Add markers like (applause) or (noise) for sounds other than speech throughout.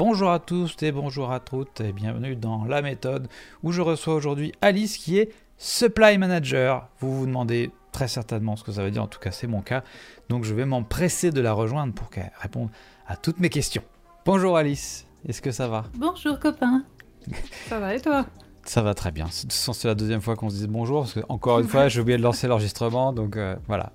Bonjour à tous et bonjour à toutes et bienvenue dans La méthode où je reçois aujourd'hui Alice qui est Supply Manager. Vous vous demandez très certainement ce que ça veut dire, en tout cas c'est mon cas. Donc je vais m'empresser de la rejoindre pour qu'elle réponde à toutes mes questions. Bonjour Alice, est-ce que ça va? Bonjour copain. (laughs) ça va et toi? Ça va très bien. C'est la deuxième fois qu'on se dit bonjour, parce que encore une fois, j'ai oublié de lancer l'enregistrement, donc euh, voilà.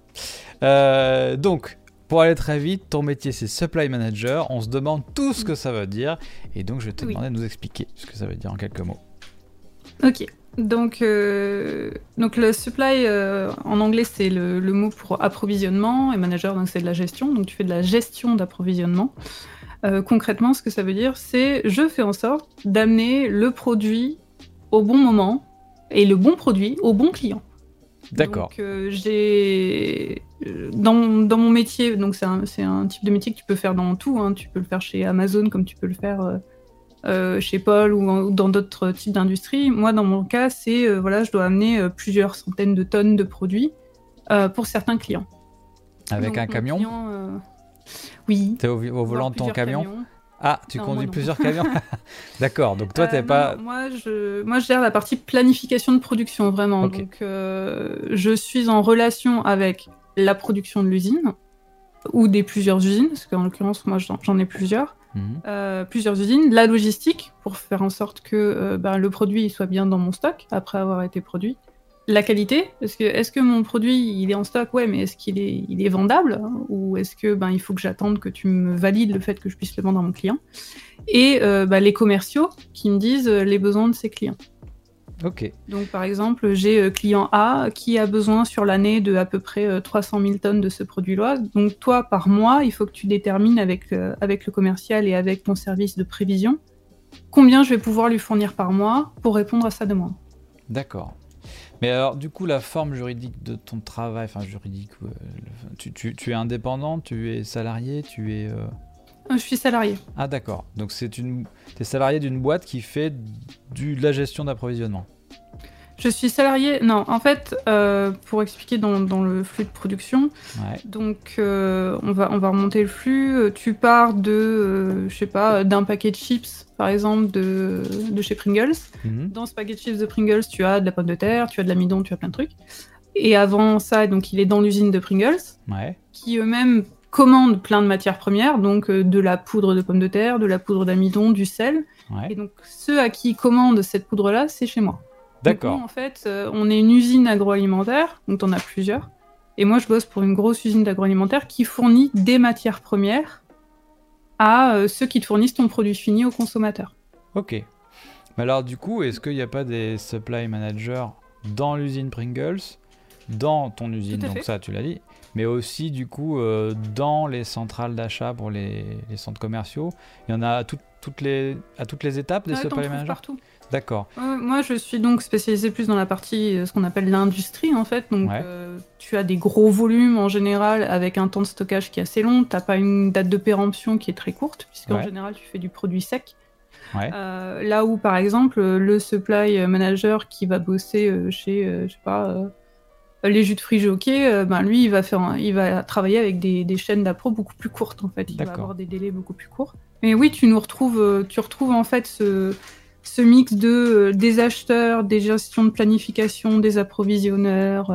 Euh, donc, pour aller très vite, ton métier c'est supply manager. On se demande tout ce que ça veut dire. Et donc je vais te demander de nous expliquer ce que ça veut dire en quelques mots. Ok. Donc, euh, donc le supply euh, en anglais c'est le, mot pour approvisionnement et manager donc c'est de la gestion. Donc tu fais de la gestion d'approvisionnement. Euh, concrètement, ce que ça veut dire, c'est je fais en sorte d'amener le produit au bon moment et le bon produit au bon client. D'accord. Donc j'ai dans, dans, mon métier, donc c'est un, un, type de métier que tu peux faire dans tout. Hein. Tu peux le faire chez Amazon comme tu peux le faire euh, euh, chez Paul ou, dans d'autres types d'industries. Moi, dans mon cas, c'est euh, voilà, je dois amener plusieurs centaines de tonnes de produits pour certains clients. Avec un camion Oui. Tu es au, volant de ton camion Ah, tu conduis plusieurs camions (laughs) (laughs) D'accord, donc toi, tu n'es pas. moi, je, moi, je gère la partie planification de production, vraiment. Donc, je suis en relation avec la production de l'usine ou des plusieurs usines, parce qu'en l'occurrence, moi j'en ai plusieurs, mhm. euh, plusieurs usines, la logistique pour faire en sorte que euh, ben, le produit soit bien dans mon stock après avoir été produit, la qualité, parce que est-ce que mon produit il est en stock, ouais, mais est-ce qu'il est, il est vendable, hein, ou est-ce que ben il faut que j'attende que tu me valides le fait que je puisse le vendre à mon client, et euh, ben, les commerciaux qui me disent les besoins de ses clients. Ok. Donc par exemple, j'ai euh, client A qui a besoin sur l'année de à peu près 300 euh, 000 tonnes de ce produit-là. Donc toi, par mois, il faut que tu détermines avec, euh, avec le commercial et avec ton service de prévision combien je vais pouvoir lui fournir par mois pour répondre à sa demande. D'accord. Mais alors, du coup, la forme juridique de ton travail, enfin juridique, tu, tu, es indépendant, tu es salarié, tu es... Je suis salarié. Ah d'accord. Donc c'est une, es salarié d'une boîte qui fait du, de la gestion d'approvisionnement. Je suis salarié. Non, en fait, euh, pour expliquer dans, dans, le flux de production, donc euh, on va on va remonter le flux. Euh, tu pars de, je sais pas, d'un paquet de chips, par exemple, de, de chez Pringles. Mhm. Dans ce paquet de chips de Pringles, tu as de la pomme de terre, tu as de l'amidon, tu as plein de trucs. Et avant ça, donc il est dans l'usine de Pringles, qui eux-mêmes commande plein de matières premières, donc de la poudre de pommes de terre, de la poudre d'amidon, du sel. Et donc ceux à qui commandent cette poudre-là, c'est chez moi. D'accord. En fait, euh, on est une usine agroalimentaire, donc on a plusieurs. Et moi, je bosse pour une grosse usine d'agroalimentaire qui fournit des matières premières à euh, ceux qui te fournissent ton produit fini au consommateur. Ok. Mais alors, du coup, est-ce qu'il n'y a pas des supply managers dans l'usine Pringles, dans ton usine, donc ça, tu l'as dit, mais aussi du coup euh, dans les centrales d'achat pour les, centres commerciaux? Il y en a à, toutes, les, à toutes les étapes des supply managers? partout. D'accord. moi, je suis donc spécialisée plus dans la partie, euh, ce qu'on appelle l'industrie, en fait. Donc, euh, tu as des gros volumes en général avec un temps de stockage qui est assez long. Tu n'as pas une date de péremption qui est très courte, puisqu'en général, tu fais du produit sec. là où, par exemple, le supply manager qui va bosser chez, je sais pas, les jus de fruits jockey, euh, ben lui, il va, faire il va travailler avec des, chaînes d'appro beaucoup plus courtes, en fait. Il va avoir des délais beaucoup plus courts. Mais oui, tu nous retrouves, euh, tu retrouves en fait ce, ce mix de euh, des acheteurs, des gestions de planification, des approvisionneurs,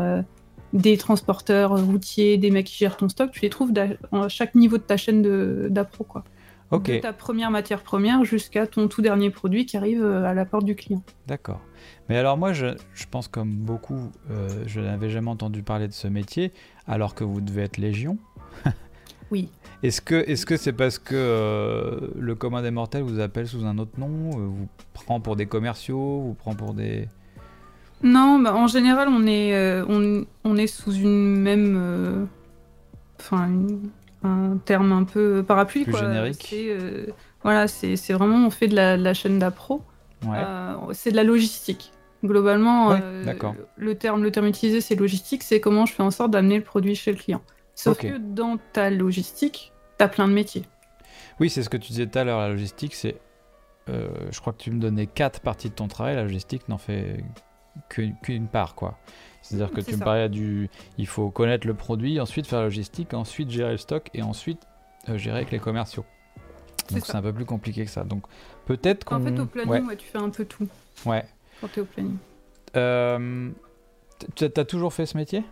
des transporteurs routiers, des mecs qui gèrent ton stock. Tu les trouves à chaque niveau de ta chaîne d'appro, quoi. De ta première matière première jusqu'à ton tout dernier produit qui arrive à la porte du client. D'accord. Mais alors moi, je, pense comme beaucoup, euh, je n'avais jamais entendu parler de ce métier, alors que vous devez être légion. oui. Est-ce que est-ce que c'est parce que euh, le commun des mortels vous appelle sous un autre nom, euh, vous prend pour des commerciaux, vous prend pour des Non, bah, en général, on est on, est sous une même enfin un terme un peu parapluie Plus générique. voilà, c'est vraiment on fait de la, de la chaîne d'appro. c'est de la logistique. Globalement, euh, le, terme, le terme utilisé, c'est logistique, c'est comment je fais en sorte d'amener le produit chez le client. Sauf que dans ta logistique, tu as plein de métiers. Oui, c'est ce que tu disais tout à l'heure, la logistique, c'est... Euh, je crois que tu me donnais quatre parties de ton travail, la logistique n'en fait qu'une part, quoi. C'est-à-dire que tu me parlais du... Il faut connaître le produit, ensuite faire la logistique, ensuite gérer le stock, et ensuite euh, gérer avec les commerciaux. Donc c'est un peu plus compliqué que ça. Donc peut-être qu'on. En fait, au planning, tu fais un peu tout. Ouais. Quand tu es au planning. Euh, tu as toujours fait ce métier?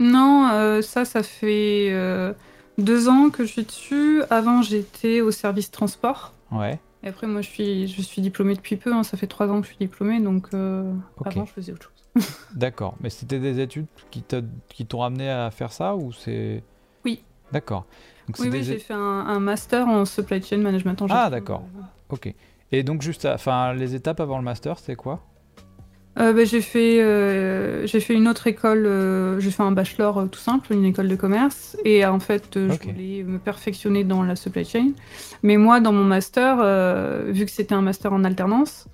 Non, euh, ça, ça fait euh, deux ans que je suis dessus. Avant, j'étais au service transport. Ouais. Et après, moi, je suis, je suis diplômée depuis peu. Hein. Ça fait trois ans que je suis diplômée, donc avant, je faisais autre chose. (laughs) D'accord. Mais c'était des études qui t'ont amené à faire ça ou c'est Oui. D'accord. oui, oui j'ai fait un, master en supply chain management en Ah, d'accord. Ok. Et donc, juste, enfin, les étapes avant le master, c'est quoi? Euh, bah, j'ai fait euh, j'ai fait une autre école euh, j'ai fait un bachelor tout simple une école de commerce. Et en fait je voulais me perfectionner dans la supply chain. Mais moi dans mon master vu que c'était un master en alternance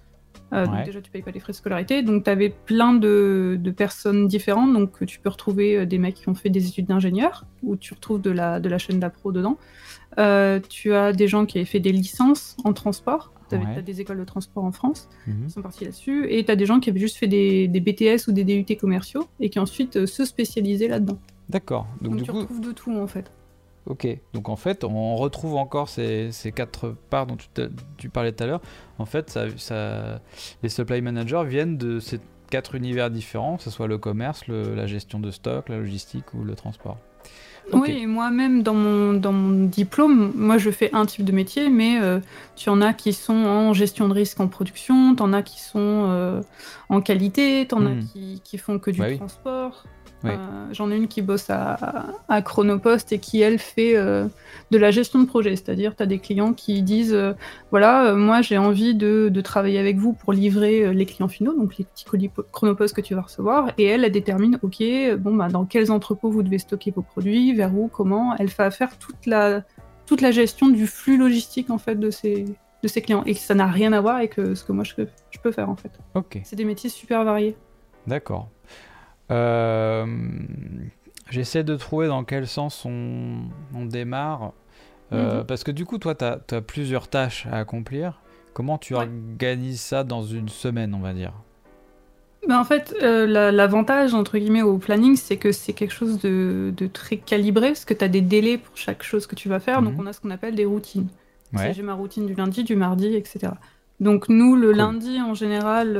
donc déjà tu payes pas les frais de scolarité. Donc tu avais plein de, de, personnes différentes. Donc tu peux retrouver des mecs qui ont fait des études d'ingénieur ou tu retrouves de la de la chaîne d'appro dedans tu as des gens qui avaient fait des licences en transport tu as des écoles de transport en France mhm. qui sont partis là-dessus, et tu as des gens qui avaient juste fait des, BTS ou des DUT commerciaux et qui ensuite euh, se spécialisaient là-dedans. D'accord. Donc, du tu retrouves de tout en fait. Ok, donc en fait, on retrouve encore ces, quatre parts dont tu, parlais tout à l'heure. En fait, ça, les supply managers viennent de ces quatre univers différents, que ce soit le commerce, la gestion de stock, la logistique ou le transport. Oui, moi-même, dans mon, dans mon diplôme, moi, je fais un type de métier, mais euh, tu en as qui sont en gestion de risque en production, tu en as qui sont euh, en qualité, tu en as hmm. qui, qui, font que du bah transport. Euh, j'en ai une qui bosse à, à, Chronopost et qui, elle, fait euh, de la gestion de projet. C'est-à-dire, tu as des clients qui disent euh, Voilà, moi j'ai envie de, de, travailler avec vous pour livrer les clients finaux, donc les petits colis Chronopost que tu vas recevoir. Et elle, elle détermine Ok, bon, bah, dans quels entrepôts vous devez stocker vos produits, vers où, comment. Elle fait faire toute la, toute la gestion du flux logistique en fait de ces, de ces clients. Et ça n'a rien à voir avec ce que moi je peux, je peux faire en fait. Ok. C'est des métiers super variés. D'accord. Euh, j'essaie de trouver dans quel sens on, démarre. Euh, mhm. Parce que du coup, toi, tu as, plusieurs tâches à accomplir. Comment tu organises ça dans une semaine, on va dire? Ben en fait, euh, l'avantage entre guillemets au planning, c'est que c'est quelque chose de, très calibré, parce que tu as des délais pour chaque chose que tu vas faire, donc mhm. on a ce qu'on appelle des routines. J'ai ma routine du lundi, du mardi, etc. Donc nous, le lundi, en général,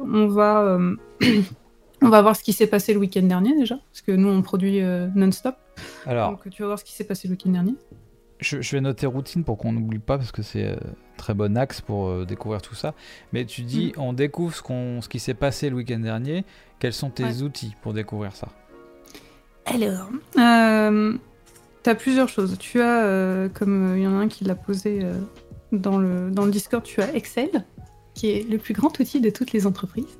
on va (clears throat) On va voir ce qui s'est passé le week-end dernier déjà, parce que nous on produit euh, non-stop. Alors, Donc tu vas voir ce qui s'est passé le week-end dernier. Je, vais noter routine pour qu'on n'oublie pas, parce que c'est euh, très bon axe pour euh, découvrir tout ça. Mais tu dis, mm. on découvre ce, qu'on, ce qui s'est passé le week-end dernier. Quels sont tes outils pour découvrir ça? Alors, tu as plusieurs choses. Tu as, comme il y en a un qui l'a posé dans, le, dans le Discord, tu as Excel qui est le plus grand outil de toutes les entreprises.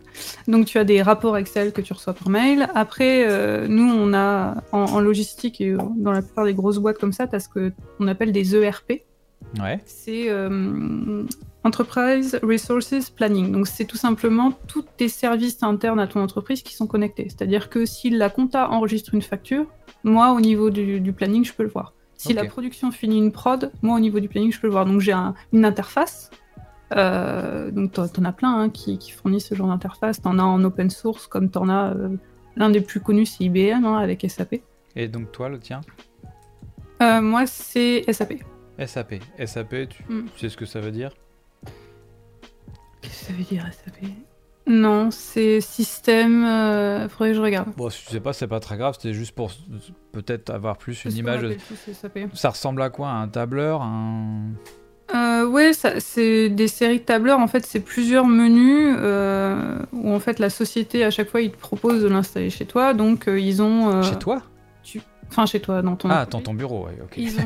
Donc tu as des rapports Excel que tu reçois par mail. Après, euh, nous, on a en, logistique et dans la plupart des grosses boîtes comme ça, tu as ce qu'on appelle des ERP. Ouais. C'est euh, Enterprise Resources Planning. Donc c'est tout simplement tous tes services internes à ton entreprise qui sont connectés. C'est-à-dire que si la compta enregistre une facture, moi, au niveau du, planning, je peux le voir. Si la production finit une prod, moi, au niveau du planning, je peux le voir. Donc j'ai une interface euh, donc tu en as plein hein, qui, fournissent ce genre d'interface. en as en open source, comme tu en as euh, l'un des plus connus, c'est IBM hein, avec SAP. Et donc toi, le tien? Euh, Moi, c'est SAP. SAP. SAP, mm. tu, sais ce que ça veut dire? Qu'est-ce que ça veut dire SAP Non, c'est système. faudrait que je regarde. Bon, si tu sais pas, c'est pas très grave. C'était juste pour peut-être avoir plus une image. Ça ressemble à quoi? Un tableur? Un euh, ouais, c'est des séries de tableurs. En fait, c'est plusieurs menus euh, où en fait la société à chaque fois ils te proposent de l'installer chez toi. Donc euh, ils ont. Euh, chez toi? tu... Enfin chez toi dans ton. Ah, dans ton bureau, ouais, ok. Ils ont...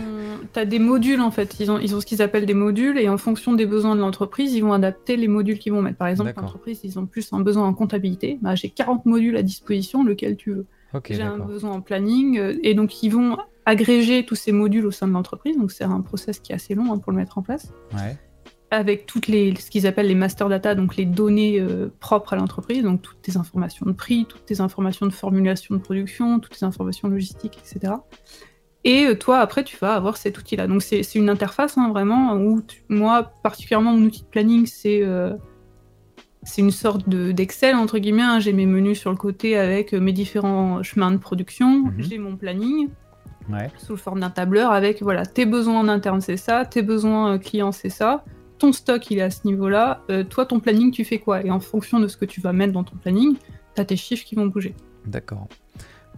T'as des modules en fait. Ils ont, ils ont ce qu'ils appellent des modules et en fonction des besoins de l'entreprise, ils vont adapter les modules qu'ils vont mettre. Par exemple, l'entreprise, ils ont plus un besoin en comptabilité. Bah, j'ai 40 modules à disposition, lequel tu veux. J'ai un besoin en planning et donc ils vont agréger tous ces modules au sein de l'entreprise. Donc c'est un process qui est assez long hein, pour le mettre en place. Avec toutes les, ce qu'ils appellent les master data, donc les données euh, propres à l'entreprise, donc toutes tes informations de prix, toutes tes informations de formulation de production, toutes tes informations logistiques, etc. Et euh, toi, après, tu vas avoir cet outil-là. Donc c'est une interface, hein, vraiment, où moi, particulièrement, mon outil de planning, c'est euh, c'est une sorte d'Excel, entre guillemets. Hein. J'ai mes menus sur le côté avec mes différents chemins de production, mhm. j'ai mon planning sous forme d'un tableur avec voilà, tes besoins en interne c'est ça, tes besoins euh, clients c'est ça, ton stock il est à ce niveau-là, euh, toi ton planning tu fais quoi? Et en fonction de ce que tu vas mettre dans ton planning, tu as tes chiffres qui vont bouger. D'accord.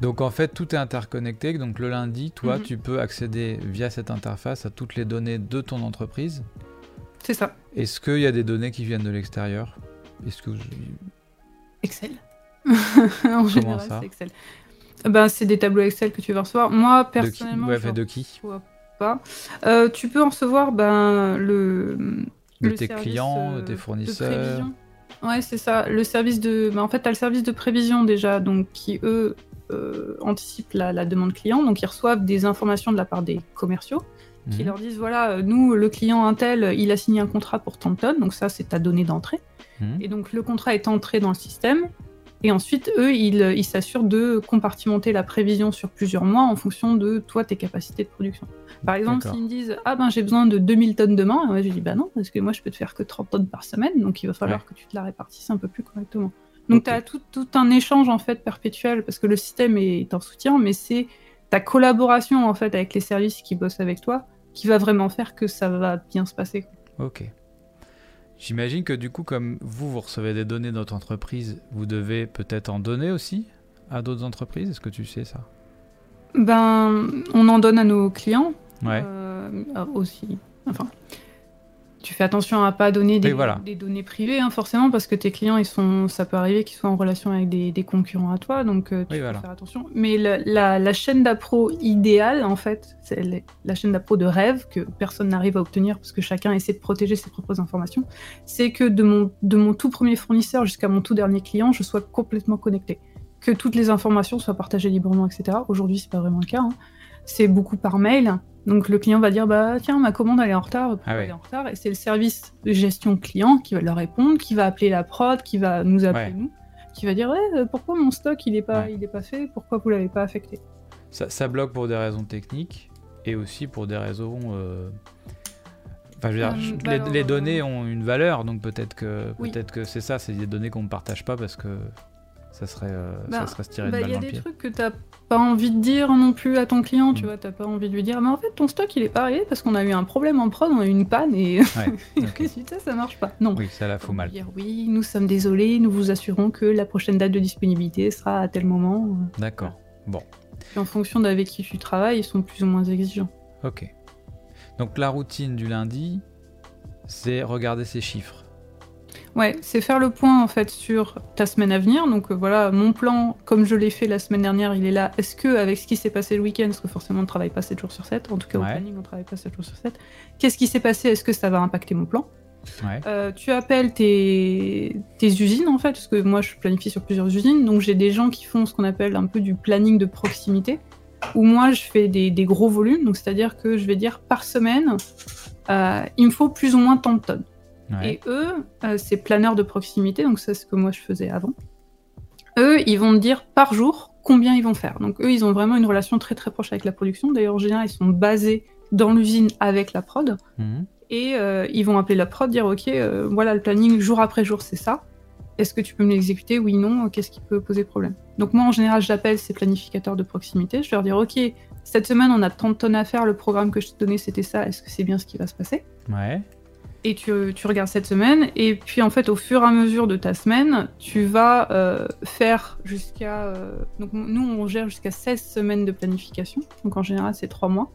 Donc en fait tout est interconnecté, donc le lundi, toi mhm. tu peux accéder via cette interface à toutes les données de ton entreprise. C'est ça. Est-ce qu'il y a des données qui viennent de l'extérieur? Est-ce que Excel. (laughs) en général, c'est Excel. Ben, c'est des tableaux Excel que tu vas recevoir. Moi, personnellement. De qui, ouais, de qui pas. Euh, tu peux recevoir ben, le. De tes clients, euh, tes fournisseurs. Ouais, c'est ça. Le service de. Ben, en fait, tu as le service de prévision déjà, donc qui eux euh, anticipent la, la, demande client. Donc, ils reçoivent des informations de la part des commerciaux qui mhm. leur disent voilà, nous, le client Intel, il a signé un contrat pour tant de tonnes. Donc, ça, c'est ta donnée d'entrée. Mhm. Et donc, le contrat est entré dans le système. Et ensuite, eux, ils s'assurent de compartimenter la prévision sur plusieurs mois en fonction de toi, tes capacités de production. Par exemple, s'ils me disent Ah ben j'ai besoin de 2000 tonnes demain, moi je dis Bah non, parce que moi je peux te faire que 30 tonnes par semaine, donc il va falloir que tu te la répartisses un peu plus correctement. Donc tu as tout, tout, un échange en fait perpétuel, parce que le système est en soutien, mais c'est ta collaboration en fait avec les services qui bossent avec toi qui va vraiment faire que ça va bien se passer. Ok. J'imagine que du coup, comme vous, vous recevez des données de notre entreprise, vous devez peut-être en donner aussi à d'autres entreprises. Est-ce que tu sais ça? Ben, on en donne à nos clients. Ouais. Euh, aussi. Enfin, tu fais attention à pas donner des, des données privées, hein, forcément, parce que tes clients, ils sont, ça peut arriver qu'ils soient en relation avec des, concurrents à toi, donc euh, tu dois faire attention. Mais la, chaîne d'appro idéale, en fait, c'est la chaîne d'appro de rêve que personne n'arrive à obtenir parce que chacun essaie de protéger ses propres informations. C'est que de mon, de mon tout premier fournisseur jusqu'à mon tout dernier client, je sois complètement connecté, que toutes les informations soient partagées librement, etc. Aujourd'hui, c'est pas vraiment le cas. Hein. C'est beaucoup par mail donc le client va dire bah tiens ma commande elle est en retard, ah elle est en retard. Et c'est le service de gestion client qui va leur répondre, qui va appeler la prod, qui va nous appeler nous, qui va dire ouais euh, pourquoi mon stock il est pas il est pas fait, pourquoi vous l'avez pas affecté? Ça, bloque pour des raisons techniques et aussi pour des raisons euh, Enfin, je veux dire, euh, les, les, données ont une valeur, donc peut-être que peut-être que c'est ça, c'est des données qu'on ne partage pas parce que ça serait, euh, ça bah, serait se tirer bah, de balle dans le pied. Il y a des trucs que tu n'as pas envie de dire non plus à ton client, tu mm. vois, tu n'as pas envie de lui dire, mais en fait, ton stock, il est pas arrivé parce qu'on a eu un problème en prod, on a eu une panne et ouais, (laughs) ça, ça marche pas. Non. Oui, ça la fout mal. Dire, oui, nous sommes désolés, nous vous assurons que la prochaine date de disponibilité sera à tel moment. D'accord, bon. Et en fonction d'avec qui tu travailles, ils sont plus ou moins exigeants. Ok. Donc la routine du lundi, c'est regarder ces chiffres. Ouais, c'est faire le point en fait sur ta semaine à venir. Donc euh, voilà, mon plan, comme je l'ai fait la semaine dernière, il est là. Est-ce que avec ce qui s'est passé le week-end, parce que forcément on ne travaille pas 7 jours sur 7, en tout cas au planning on ne travaille pas 7 jours sur 7, qu'est-ce qui s'est passé? Est-ce que ça va impacter mon plan? Euh, tu appelles tes, usines en fait, parce que moi je planifie sur plusieurs usines, donc j'ai des gens qui font ce qu'on appelle un peu du planning de proximité, où moi je fais des, gros volumes, donc c'est-à-dire que je vais dire par semaine, euh, il me faut plus ou moins tant de tonnes. Et eux, euh, c'est planeurs de proximité, donc c'est ce que moi je faisais avant. Eux, ils vont me dire par jour combien ils vont faire. Donc eux, ils ont vraiment une relation très très proche avec la production. D'ailleurs, en général, ils sont basés dans l'usine avec la prod. Mhm. Et euh, ils vont appeler la prod, dire ok, euh, voilà le planning jour après jour, c'est ça. Est-ce que tu peux me l'exécuter? Oui, non. Qu'est-ce qui peut poser problème? Donc moi, en général, j'appelle ces planificateurs de proximité. Je leur dire ok, cette semaine, on a 30 tonnes à faire. Le programme que je t'ai donné, c'était ça. Est-ce que c'est bien ce qui va se passer? Ouais et tu, regardes cette semaine, et puis en fait, au fur et à mesure de ta semaine, tu vas euh, faire jusqu'à. Euh, donc, nous, on gère jusqu'à 16 semaines de planification, donc en général, c'est 3 mois.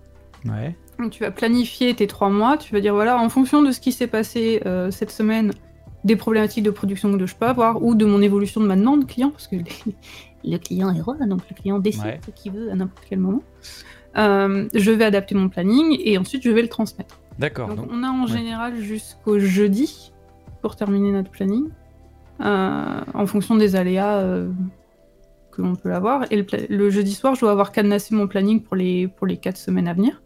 Ouais. Donc, tu vas planifier tes 3 mois, tu vas dire voilà, en fonction de ce qui s'est passé euh, cette semaine, des problématiques de production que je peux avoir, ou de mon évolution de ma demande client, parce que (laughs) le client est roi, donc le client décide ce qu'il veut à n'importe quel moment. je vais adapter mon planning, et ensuite, je vais le transmettre. D'accord. Donc, on a en général jusqu'au jeudi pour terminer notre planning, euh, en fonction des aléas euh, que l'on peut avoir. Et le, jeudi soir, je dois avoir cadenassé mon planning pour les, pour les 4 semaines à venir.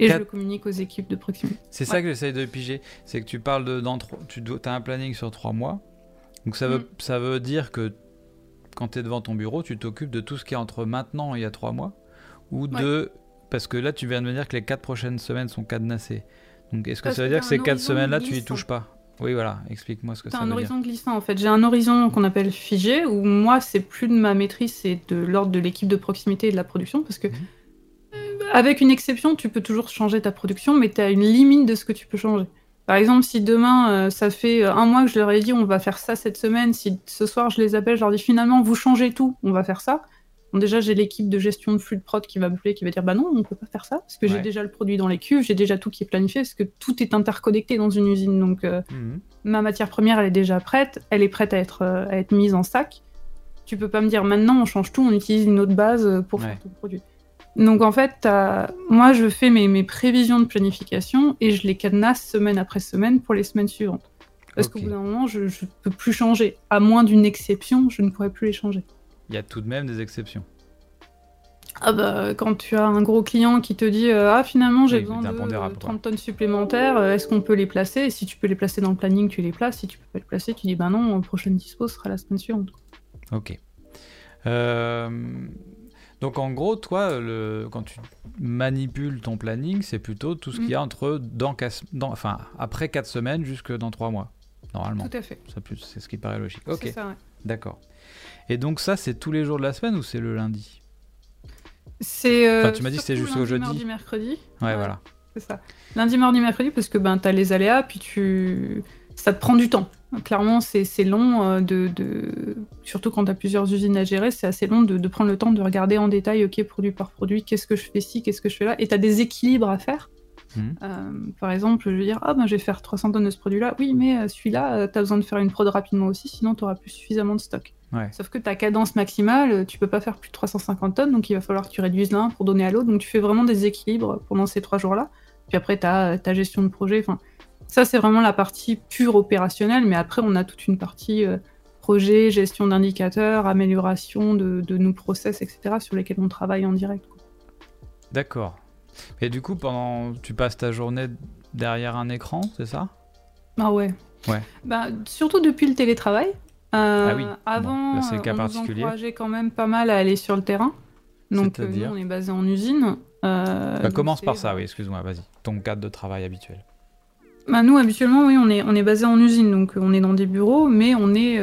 Et je le communique aux équipes de proximité. C'est ça que j'essaye de piger. C'est que tu parles de. Dans, tu as un planning sur 3 mois. Donc ça veut, mm. ça veut dire que quand tu es devant ton bureau, tu t'occupes de tout ce qui est entre maintenant et il y a 3 mois. Ou de parce que là, tu viens de me dire que les 4 prochaines semaines sont cadenassées. Donc, est-ce que ça veut dire que ces 4 semaines-là, tu y touches pas? Oui, voilà, explique-moi ce que ça veut dire. un horizon glissant, en fait. J'ai un horizon qu'on appelle figé, où moi, c'est plus de ma maîtrise, c'est de l'ordre de l'équipe de proximité et de la production, parce que. Mhm. Euh, avec une exception, tu peux toujours changer ta production, mais tu as une limite de ce que tu peux changer. Par exemple, si demain, euh, ça fait un mois que je leur ai dit on va faire ça cette semaine, si ce soir je les appelle, je leur dis finalement vous changez tout, on va faire ça. Bon, déjà, j'ai l'équipe de gestion de flux de prod qui va m'appeler, qui va dire bah non, on peut pas faire ça, parce que j'ai déjà le produit dans les cuves, j'ai déjà tout qui est planifié, parce que tout est interconnecté dans une usine. Donc, euh, mhm. ma matière première, elle est déjà prête, elle est prête à être, euh, à être mise en sac. Tu peux pas me dire maintenant, on change tout, on utilise une autre base pour faire ton produit. Donc en fait, moi je fais mes, mes, prévisions de planification et je les cadenasse semaine après semaine pour les semaines suivantes. Parce qu'au bout d'un moment, je ne peux plus changer. À moins d'une exception, je ne pourrais plus les changer. Il y a tout de même des exceptions. Ah bah, quand tu as un gros client qui te dit euh, Ah, finalement, j'ai besoin de 30 tonnes supplémentaires, euh, est-ce qu'on peut les placer? Et si tu peux les placer dans le planning, tu les places. Si tu peux pas les placer, tu dis Bah non, prochaine dispo sera la semaine suivante. Ok. Euh, donc en gros, toi, le... quand tu manipules ton planning, c'est plutôt tout ce qu'il y a mm. entre dans... Dans... Enfin, après 4 semaines jusque dans 3 mois, normalement. Tout à fait. C'est ce qui paraît logique. Ok. Ça, ouais. D'accord. Et donc ça, c'est tous les jours de la semaine ou c'est le lundi C'est. Euh, enfin, tu m'as dit c'est jusqu'au jeudi. Lundi, mercredi. Ouais, voilà. C'est ça. Lundi, mardi, mercredi, parce que ben t'as les aléas, puis tu, ça te prend du temps. Clairement, c'est long euh, de, de, surtout quand tu as plusieurs usines à gérer, c'est assez long de, de, prendre le temps de regarder en détail, ok, produit par produit, qu'est-ce que je fais ci, qu'est-ce que je fais là, et tu as des équilibres à faire. Mhm. Euh, par exemple, je vais dire, ah ben je vais faire 300 tonnes de ce produit-là. Oui, mais celui-là, tu as besoin de faire une prod rapidement aussi, sinon tu auras plus suffisamment de stock. Sauf que ta cadence maximale, tu peux pas faire plus de 350 tonnes, donc il va falloir que tu réduises l'un pour donner à l'autre. Donc tu fais vraiment des équilibres pendant ces trois jours-là. Puis après, tu as ta gestion de projet. Enfin, ça, c'est vraiment la partie pure opérationnelle, mais après, on a toute une partie euh, projet, gestion d'indicateurs, amélioration de, nos process, etc., sur lesquels on travaille en direct. D'accord. Et du coup, pendant, tu passes ta journée derrière un écran, c'est ça? Ah ouais. Ouais. Bah, surtout depuis le télétravail. Euh, ah oui. Avant, bon, cas on particulier. nous encourageait quand même pas mal à aller sur le terrain. Donc euh, nous, on est basé en usine. Euh, bah, commence par ça, oui, excuse-moi, vas-y. Ton cadre de travail habituel. Bah, nous, habituellement, oui, on est, on est basé en usine, donc on est dans des bureaux, mais on est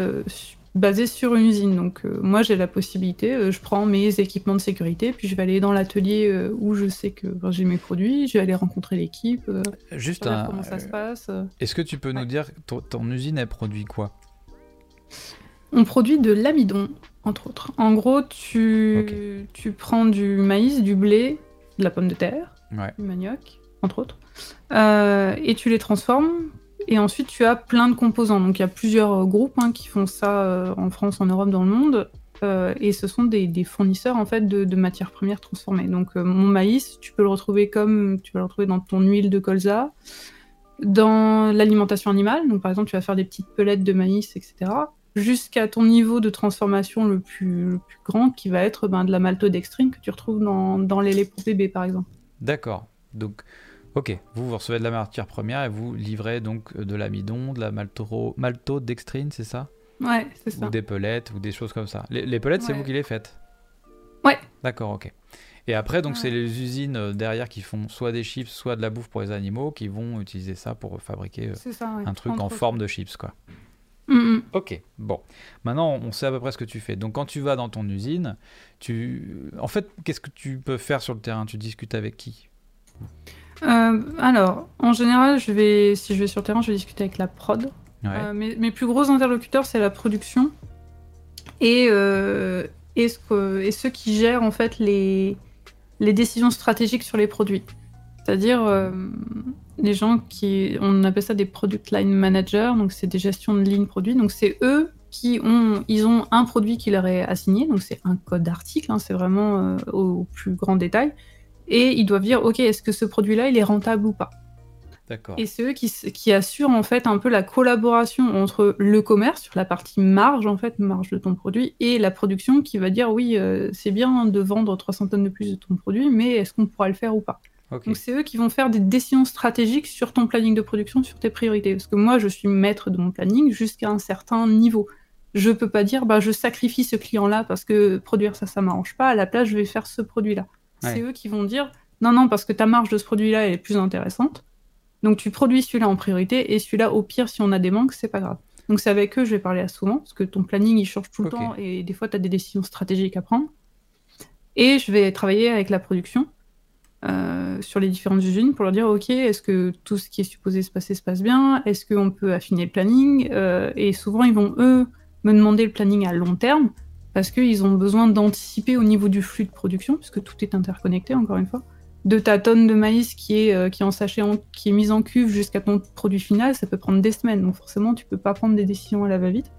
basé sur une usine. Donc moi, j'ai la possibilité, je prends mes équipements de sécurité, puis je vais aller dans l'atelier où je sais que j'ai mes produits, je vais aller rencontrer l'équipe, Juste un... comment ça se passe. Est-ce que tu peux nous dire, ton, ton usine, elle produit quoi? On produit de l'amidon, entre autres. En gros, tu, tu prends du maïs, du blé, de la pomme de terre, du manioc, entre autres, euh, et tu les transformes. Et ensuite, tu as plein de composants. Donc, il y a plusieurs groupes hein, qui font ça euh, en France, en Europe, dans le monde. Euh, et ce sont des, fournisseurs en fait de, matières premières transformées. Donc, mon maïs, tu peux le retrouver comme tu vas le retrouver dans ton huile de colza, dans l'alimentation animale. Donc, par exemple, tu vas faire des petites pelettes de maïs, etc jusqu'à ton niveau de transformation le plus, grand, qui va être ben, de la maltodextrine que tu retrouves dans, dans les laits pour bébé, par exemple. D'accord. Donc, ok, vous, vous recevez de la matière première et vous livrez donc de l'amidon, de la maltodextrine, c'est ça? Ouais, c'est ça. Ou des pelettes, ou des choses comme ça. Les, les pelettes, c'est vous qui les faites? Ouais. D'accord, ok. Et après, donc, c'est les usines euh, derrière qui font soit des chips, soit de la bouffe pour les animaux, qui vont utiliser ça pour fabriquer euh, un truc en forme de chips, quoi. Ok, bon. Maintenant, on sait à peu près ce que tu fais. Donc, quand tu vas dans ton usine, tu... en fait, qu'est-ce que tu peux faire sur le terrain? Tu discutes avec qui? Euh, Alors, en général, je vais, si je vais sur le terrain, je vais discuter avec la prod. Euh, mes, plus gros interlocuteurs, c'est la production et, euh, et, ce et, ceux qui gèrent en fait les, les décisions stratégiques sur les produits. C'est-à-dire, les gens qui, on appelle ça des product line managers, donc c'est des gestions de lignes produits. Donc c'est eux qui ont, ils ont un produit qui leur est assigné, donc c'est un code d'article, hein, c'est vraiment euh, au plus grand détail, et ils doivent dire, ok, est-ce que ce produit-là, il est rentable ou pas? Et c'est eux qui, qui, assurent en fait un peu la collaboration entre le commerce sur la partie marge en fait, marge de ton produit, et la production qui va dire oui, euh, c'est bien de vendre 300 tonnes de plus de ton produit, mais est-ce qu'on pourra le faire ou pas? Donc c'est eux qui vont faire des décisions stratégiques sur ton planning de production, sur tes priorités. Parce que moi, je suis maître de mon planning jusqu'à un certain niveau. Je peux pas dire, bah, je sacrifie ce client-là parce que produire ça, ça m'arrange pas. À la place, je vais faire ce produit-là. C'est eux qui vont dire, non, non, parce que ta marge de ce produit-là est plus intéressante. Donc tu produis celui-là en priorité et celui-là, au pire, si on a des manques, c'est pas grave. Donc c'est avec eux, je vais parler à souvent parce que ton planning, il change tout le temps et des fois, tu as des décisions stratégiques à prendre. Et je vais travailler avec la production sur les différentes usines pour leur dire ok est-ce que tout ce qui est supposé se passer se passe bien? Est-ce qu'on peut affiner le planning? Et souvent ils vont eux me demander le planning à long terme parce qu'ils ont besoin d'anticiper au niveau du flux de production puisque tout est interconnecté encore une fois de ta tonne de maïs qui est, euh, qui en sachet, qui est mise en cuve jusqu'à ton produit final, ça peut prendre des semaines. Donc forcément, tu peux pas prendre des décisions à la va-vite.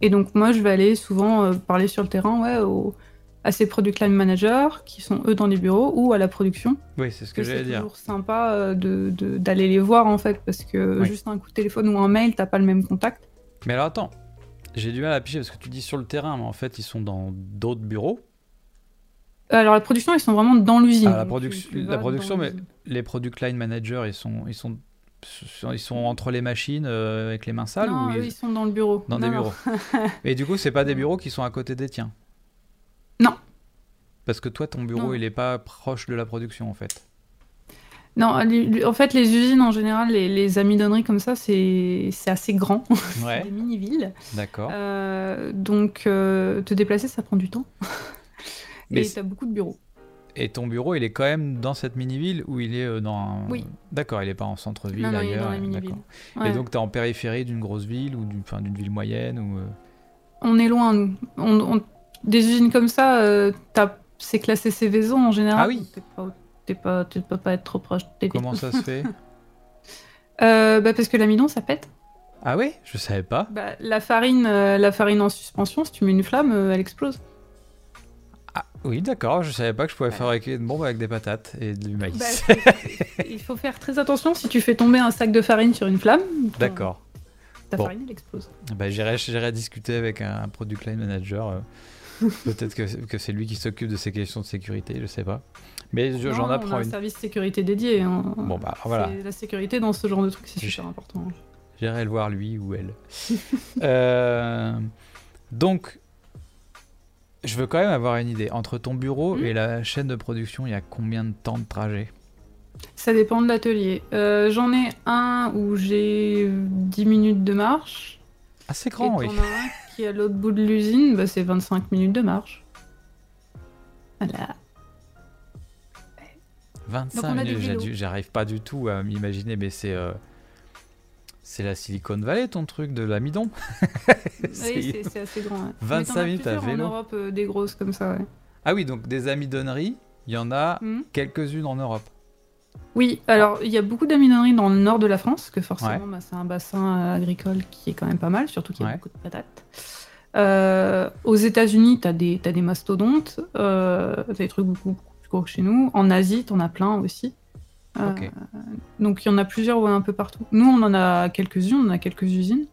Et donc moi, je vais aller souvent euh, parler sur le terrain ouais, à ces product line managers qui sont eux dans les bureaux ou à la production. Oui, c'est ce que, j'allais dire. C'est toujours sympa euh, d'aller les voir en fait parce que juste un coup de téléphone ou un mail, t'as pas le même contact. Mais alors attends, j'ai du mal à piger parce que tu dis sur le terrain, mais en fait ils sont dans d'autres bureaux. Alors la production, ils sont vraiment dans l'usine. Ah, la, la production, mais les product line managers, ils sont, ils sont, ils sont entre les machines euh, avec les mains sales non, ou ils... sont dans le bureau. Dans des bureaux. (laughs) Et du coup, c'est pas des bureaux qui sont à côté des tiens. Non. Parce que toi, ton bureau, il est pas proche de la production, en fait. Non, en fait, les usines en général, les, les amidonneries comme ça, c'est assez grand. (laughs) Ouais. des mini-villes. D'accord. Euh, donc, euh, te déplacer, ça prend du temps. (laughs) Mais et tu as beaucoup de bureaux. Et ton bureau, il est quand même dans cette mini-ville ou il est euh, dans un... Oui. D'accord, il n'est pas en centre-ville non, non, ailleurs. Il est dans la mini-ville. Et donc, tu es en périphérie d'une grosse ville ou d'une ville moyenne ou... Euh? On est loin, nous. On, Des usines comme ça, euh, c'est classé Céveso en général. Ah oui Tu pas... Tu peux pas être trop proche des Comment ça se fait (laughs) bah Parce que l'amidon, ça pète. Ah oui Je savais pas. Bah, la, farine, la farine en suspension, si tu mets une flamme, elle explose. Ah, oui, d'accord, je savais pas que je pouvais fabriquer une bombe avec des patates et du maïs. Bah, (laughs) il faut faire très attention si tu fais tomber un sac de farine sur une flamme. D'accord. Ta farine, elle explose. Bah, J'irai discuter avec un, product line manager. Euh. (laughs) Peut-être que, que c'est lui qui s'occupe de ces questions de sécurité, je sais pas. Mais j'en apprends on a un service sécurité dédié. Hein. Bon, bah voilà. La sécurité dans ce genre de truc, c'est super important. J'irai le voir, lui ou elle. (laughs) euh, donc, je veux quand même avoir une idée. Entre ton bureau hmm. et la chaîne de production, il y a combien de temps de trajet? Ça dépend de l'atelier. Euh, j'en ai un où j'ai 10 minutes de marche. Assez grand, et oui. Un qui est à l'autre bout de l'usine, bah, c'est 25 minutes de marche. Voilà. 25 minutes, j'arrive pas du tout à m'imaginer, mais c'est. Euh, c'est la Silicon Valley, ton truc de l'amidon (laughs) Oui, c'est assez grand. 25 minutes à vélo. en Europe, euh, des grosses comme ça, ouais. Ah oui, donc des amidonneries, il y en a hmm. quelques-unes en Europe. Oui, alors il y a beaucoup d'amidonneries dans le nord de la France, que forcément bah, c'est un bassin euh, agricole qui est quand même pas mal, surtout qu'il y a beaucoup de patates. Euh, aux États-Unis, tu as, as, des mastodontes, euh, tu as des trucs beaucoup, beaucoup, plus gros que chez nous. En Asie, tu en as plein aussi. Euh, donc il y en a plusieurs un peu partout. Nous, on en a quelques-unes, on a quelques usines.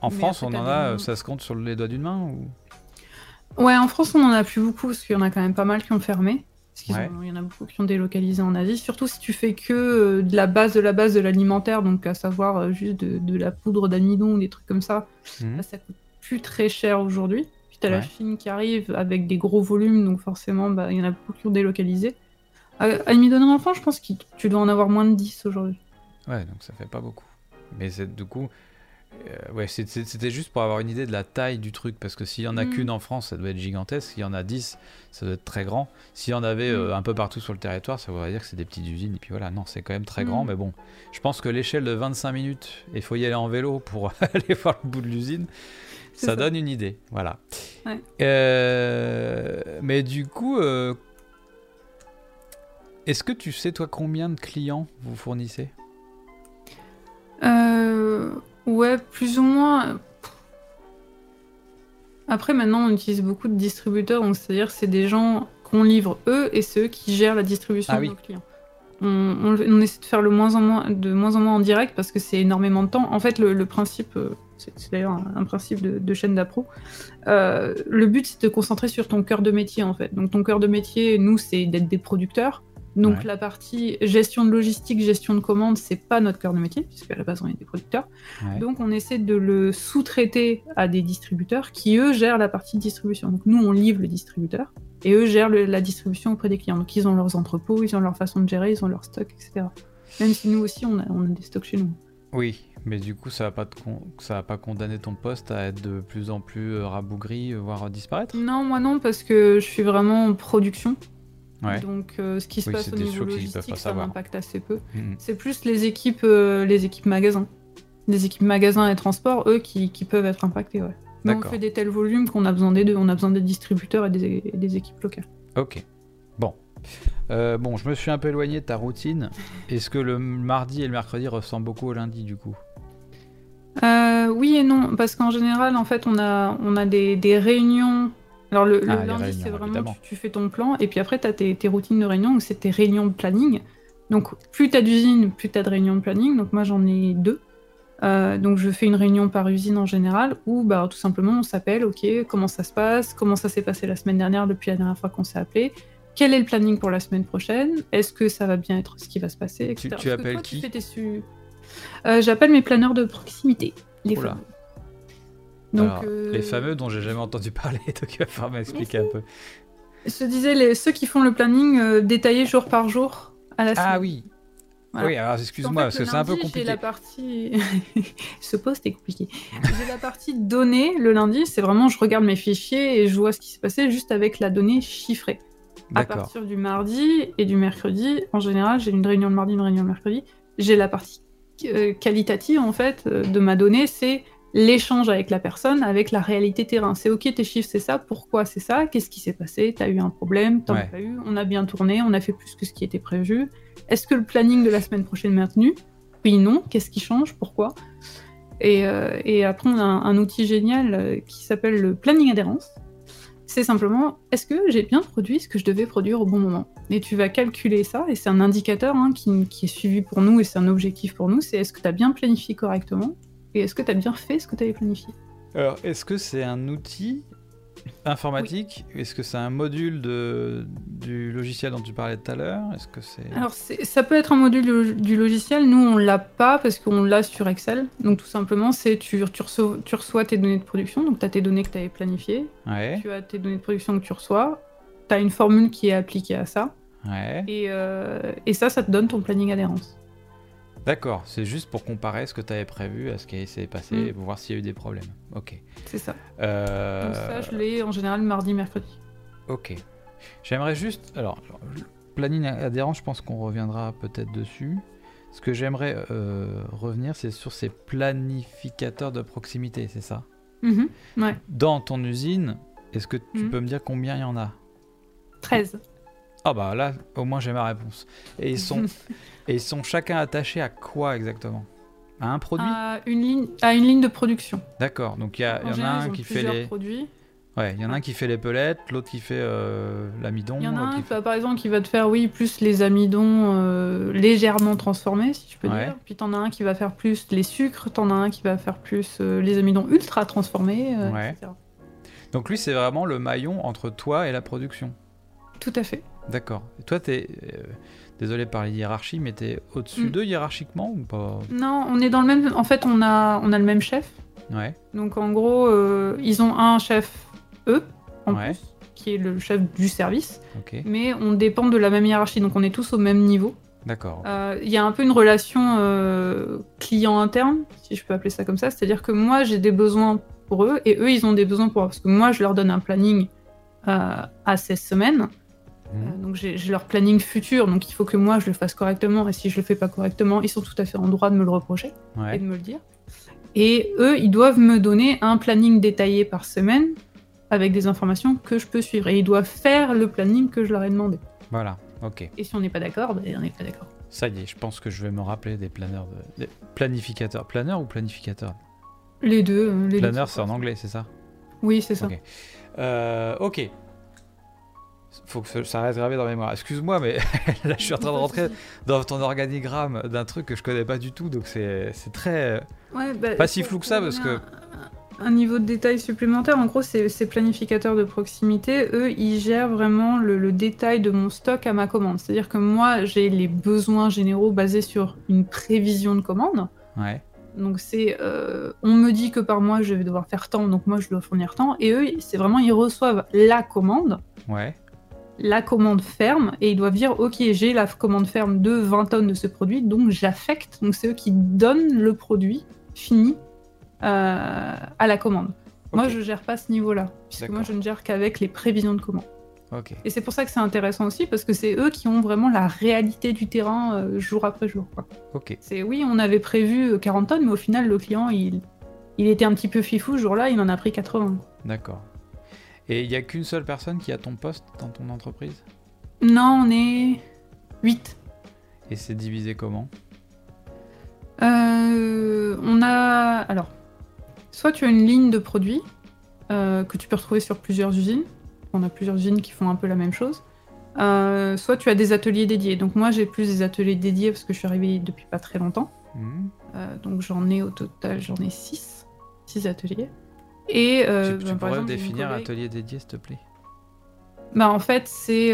En France, on en a, ça se compte sur les doigts d'une main ou... Ouais, en France, on en a plus beaucoup parce qu'il y en a quand même pas mal qui ont fermé. Parce y en a beaucoup qui ont délocalisé en Asie. Surtout si tu fais que euh, de la base de la base de l'alimentaire, donc à savoir euh, juste de, la poudre d'amidon, des trucs comme ça, mhm. bah, ça coûte plus très cher aujourd'hui. Puis tu as la Chine qui arrive avec des gros volumes, donc forcément, bah, il y en a beaucoup qui ont délocalisé. À une donner enfant, je pense que tu dois en avoir moins de 10 aujourd'hui. Ouais, donc ça fait pas beaucoup. Mais du coup, euh, ouais, c'était juste pour avoir une idée de la taille du truc, parce que s'il y en a mm. qu'une en France, ça doit être gigantesque. S'il y en a 10, ça doit être très grand. S'il y en avait mm. euh, un peu partout sur le territoire, ça voudrait dire que c'est des petites usines. Et puis voilà, non, c'est quand même très grand. Mm. Mais bon, je pense que l'échelle de 25 minutes, il faut y aller en vélo pour (laughs) aller voir le bout de l'usine. Ça, donne une idée, voilà. Ouais. Euh, mais du coup, est-ce que tu sais, toi, combien de clients vous fournissez? Euh, Ouais, plus ou moins. Après, maintenant, on utilise beaucoup de distributeurs, donc c'est-à-dire c'est des gens qu'on livre eux et ceux qui gèrent la distribution ah de nos clients. On, essaie de faire le moins en moins, de moins en moins en direct parce que c'est énormément de temps. En fait, le, principe, euh, c'est d'ailleurs un, principe de, chaîne d'appro. Euh, le but, c'est de te concentrer sur ton cœur de métier, en fait. Donc, ton cœur de métier, nous, c'est d'être des producteurs. Donc la partie gestion de logistique, gestion de commande, c'est pas notre cœur de métier, puisqu'à la base on est des producteurs. Donc on essaie de le sous-traiter à des distributeurs qui eux gèrent la partie de distribution. Donc nous on livre le distributeur et eux gèrent la distribution auprès des clients. Donc ils ont leurs entrepôts, ils ont leur façon de gérer, ils ont leurs stocks, etc. Même si nous aussi on a, on a des stocks chez nous. Oui, mais du coup, ça va pas ça va pas condamner ton poste à être de plus en plus rabougri, voire disparaître? Non, moi non, parce que je suis vraiment en production. Donc, ce qui se passe au niveau logistique, ça m'impacte assez peu. Mm. C'est plus les équipes, les équipes magasins. Les équipes magasins et transports, eux, qui, peuvent être impactés, ouais. Mais on fait des tels volumes qu'on a besoin des deux. On a besoin des distributeurs et des, équipes locales. Ok. Bon. Euh, bon, je me suis un peu éloigné de ta routine. Est-ce que le mardi et le mercredi ressemblent beaucoup au lundi, du coup? Euh, Oui et non, parce qu'en général, en fait, on a, on a des, réunions. Alors, le, ah, lundi, c'est vraiment, tu, fais ton plan, et puis après, tu as tes, routines de réunion, c'est tes réunions de planning. Donc, plus tu as d'usines, plus tu as de réunions de planning. Donc, moi, j'en ai deux. Euh, donc je fais une réunion par usine en général où bah, tout simplement on s'appelle, ok, comment ça se passe, comment ça s'est passé la semaine dernière depuis la dernière fois qu'on s'est appelé, quel est le planning pour la semaine prochaine, est-ce que ça va bien être ce qui va se passer, etc. Tu, appelles qui? euh, J'appelle mes planeurs de proximité, les fameux. Donc, euh, Les fameux dont j'ai jamais entendu (laughs) parler, donc il va falloir m'expliquer un peu. Je disais les, ceux qui font le planning détaillé jour par jour à la ah semaine. Ah oui, oui, alors excuse-moi, parce que c'est un peu compliqué. la partie. (laughs) Ce poste est compliqué. j'ai la partie données le lundi, c'est vraiment je regarde mes fichiers et je vois ce qui s'est passé juste avec la donnée chiffrée. À partir du mardi et du mercredi, en général, j'ai une réunion le mardi, une réunion le mercredi. J'ai la partie euh, qualitative en fait euh, de ma donnée, c'est l'échange avec la personne, avec la réalité terrain. C'est ok, tes chiffres, c'est ça, pourquoi c'est ça, qu'est-ce qui s'est passé, t'as eu un problème, t'en as pas eu, on a bien tourné, on a fait plus que ce qui était prévu. Est-ce que le planning de la semaine prochaine est maintenu? Oui, non, qu'est-ce qui change, pourquoi? Et, euh, et, après, on a un, outil génial euh, qui s'appelle le planning adhérence. C'est simplement, est-ce que j'ai bien produit ce que je devais produire au bon moment? Et tu vas calculer ça, et c'est un indicateur hein, qui, qui, est suivi pour nous, et c'est un objectif pour nous, c'est est-ce que tu as bien planifié correctement? Et est-ce que tu as bien fait ce que tu avais planifié? Alors, est-ce que c'est un outil informatique? Est-ce que c'est un module de, du logiciel dont tu parlais tout à l'heure? Est-ce que c'est Alors ça peut être un module du logiciel. Nous on l'a pas parce qu'on l'a sur Excel. Donc tout simplement c'est tu, tu, reçois, tu reçois tes données de production. Donc tu as tes données que tu avais planifiées. Tu as tes données de production que tu reçois. Tu as une formule qui est appliquée à ça. Et, euh, et ça, ça te donne ton planning adhérence. D'accord, c'est juste pour comparer ce que tu avais prévu à ce qui s'est passé mm. pour voir s'il y a eu des problèmes. Ok. C'est ça. Euh... Donc ça, je l'ai en général mardi, mercredi. Ok. J'aimerais juste. Alors, planning adhérent, je pense qu'on reviendra peut-être dessus. Ce que j'aimerais euh, revenir, c'est sur ces planificateurs de proximité, c'est ça? Mm-hmm. Ouais. Dans ton usine, est-ce que tu mm. peux me dire combien il y en a? 13. Ah bah là, au moins j'ai ma réponse. Et ils sont, (laughs) et ils sont chacun attachés à quoi exactement? À un produit? À une, ligne, à une ligne de production. D'accord, donc il y, en a un qui fait les... produits. Ouais, il y en a un qui fait les pelettes, l'autre qui fait euh, l'amidon. Il y en a un, qui par exemple, qui va te faire, oui, plus les amidons euh, légèrement transformés, si je peux dire. Puis t'en as un qui va faire plus les sucres, t'en as un qui va faire plus euh, les amidons ultra transformés, etc. Donc lui, c'est vraiment le maillon entre toi et la production? Tout à fait. D'accord. Et toi, t'es. Euh, désolé par les hiérarchies, mais t'es au-dessus mm. d'eux hiérarchiquement ou pas? Non, on est dans le même. En fait, on a, on a le même chef. Ouais. Donc en gros, euh, ils ont un chef, eux, en plus, qui est le chef du service. Mais on dépend de la même hiérarchie, donc on est tous au même niveau. D'accord. Euh, il y a un peu une relation client interne, si je peux appeler ça comme ça. C'est-à-dire que moi, j'ai des besoins pour eux et eux, ils ont des besoins pour moi. Parce que moi, je leur donne un planning à 16 semaines. Euh, mhm. donc j'ai leur planning futur, donc il faut que moi je le fasse correctement. Et si je le fais pas correctement, ils sont tout à fait en droit de me le reprocher et de me le dire. Et eux, ils doivent me donner un planning détaillé par semaine avec des informations que je peux suivre. Et ils doivent faire le planning que je leur ai demandé. Voilà, ok. Et si on n'est pas d'accord, ben, on n'est pas d'accord. Ça y est, je pense que je vais me rappeler des planeurs, de... des planificateurs. Planeur ou planificateur? Les deux. Euh, les Planeur, c'est en anglais, c'est ça? Oui, c'est ça. Ok. Euh, ok faut que ça reste gravé dans la mémoire. Excuse-moi, mais (laughs) là, je suis en train de rentrer dans ton organigramme d'un truc que je connais pas du tout, donc c'est très. Ouais, bah, pas si flou que ça, parce que. Un niveau de détail supplémentaire, en gros, ces, planificateurs de proximité, eux, ils gèrent vraiment le, détail de mon stock à ma commande. C'est-à-dire que moi, j'ai les besoins généraux basés sur une prévision de commande. Ouais. Donc c'est, euh, on me dit que par mois je vais devoir faire tant, donc moi je dois fournir tant. Et eux, c'est vraiment, ils reçoivent la commande. Ouais la commande ferme et ils doivent dire ok j'ai la commande ferme de 20 tonnes de ce produit donc j'affecte donc c'est eux qui donnent le produit fini euh, à la commande. Moi je gère pas ce niveau là puisque moi je ne gère qu'avec les prévisions de commande. Et c'est pour ça que c'est intéressant aussi, parce que c'est eux qui ont vraiment la réalité du terrain euh, jour après jour. Ok. C'est oui, on avait prévu 40 tonnes, mais au final, le client, il, il était un petit peu fifou ce jour-là, il en a pris 80. D'accord. Et il n'y a qu'une seule personne qui a ton poste dans ton entreprise? Non, on est 8. Et c'est divisé comment? Euh, On a. Alors, soit tu as une ligne de produits euh, que tu peux retrouver sur plusieurs usines. On a plusieurs usines qui font un peu la même chose. Euh, soit tu as des ateliers dédiés. Donc moi j'ai plus des ateliers dédiés parce que je suis arrivée depuis pas très longtemps. Mmh. donc j'en ai au total, j'en ai 6. 6 ateliers. Et, tu, ben, pourrais exemple, définir atelier dédié s'il te plaît? Bah en fait c'est...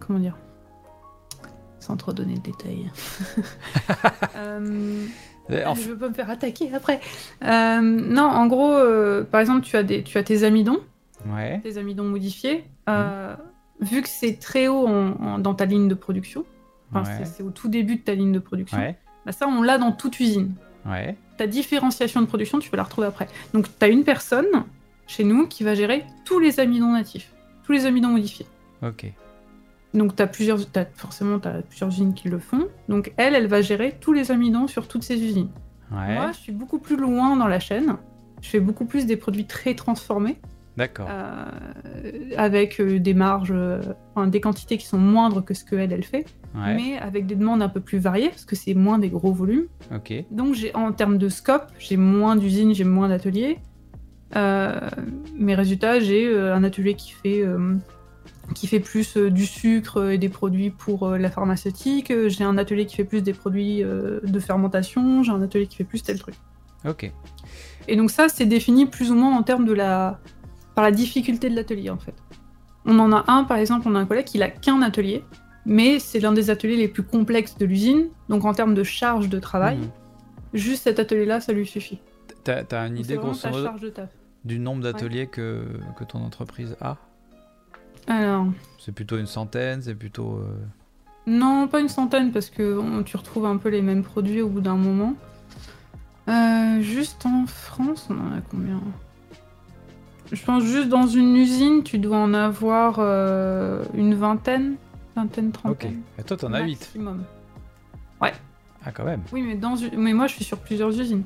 comment dire? Sans trop donner de détails. (laughs) euh, Je veux pas me faire attaquer après. Euh, non, en gros, euh, par exemple, tu as, des, tu as tes amidons, ouais. tes amidons modifiés. Euh, mhm. Vu que c'est très haut dans ta ligne de production, c'est au tout début de ta ligne de production, bah ça, on l'a dans toute usine. Ta différenciation de production, tu peux la retrouver après. Donc, tu as une personne chez nous qui va gérer tous les amidons natifs, tous les amidons modifiés. Ok. Donc, tu as plusieurs, forcément, tu as plusieurs usines qui le font. Donc, elle, elle va gérer tous les amidons sur toutes ces usines. Moi, je suis beaucoup plus loin dans la chaîne. Je fais beaucoup plus des produits très transformés. D'accord. Euh, avec euh, des marges, euh, des quantités qui sont moindres que ce qu'elle, elle fait. Mais avec des demandes un peu plus variées, parce que c'est moins des gros volumes. Ok. Donc, en termes de scope, j'ai moins d'usines, j'ai moins d'ateliers. mes résultats, j'ai un atelier qui fait qui fait plus euh, du sucre et des produits pour euh, la pharmaceutique. J'ai un atelier qui fait plus des produits de fermentation. J'ai un atelier qui fait plus tel truc. Ok. Et donc ça, c'est défini plus ou moins en termes de la par la difficulté de l'atelier en fait. On en a un par exemple, on a un collègue qui n'a qu'un atelier, mais c'est l'un des ateliers les plus complexes de l'usine. Donc en termes de charge de travail, mhm. juste cet atelier-là, ça lui suffit. T'as as une idée grosso modo du nombre d'ateliers que, que ton entreprise a? Alors. C'est plutôt une centaine, c'est plutôt. Euh, non, pas une centaine, parce que tu retrouves un peu les mêmes produits au bout d'un moment. Euh, juste en France, on en a combien? Je pense juste dans une usine, tu dois en avoir euh, une vingtaine, vingtaine, trentaine. Ok. Et toi, t'en as 8 Maximum. Ouais. Ah, quand même. Oui, mais, dans, mais moi, je suis sur plusieurs usines.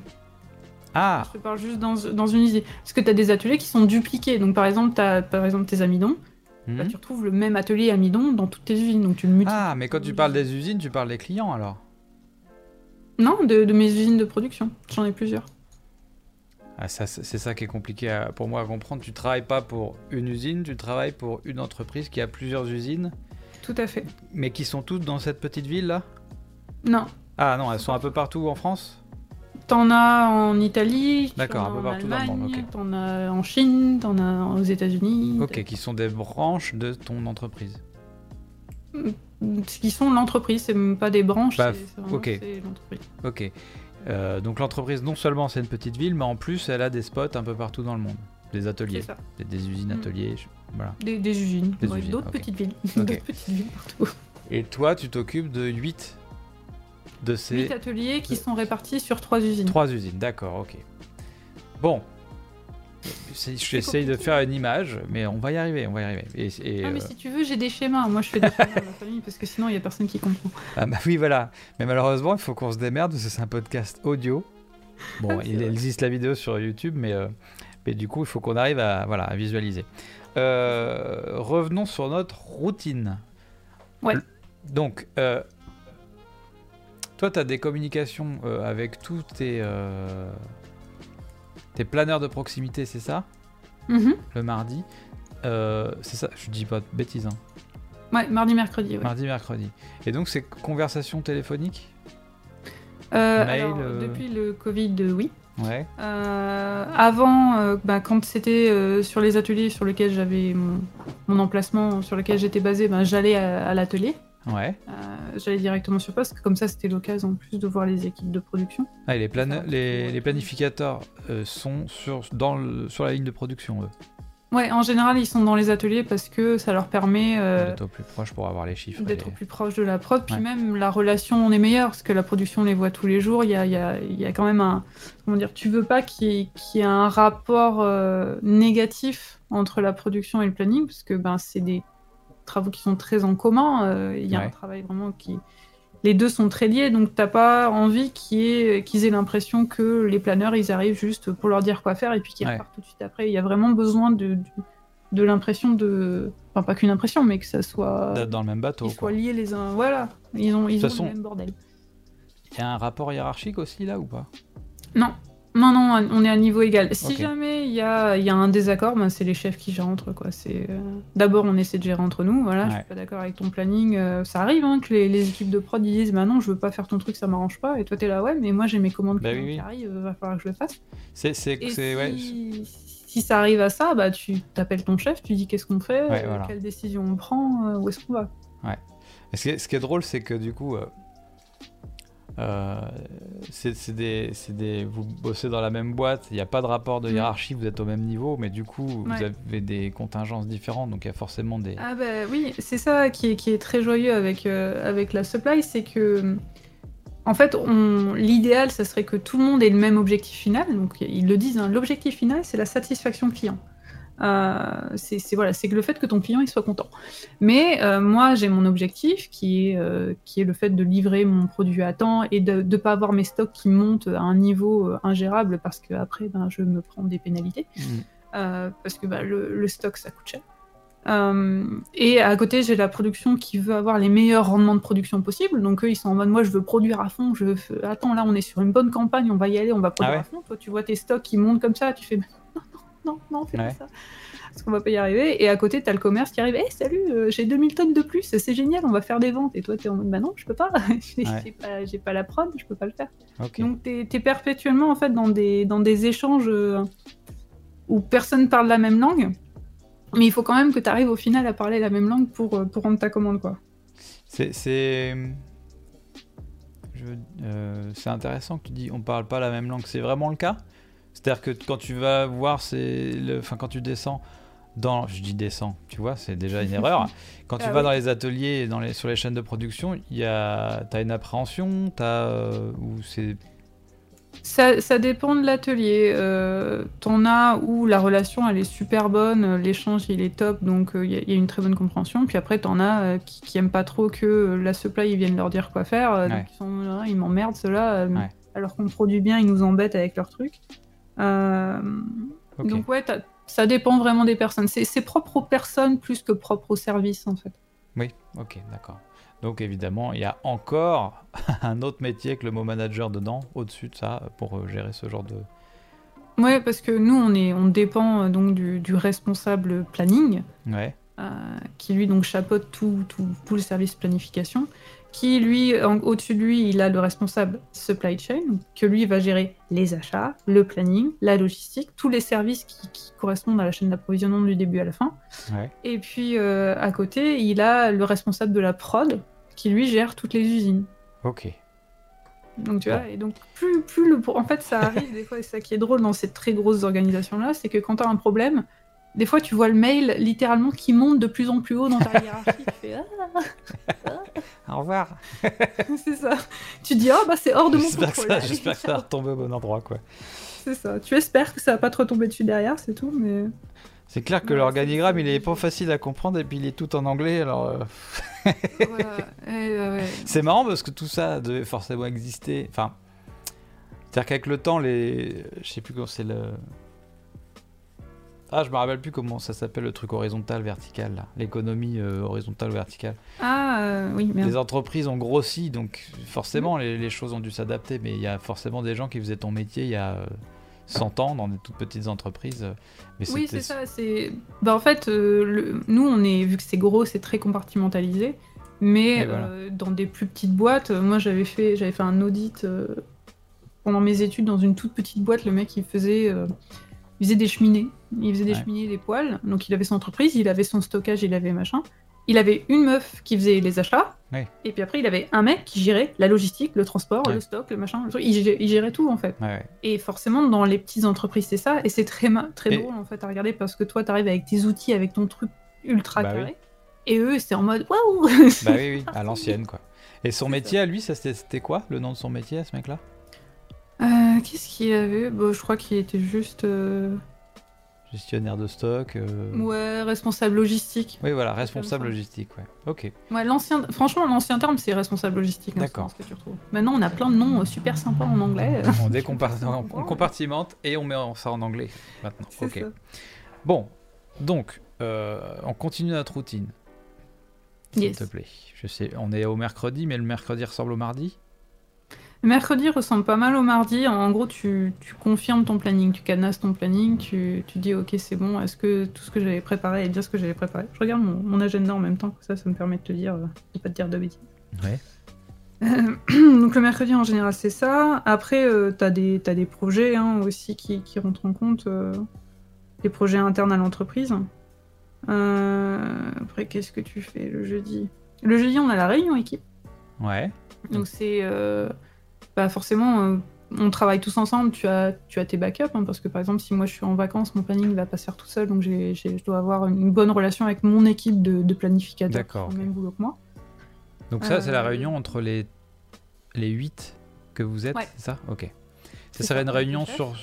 Ah Je te parle juste dans, dans une usine. Parce que tu as des ateliers qui sont dupliqués. Donc, par exemple, tu as par exemple, tes amidons. Bah, mhm. tu retrouves le même atelier amidon dans toutes tes usines, donc tu le Ah, mais quand tu parles des usines, tu parles des clients alors? Non, de, mes usines de production. J'en ai plusieurs. Ah, c'est ça qui est compliqué pour moi à comprendre. Tu travailles pas pour une usine, tu travailles pour une entreprise qui a plusieurs usines. Tout à fait. Mais qui sont toutes dans cette petite ville là? Non. Ah non, elles sont un peu partout en France? T'en as en Italie, D'accord, un peu partout dans le monde. T'en as en Chine, t'en as aux États-Unis. Ok, qui sont des branches de ton entreprise. Mm, qui sont l'entreprise, c'est même pas des branches, bah, c'est ok. l'entreprise. Ok. Euh, donc l'entreprise, non seulement c'est une petite ville, mais en plus elle a des spots un peu partout dans le monde. Des ateliers. Des, usines, mm. ateliers, voilà. Des, usines, d'autres petites villes. (laughs) d'autres petites villes partout. Et toi, tu t'occupes de 8 de ces... 8 ateliers qui sont répartis sur 3 usines. 3 usines, d'accord, ok. Bon. J'essaye de faire une image, mais on va y arriver, on va y arriver. ah, mais euh, si tu veux, j'ai des schémas. Moi, je fais des schémas à ma famille parce que sinon, il n'y a personne qui comprend. Ah, bah oui, voilà. Mais malheureusement, il faut qu'on se démerde c'est un podcast audio. Bon, ah, il existe la vidéo sur YouTube, mais, euh, mais du coup, il faut qu'on arrive à, voilà, à visualiser. Euh, revenons sur notre routine. Ouais. Donc, toi, tu as des communications avec tous tes, tes planeurs de proximité, c'est ça mm-hmm. Le mardi. Euh, c'est ça, je dis pas de bêtises. Hein. Ouais, mardi, mercredi. Mardi, mercredi. Et donc, c'est conversation téléphonique alors, Depuis le Covid, oui. Ouais. avant, bah, quand c'était sur les ateliers sur lesquels j'avais mon, emplacement, sur lequel j'étais basé, bah, j'allais à l'atelier. Ouais. Euh, j'allais directement sur poste, comme ça c'était l'occasion en plus de voir les équipes de production. Ah, les, les, planificateurs euh, sont sur, dans sur la ligne de production, eux Ouais, en général, ils sont dans les ateliers parce que ça leur permet euh, d'être au plus proche pour avoir les chiffres. D'être au plus proche de la prod. Puis même la relation, on est meilleur parce que la production, on les voit tous les jours. Il y a, y a, y a quand même un. Comment dire Tu veux pas qu'il y, ait un rapport euh, négatif entre la production et le planning parce que ben, c'est des travaux qui sont très en commun. Euh, il y a un travail vraiment qui. Les deux sont très liés, donc t'as pas envie qu'ils aient l'impression que les planeurs ils arrivent juste pour leur dire quoi faire et puis qu'ils repartent tout de suite après. Il y a vraiment besoin de, de, l'impression de. Enfin, pas qu'une impression, mais que ça soit. dans le même bateau. Qu'ils soient liés les uns. Voilà, ils ont, ils ont le même bordel. Il y a un rapport hiérarchique aussi là ou pas? Non, non, non, on est à niveau égal. Si jamais il y a, y a, un désaccord, ben c'est les chefs qui gèrent entre quoi. C'est euh, d'abord on essaie de gérer entre nous. Voilà, je suis pas d'accord avec ton planning. Euh, ça arrive hein, que les, équipes de prod disent, bah non, je veux pas faire ton truc, ça m'arrange pas. Et toi t'es là, ouais, mais moi j'ai mes commandes bah qui arrivent, va falloir que je le fasse. C'est, c'est, si, ouais. si ça arrive à ça, bah tu t'appelles ton chef, tu dis qu'est-ce qu'on fait, euh, quelle décision on prend, où est-ce qu'on va. Ouais. ce, qui est, ce qui est drôle, c'est que du coup euh, c'est des, des, vous bossez dans la même boîte, il n'y a pas de rapport de mm. hiérarchie, vous êtes au même niveau, mais du coup, vous avez des contingences différentes, donc il y a forcément des... Ah bah oui, c'est ça qui est, qui est, très joyeux avec, euh, avec la supply, c'est que, en fait, l'idéal, ça serait que tout le monde ait le même objectif final, donc ils le disent, hein, l'objectif final, c'est la satisfaction client. Euh, c'est voilà, c'est le fait que ton client il soit content. Mais euh, moi, j'ai mon objectif qui est, euh, qui est le fait de livrer mon produit à temps et de ne pas avoir mes stocks qui montent à un niveau ingérable parce que après, ben, je me prends des pénalités. Mmh. parce que ben, le, stock, ça coûte cher. et à côté, j'ai la production qui veut avoir les meilleurs rendements de production possibles. Donc eux, ils sont en mode, moi, je veux produire à fond. Je Attends, là, on est sur une bonne campagne, on va y aller, on va produire ah à fond. Toi, tu vois tes stocks qui montent comme ça, tu fais, non, non, fais pas ça. Parce qu'on va pas y arriver. Et à côté, t'as le commerce qui arrive. Hé, salut, euh, j'ai 2000 tonnes de plus, c'est génial, on va faire des ventes. Et toi, t'es en mode, bah non, je peux pas. (laughs) j'ai pas, la prod, je peux pas le faire. Donc, t'es es perpétuellement, en fait, dans des, dans des échanges euh, où personne parle la même langue. Mais il faut quand même que tu arrives au final à parler la même langue pour, euh, pour rendre ta commande, quoi. C'est. C'est intéressant que tu dis on parle pas la même langue. C'est vraiment le cas? C'est-à-dire que quand tu vas voir, c'est le... enfin, quand tu descends dans, je dis descends, tu vois, c'est déjà une erreur. (laughs) Quand tu ah vas dans les ateliers, dans les, sur les chaînes de production, il y a, as une appréhension, t'as, euh, ou c'est ça, ça, dépend de l'atelier. Euh, T'en as où la relation elle est super bonne, l'échange il est top, donc il euh, y, a une très bonne compréhension. Puis après t'en as euh, qui, qui, aiment pas trop que la supply ils viennent leur dire quoi faire, donc ils, sont, ils m'emmerdent ceux-là, alors qu'on produit bien ils nous embêtent avec leurs trucs. Euh, donc ouais, ça dépend vraiment des personnes. C'est propre aux personnes plus que propre au service en fait. Oui, ok, d'accord. Donc évidemment, il y a encore (laughs) un autre métier que le mot manager dedans, au-dessus de ça, pour euh, gérer ce genre de... Ouais, parce que nous, on, est, on dépend euh, donc du, du responsable planning, ouais. qui lui donc chapeaute tout, tout, tout le service planification qui lui, au-dessus de lui, il a le responsable supply chain, que lui va gérer les achats, le planning, la logistique, tous les services qui, correspondent à la chaîne d'approvisionnement du début à la fin. Et puis euh, à côté, il a le responsable de la prod, qui lui gère toutes les usines. Ok. Donc tu vois, et donc plus, plus le... En fait, ça arrive des fois, et ça qui est drôle dans ces très grosses organisations-là, c'est que quand tu as un problème, des fois, tu vois le mail littéralement qui monte de plus en plus haut dans ta hiérarchie. tu fais ah. Au revoir. (laughs) c'est ça. Tu dis, oh, bah c'est hors de mon contrôle. J'espère que ça va retomber au bon endroit, quoi. C'est ça. Tu espères que ça va pas te retomber dessus derrière, c'est tout, mais. C'est clair que l'organigramme, il est pas facile à comprendre et puis il est tout en anglais, alors. Euh, ouais. (laughs) C'est marrant parce que tout ça devait forcément exister. Enfin, c'est-à-dire qu'avec le temps, les, je sais plus comment c'est le ah, je me rappelle plus comment ça s'appelle le truc horizontal, vertical, l'économie euh, horizontale ou verticale. Ah, euh, oui, merde. Les entreprises ont grossi, donc forcément les, choses ont dû s'adapter, mais il y a forcément des gens qui faisaient ton métier il y a 100 euh, ans dans des toutes petites entreprises. Mais oui, c'est ça. Bah, en fait, nous, on est, vu que c'est gros, c'est très compartimentalisé, mais dans des plus petites boîtes, moi j'avais fait, j'avais fait un audit pendant mes études dans une toute petite boîte, le mec il faisait il faisait des cheminées. Il faisait des cheminées, des poêles. Donc il avait son entreprise, il avait son stockage, il avait machin. il avait une meuf qui faisait les achats, et puis après il avait un mec qui gérait la logistique, le transport, le stock, le machin, Il, gérait, tout en fait. Et forcément dans les petites entreprises c'est ça, et c'est très, très drôle en fait à regarder parce que toi tu arrives avec tes outils, avec ton truc ultra bah carré, et eux c'est en mode waouh! Bah oui, oui, à (laughs) l'ancienne quoi. Et son métier à lui, c'était quoi le nom de son métier à ce mec là euh, Qu'est-ce qu'il avait bah, Je crois qu'il était juste... Euh, Gestionnaire de stock. Euh, ouais, responsable logistique. Oui, voilà, responsable logistique, ouais. Ok. Ouais, l'ancien, franchement, l'ancien terme, c'est responsable logistique. Hein, D'accord. Maintenant, on a plein de noms euh, super sympas en anglais. on, (laughs) on compartimente et on met ça en anglais maintenant. Ok. Bon, donc, euh, on continue notre routine. S'il te plaît. Je sais, on est au mercredi, mais le mercredi ressemble au mardi? Mercredi ressemble pas mal au mardi. En gros, tu, confirmes ton planning, tu cadenasses ton planning, tu, dis ok, c'est bon, est-ce que tout ce que j'avais préparé est bien ce que j'avais préparé? Je regarde mon, agenda en même temps, ça, ça me permet de te dire, euh, de pas te dire de bêtises. Ouais. Euh, (clears throat) donc le mercredi en général c'est ça. Après euh, t'as des, as des projets hein, aussi qui, rentrent en compte, des projets internes à l'entreprise. après qu'est-ce que tu fais le jeudi? Le jeudi on a la réunion équipe. Ouais. Donc c'est bah forcément, euh, on travaille tous ensemble, tu as, tu as tes backups, hein, parce que par exemple, si moi je suis en vacances, mon planning ne va pas se faire tout seul, donc je dois avoir une bonne relation avec mon équipe de, de planificateurs le même boulot que moi. Donc ça, c'est la euh, réunion entre les, les 8 que vous êtes, c'est ça? Ok. Ça serait une réunion sur,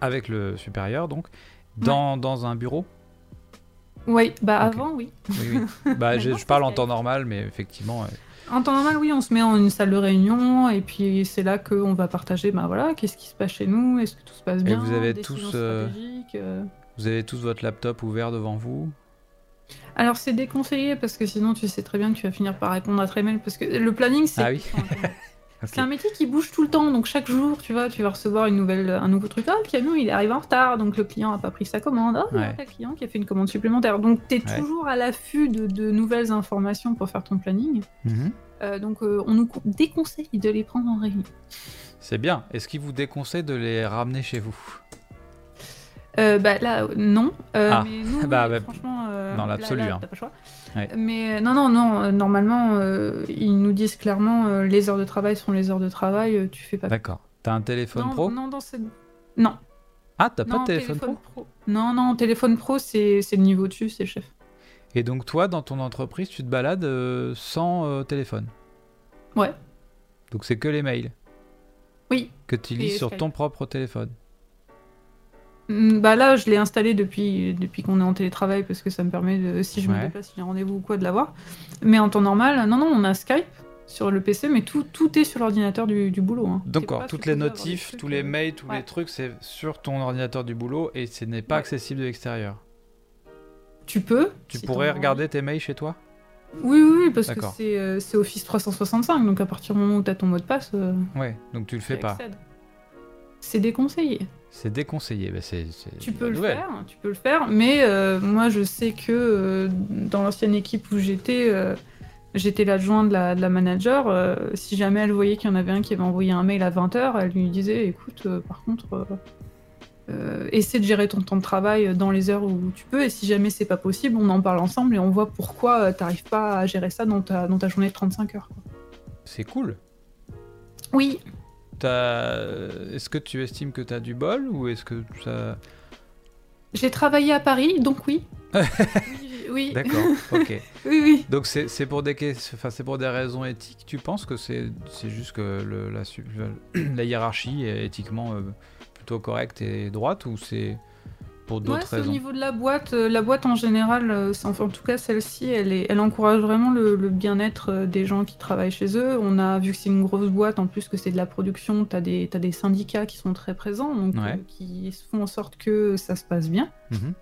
avec le supérieur, donc, dans, dans un bureau? Oui, bah avant, oui. oui, oui. Bah, (laughs) je, parle en temps normal, mais effectivement... En temps normal, oui, on se met en une salle de réunion et puis c'est là qu'on va partager, bah voilà, qu'est-ce qui se passe chez nous, est-ce que tout se passe bien. Et vous avez tous, euh, euh. vous avez tous votre laptop ouvert devant vous? Alors c'est déconseillé parce que sinon tu sais très bien que tu vas finir par répondre à très mail parce que le planning c'est. Ah oui. (laughs) C'est un métier qui bouge tout le temps, donc chaque jour, tu vois, tu vas recevoir une nouvelle, un nouveau truc. Ah, le camion, il arrive en retard, donc le client n'a pas pris sa commande. Ah, il y a le client qui a fait une commande supplémentaire. Donc, tu es toujours à l'affût de, nouvelles informations pour faire ton planning. Mhm. Euh, donc, euh, on nous déconseille de les prendre en réunion. C'est bien. Est-ce qu'il vous déconseille de les ramener chez vous? Euh, bah là, non. ah. mais nous, (laughs) bah, bah, franchement, dans l'absolu. Hein. pas le choix. Mais non, non, non. Euh, normalement, euh, ils nous disent clairement euh, les heures de travail sont les heures de travail. tu fais pas. D'accord. T'as un téléphone pro Non, dans cette... non. Ah, t'as pas de téléphone, pro, Non, non, téléphone pro, c'est le niveau dessus, c'est le chef. Et donc toi, dans ton entreprise, tu te balades sans téléphone? Ouais. Donc c'est que les mails? Oui. Que tu lis sur ton propre téléphone? Bah là, je l'ai installé depuis, depuis qu'on est en télétravail parce que ça me permet, de, si je me déplace, si j'ai un rendez-vous ou quoi, de l'avoir. Mais en temps normal, non, non, on a Skype sur le PC, mais tout, tout est sur l'ordinateur du, du, boulot. Hein. D'accord, toutes les notifs, tous les euh, mails, tous les trucs, c'est sur ton ordinateur du boulot et ce n'est pas accessible de l'extérieur. Tu peux. Tu pourrais regarder tes mails chez toi? Oui, oui, oui, parce que euh, c'est Office 365, donc à partir du moment où tu as ton mot de passe. Euh, ouais, donc tu le fais pas. C'est déconseillé. C'est déconseillé. Bah, tu peux le faire, tu peux le faire, mais euh, moi je sais que euh, dans l'ancienne équipe où j'étais, euh, j'étais l'adjointe de la, de la manager. si jamais elle voyait qu'il y en avait un qui avait envoyé un mail à 20h, elle lui disait écoute, par contre, essaie de gérer ton temps de travail dans les heures où tu peux, et si jamais c'est pas possible, on en parle ensemble et on voit pourquoi t'arrives pas à gérer ça dans ta, dans ta journée de 35 heures. C'est cool. Oui, est-ce que tu estimes que tu as du bol ou est-ce que ça... J'ai travaillé à Paris, donc oui. (laughs) oui, D'accord, ok. (laughs) oui, oui. Donc c'est pour, des, enfin, pour des raisons éthiques, tu penses que c'est juste que le, la, (clears throat) la, hiérarchie est éthiquement euh, plutôt correcte et droite ou c'est pour d'autres Au niveau de la boîte, euh, la boîte en général, euh, en tout cas celle-ci, elle, elle encourage vraiment le, bien-être euh, des gens qui travaillent chez eux. On a vu que c'est une grosse boîte, en plus que c'est de la production, tu as, as, des syndicats qui sont très présents, donc qui font en sorte que ça se passe bien. Mhm.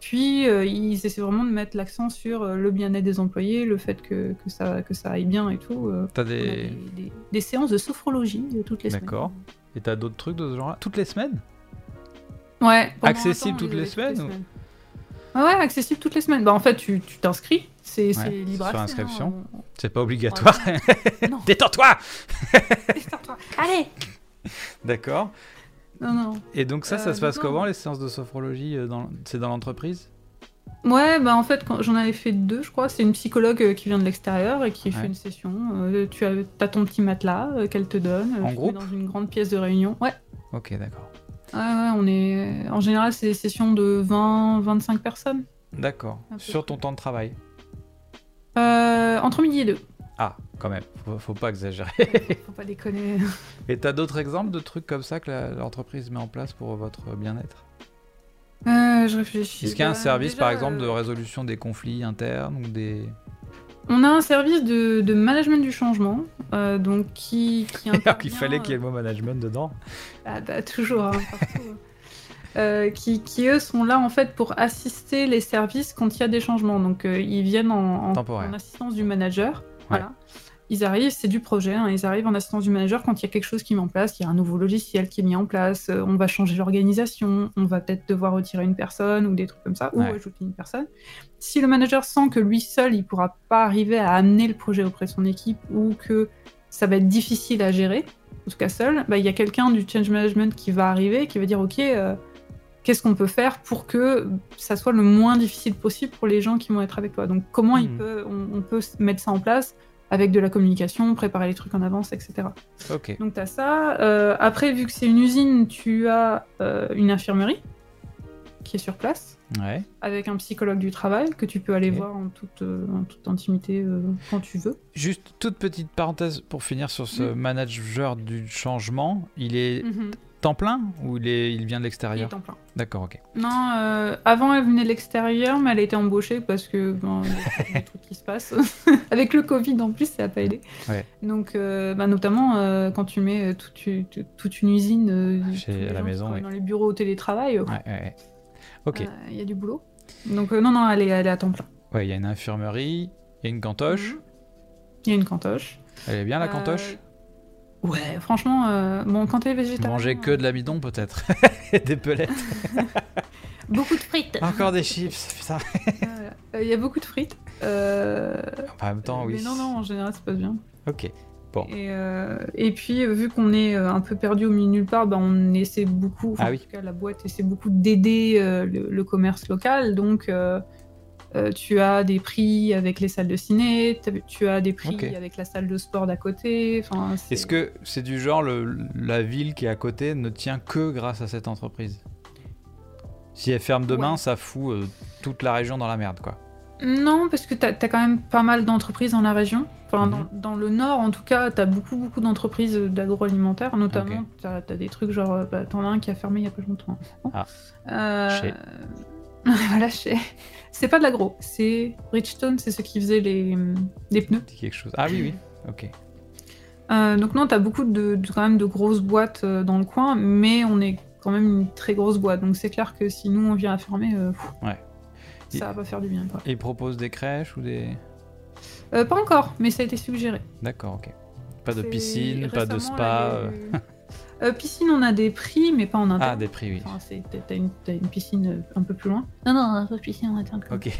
puis ils essaient vraiment de mettre l'accent sur le bien-être des employés, le fait que, que, ça, que ça aille bien et tout. T'as des... des... Des, séances de sophrologie toutes les semaines. D'accord. Et t'as d'autres trucs de ce genre-là? Toutes les semaines? Ouais. Accessible toutes les semaines, Ouais, accessible toutes les semaines. Bah, en fait, tu t'inscris, c'est libre Sur inscription. C'est pas obligatoire. (laughs) Détends-toi (laughs) Détends-toi Allez D'accord. Non, non. Et donc, ça, ça euh, se passe comment, les séances de sophrologie euh, C'est dans l'entreprise? Ouais, bah en fait, j'en avais fait deux, je crois. C'est une psychologue euh, qui vient de l'extérieur et qui fait une session. Euh, tu as, ton petit matelas euh, qu'elle te donne. En groupe? Dans une grande pièce de réunion. Ouais. Ok, d'accord. Ouais, on est. En général, c'est des sessions de 20-25 personnes. D'accord. Sur ton temps de travail Entre midi et deux. Ah, quand même, faut, faut pas exagérer. faut pas déconner. (laughs) Et t'as d'autres exemples de trucs comme ça que l'entreprise met en place pour votre bien-être? Euh, je réfléchis. Est-ce qu'il y a un service, par exemple, de euh, résolution des conflits internes ou des... On a un service de, management du changement, euh, donc qui... qui (laughs) Alors qu'il fallait qu'il y ait le mot management dedans. Ah bah toujours, hein, hein. qui, qui, eux sont là en fait pour assister les services quand il y a des changements. Donc ils viennent en, en, assistance du manager. Voilà ils arrivent, c'est du projet, hein, ils arrivent en assistance du manager quand il y a quelque chose qui met en place, qu'il y a un nouveau logiciel qui est mis en place, euh, on va changer l'organisation, on va peut-être devoir retirer une personne ou des trucs comme ça, ou ajouter une personne. Si le manager sent que lui seul, il pourra pas arriver à amener le projet auprès de son équipe ou que ça va être difficile à gérer, en tout cas seul, bah, il y a quelqu'un du change management qui va arriver, qui va dire ok. Euh, qu'est-ce qu'on peut faire pour que ça soit le moins difficile possible pour les gens qui vont être avec toi? Donc comment il hmm. on, peut mettre ça en place avec de la communication, préparer les trucs en avance, etc. Ok. Donc tu as ça. Euh, après, vu que c'est une usine, tu as euh, une infirmerie qui est sur place, ouais. avec un psychologue du travail que tu peux aller voir en toute, euh, en toute intimité quand tu veux. Juste toute petite parenthèse pour finir sur ce mm. manager du changement. Il est mm-hmm temps plein ou il, est, il vient de l'extérieur temps plein. D'accord, ok. Non, euh, avant elle venait de l'extérieur, mais elle a été embauchée parce que bon, il y a des (laughs) trucs qui se passent. (laughs) Avec le Covid en plus, ça n'a pas aidé. Ouais. Donc, euh, bah, notamment euh, quand tu mets toute, toute une usine Chez, à la maison, dans les bureaux au télétravail, ouais, ouais, ok. Il y a du boulot. Donc, non, non, elle est, elle est à temps plein. Ouais, il y a une infirmerie, il y a une cantoche. Mhm. Il y a une cantoche. Elle est bien la cantoche? Ouais, franchement, euh, bon, quand t'es végétarien. Manger que de l'amidon peut-être. (laughs) Et des pelettes. (laughs) beaucoup de frites. Encore des chips, putain. Il y a beaucoup de frites. Euh... En même temps, oui. Mais non, non, en général, ça passe bien. Ok. Bon. Et, euh, et puis, vu qu'on est euh, un peu perdu au milieu de nulle part, bah, on essaie beaucoup, ah, oui. en tout cas la boîte essaie beaucoup d'aider le, le, commerce local. Donc, euh, tu as des prix avec les salles de ciné, tu as des prix avec la salle de sport d'à côté. Est-ce que c'est du genre la ville qui est à côté ne tient que grâce à cette entreprise? Si elle ferme demain, ça fout euh, toute la région dans la merde, quoi. Non, parce que tu as, quand même pas mal d'entreprises dans la région. Enfin, mhm. dans, le nord, en tout cas, tu as beaucoup, beaucoup d'entreprises d'agroalimentaire, notamment. Tu as, des trucs genre, euh, bah, t'en as un qui a fermé il y a pas longtemps. Ah. Euh, (laughs) voilà, c'est pas de l'agro, c'est Bridgestone, c'est ceux qui faisaient les, les pneus. Quelque chose. Ah oui, oui, ok. Euh, donc non, t'as beaucoup de, quand même de grosses boîtes euh, dans le coin, mais on est quand même une très grosse boîte, donc c'est clair que si nous on vient à fermer, euh, ouais. ça va pas faire du bien. Et ils proposent des crèches ou des... pas encore, mais ça a été suggéré. D'accord, ok. Pas de piscine, pas de spa. (laughs) Euh, piscine, on a des prix, mais pas en interne. Ah, des prix, oui. Enfin, t'as une, une, piscine euh, un peu plus loin. Non, non, on n'a pas de piscine en interne. Ok. (laughs)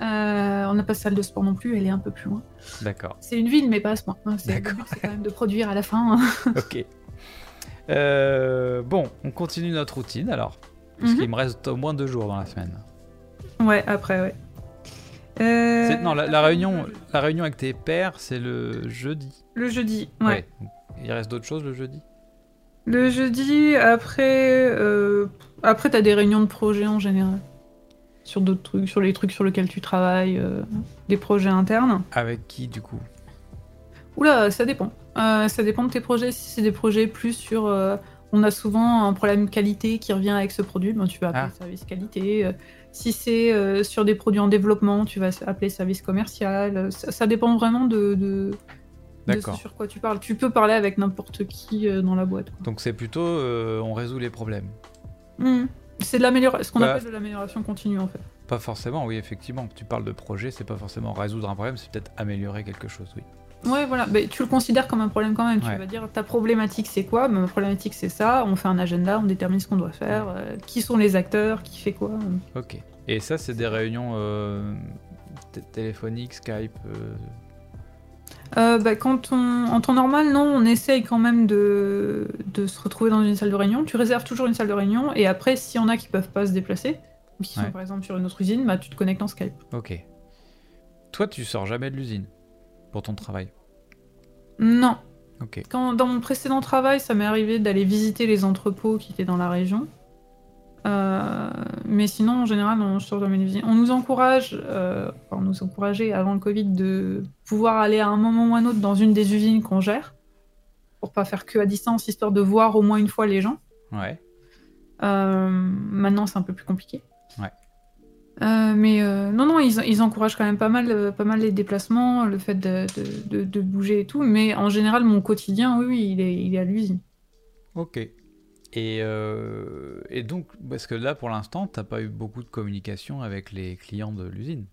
Euh, on n'a pas de salle de sport non plus, elle est un peu plus loin. D'accord. C'est une ville, mais pas à ce point. C'est quand même de produire à la fin. Hein. (laughs) ok. bon, on continue notre routine alors. Parce qu'il mhm. me reste au moins deux jours dans la semaine. Ouais, après, ouais. Non, la, réunion, la réunion avec tes pères, c'est le jeudi. Le jeudi, ouais. Il reste d'autres choses le jeudi? Le jeudi, après, euh, après t'as des réunions de projet en général. Sur d'autres trucs, sur les trucs sur lesquels tu travailles, euh, des projets internes. Avec qui du coup? Oula, ça dépend. Euh, ça dépend de tes projets. Si c'est des projets plus sur. on a souvent un problème qualité qui revient avec ce produit, ben, tu vas appeler ah. service qualité. si c'est sur des produits en développement, tu vas appeler service commercial. Ça, dépend vraiment de D'accord. sur quoi tu parles. Tu peux parler avec n'importe qui euh, dans la boîte. Donc c'est plutôt euh, on résout les problèmes. Hmm. C'est de l'amélioration, ce qu'on bah, appelle de l'amélioration continue en fait. Pas forcément, oui, effectivement. Tu parles de projet, c'est pas forcément résoudre un problème, c'est peut-être améliorer quelque chose, oui. Ouais, voilà. Mais tu le considères comme un problème quand même. Tu vas dire ta problématique c'est quoi? Ma problématique c'est ça. On fait un agenda, on détermine ce qu'on doit faire. Euh, qui sont les acteurs? Qui fait quoi? Ok. Et ça, c'est des réunions téléphoniques, Skype euh, bah, quand on, en temps normal, non, on essaye quand même de, de, se retrouver dans une salle de réunion. Tu réserves toujours une salle de réunion et après, s'il y en a qui peuvent pas se déplacer, ou qui sont par exemple sur une autre usine, bah, tu te connectes en Skype. Ok. Toi, tu sors jamais de l'usine pour ton travail? Non. Ok. Quand, dans mon précédent travail, ça m'est arrivé d'aller visiter les entrepôts qui étaient dans la région. Euh, mais sinon, en général, on de l'usine. On nous encourage, euh, on nous encourageait avant le Covid de pouvoir aller à un moment ou un autre dans une des usines qu'on gère pour pas faire que à distance, histoire de voir au moins une fois les gens. Ouais. Euh, maintenant, c'est un peu plus compliqué. Ouais. Mais non, non, ils, ils, encouragent quand même pas mal, pas mal les déplacements, le fait de, de, de, bouger et tout. Mais en général, mon quotidien, oui, oui il, est, il est à l'usine. Ok. Et, et, donc, parce que là, pour l'instant, tu n'as pas eu beaucoup de communication avec les clients de l'usine